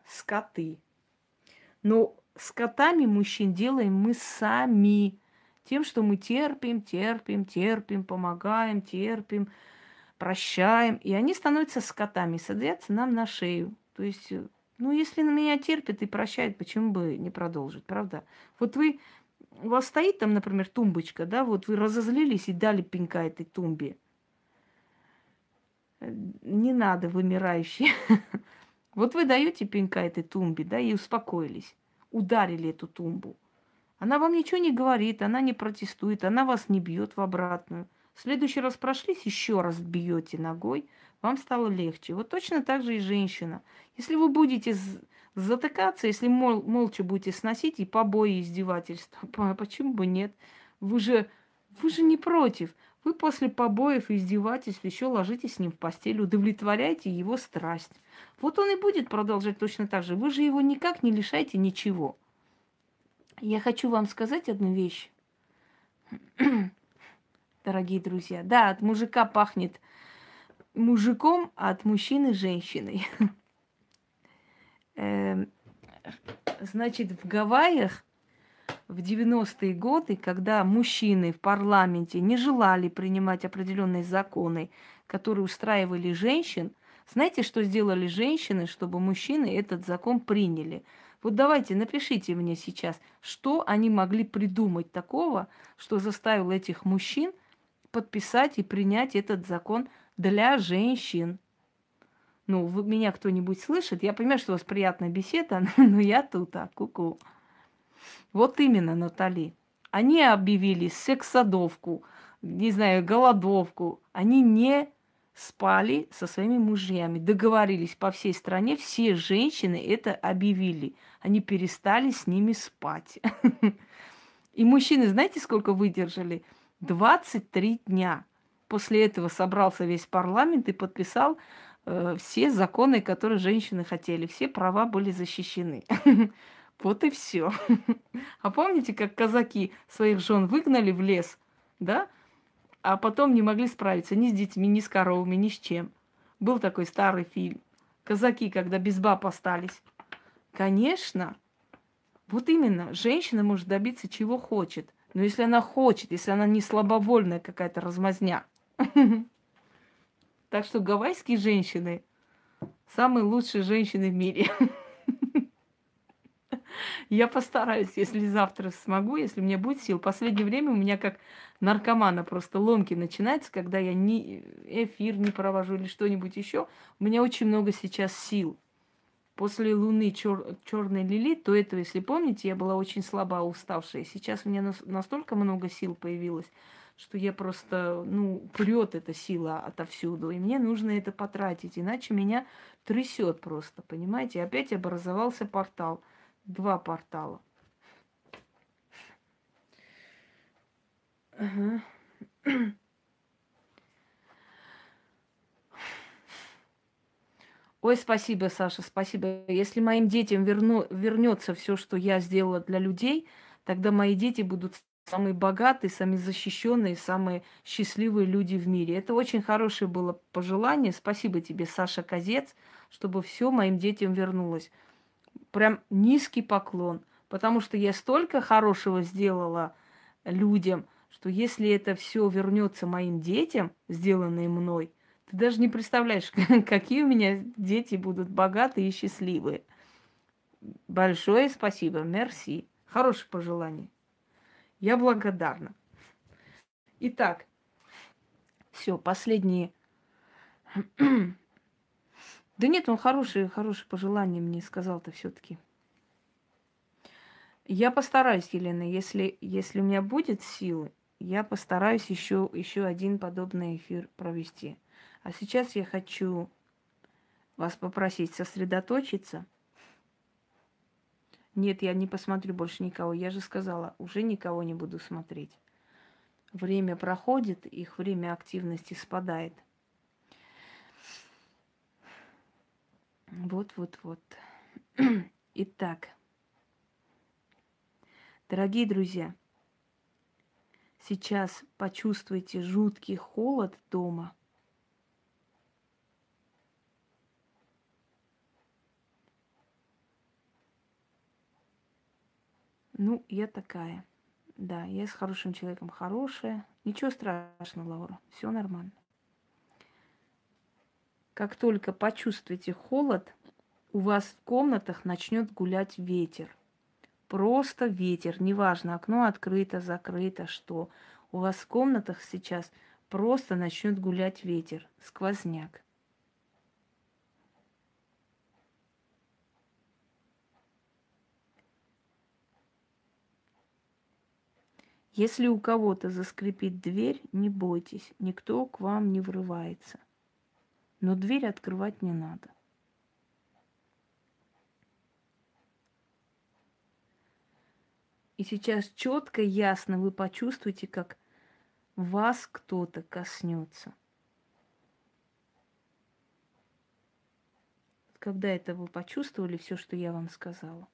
скоты. Но с котами мужчин делаем мы сами. Тем, что мы терпим, терпим, терпим, помогаем, терпим, прощаем. И они становятся скотами, садятся нам на шею. То есть ну, если на меня терпит и прощает, почему бы не продолжить, правда? Вот вы, у вас стоит там, например, тумбочка, да, вот вы разозлились и дали пинка этой тумбе. Не надо, вымирающий. Вот вы даете пинка этой тумбе, да, и успокоились. Ударили эту тумбу. Она вам ничего не говорит, она не протестует, она вас не бьет в обратную. В следующий раз прошлись, еще раз бьете ногой, вам стало легче. Вот точно так же и женщина. Если вы будете затыкаться, если мол, молча будете сносить и побои, и издевательства, почему бы нет? Вы же, вы же не против. Вы после побоев и издевательств еще ложитесь с ним в постель, удовлетворяете его страсть. Вот он и будет продолжать точно так же. Вы же его никак не лишаете ничего. Я хочу вам сказать одну вещь, дорогие друзья. Да, от мужика пахнет мужиком, а от мужчины женщиной. Эм, значит, в Гавайях в 90-е годы, когда мужчины в парламенте не желали принимать определенные законы, которые устраивали женщин, знаете, что сделали женщины, чтобы мужчины этот закон приняли? Вот давайте, напишите мне сейчас, что они могли придумать такого, что заставило этих мужчин подписать и принять этот закон для женщин. Ну, вы, меня кто-нибудь слышит? Я понимаю, что у вас приятная беседа, но я тут, а, ку-ку. Вот именно, Натали. Они объявили секс-садовку, не знаю, голодовку. Они не спали со своими мужьями, договорились по всей стране, все женщины это объявили. Они перестали с ними спать. И мужчины, знаете, сколько выдержали? 23 дня. После этого собрался весь парламент и подписал э, все законы, которые женщины хотели. Все права были защищены. Вот и все. А помните, как казаки своих жен выгнали в лес, да? А потом не могли справиться ни с детьми, ни с коровами, ни с чем. Был такой старый фильм. Казаки, когда без баб остались. Конечно, вот именно, женщина может добиться чего хочет. Но если она хочет, если она не слабовольная какая-то размазня, так что гавайские женщины самые лучшие женщины в мире. Я постараюсь, если завтра смогу, если мне будет сил. Последнее время у меня как наркомана просто ломки начинается, когда я ни эфир не провожу или что-нибудь еще. У меня очень много сейчас сил. После Луны чер- черной лили, то этого, если помните, я была очень слаба, уставшая. Сейчас у меня настолько много сил появилось, что я просто, ну, прет эта сила отовсюду, и мне нужно это потратить, иначе меня трясет просто, понимаете? Опять образовался портал, два портала. Ой, спасибо, Саша, спасибо. Если моим детям верну, вернется все, что я сделала для людей, тогда мои дети будут самые богатые, самые защищенные, самые счастливые люди в мире. Это очень хорошее было пожелание. Спасибо тебе, Саша Козец, чтобы все моим детям вернулось. Прям низкий поклон, потому что я столько хорошего сделала людям, что если это все вернется моим детям, сделанное мной, ты даже не представляешь, какие у меня дети будут богатые и счастливые. Большое спасибо, мерси. Хорошее пожелание. Я благодарна. Итак, все, последние. Да нет, он хороший, хорошее пожелание мне сказал-то все-таки. Я постараюсь, Елена, если, если у меня будет силы, я постараюсь еще, еще один подобный эфир провести. А сейчас я хочу вас попросить сосредоточиться. Нет, я не посмотрю больше никого. Я же сказала, уже никого не буду смотреть. Время проходит, их время активности спадает. Вот, вот, вот. Итак, дорогие друзья, сейчас почувствуйте жуткий холод дома – Ну, я такая. Да, я с хорошим человеком хорошая. Ничего страшного, Лаура. Все нормально. Как только почувствуете холод, у вас в комнатах начнет гулять ветер. Просто ветер, неважно, окно открыто, закрыто, что. У вас в комнатах сейчас просто начнет гулять ветер, сквозняк. Если у кого-то заскрипит дверь, не бойтесь, никто к вам не врывается. Но дверь открывать не надо. И сейчас четко, ясно вы почувствуете, как вас кто-то коснется. Когда это вы почувствовали все, что я вам сказала,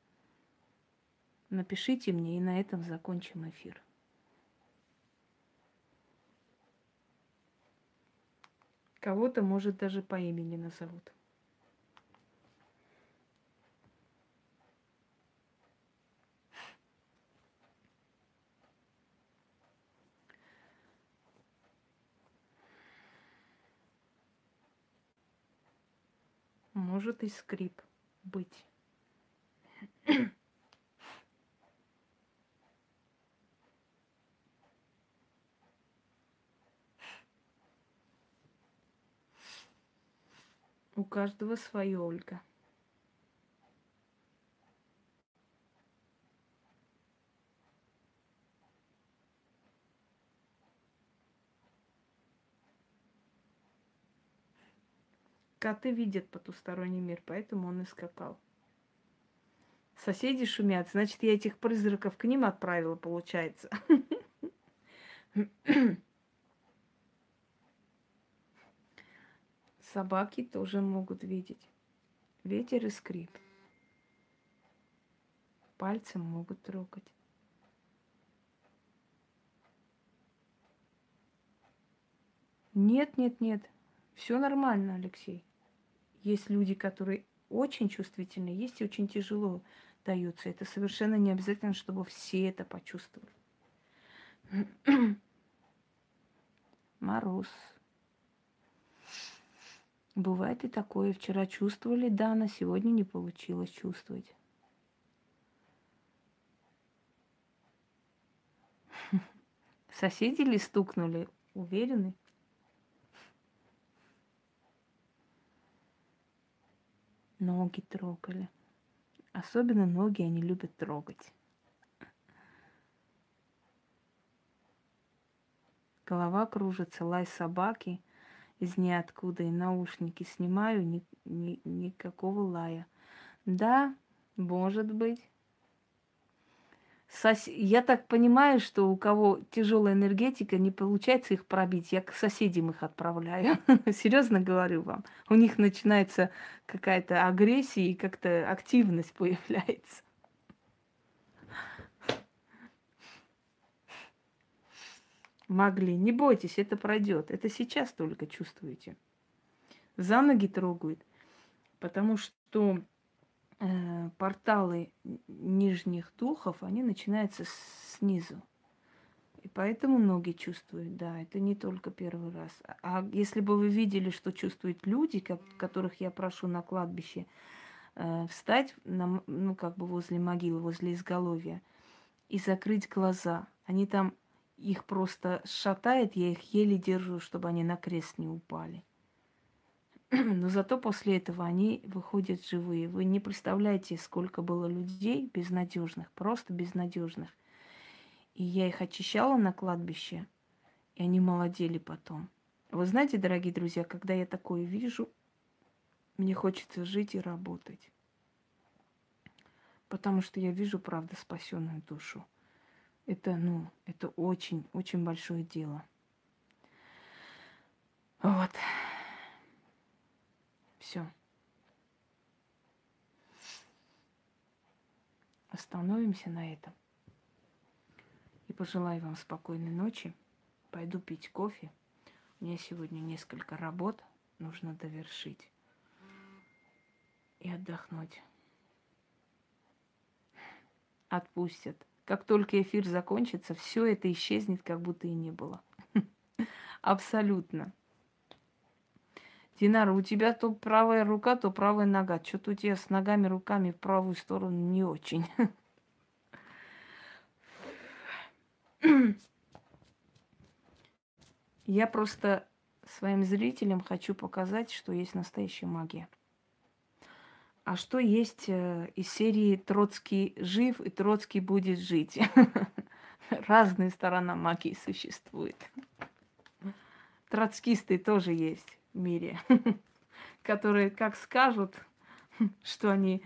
напишите мне, и на этом закончим эфир. Кого-то, может, даже по имени назовут. Может и скрип быть. У каждого свое, Ольга. Коты видят потусторонний мир, поэтому он и скакал. Соседи шумят, значит, я этих призраков к ним отправила, получается. Собаки тоже могут видеть. Ветер и скрип. Пальцем могут трогать. Нет, нет, нет. Все нормально, Алексей. Есть люди, которые очень чувствительны, есть и очень тяжело даются. Это совершенно не обязательно, чтобы все это почувствовали. Мороз. Бывает и такое. Вчера чувствовали, да, на сегодня не получилось чувствовать. Соседи ли стукнули? Уверены? Ноги трогали. Особенно ноги они любят трогать. Голова кружится, лай собаки – из ниоткуда и наушники снимаю, ни, ни, никакого лая. Да, может быть. Сос... Я так понимаю, что у кого тяжелая энергетика, не получается их пробить. Я к соседям их отправляю. Серьезно говорю вам. У них начинается какая-то агрессия и как-то активность появляется. Могли. Не бойтесь, это пройдет. Это сейчас только чувствуете. За ноги трогают, потому что э, порталы нижних духов, они начинаются снизу. И поэтому ноги чувствуют, да, это не только первый раз. А если бы вы видели, что чувствуют люди, как, которых я прошу на кладбище э, встать, на, ну, как бы возле могилы, возле изголовья, и закрыть глаза – Они там, их просто шатает, я их еле держу, чтобы они на крест не упали. Но зато после этого они выходят живые. Вы не представляете, сколько было людей безнадежных, просто безнадежных. И я их очищала на кладбище, и они молодели потом. Вы знаете, дорогие друзья, когда я такое вижу, мне хочется жить и работать. Потому что я вижу, правда, спасенную душу. Это, ну, это очень, очень большое дело. Вот. Все. Остановимся на этом. И пожелаю вам спокойной ночи. Пойду пить кофе. У меня сегодня несколько работ нужно довершить и отдохнуть. Отпустят. Как только эфир закончится, все это исчезнет, как будто и не было. Абсолютно. Динара, у тебя то правая рука, то правая нога. Что-то у тебя с ногами, руками в правую сторону не очень. Я просто своим зрителям хочу показать, что есть настоящая магия. А что есть э, из серии «Троцкий жив» и «Троцкий будет жить»? Разные сторона магии существует. Троцкисты тоже есть в мире, которые как скажут, что они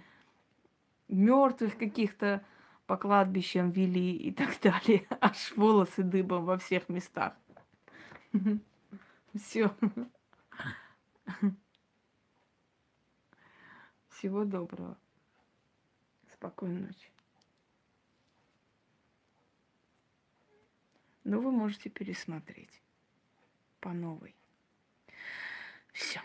мертвых каких-то по кладбищам вели и так далее, аж волосы дыбом во всех местах. Все. Всего доброго. Спокойной ночи. Но вы можете пересмотреть по новой. Все.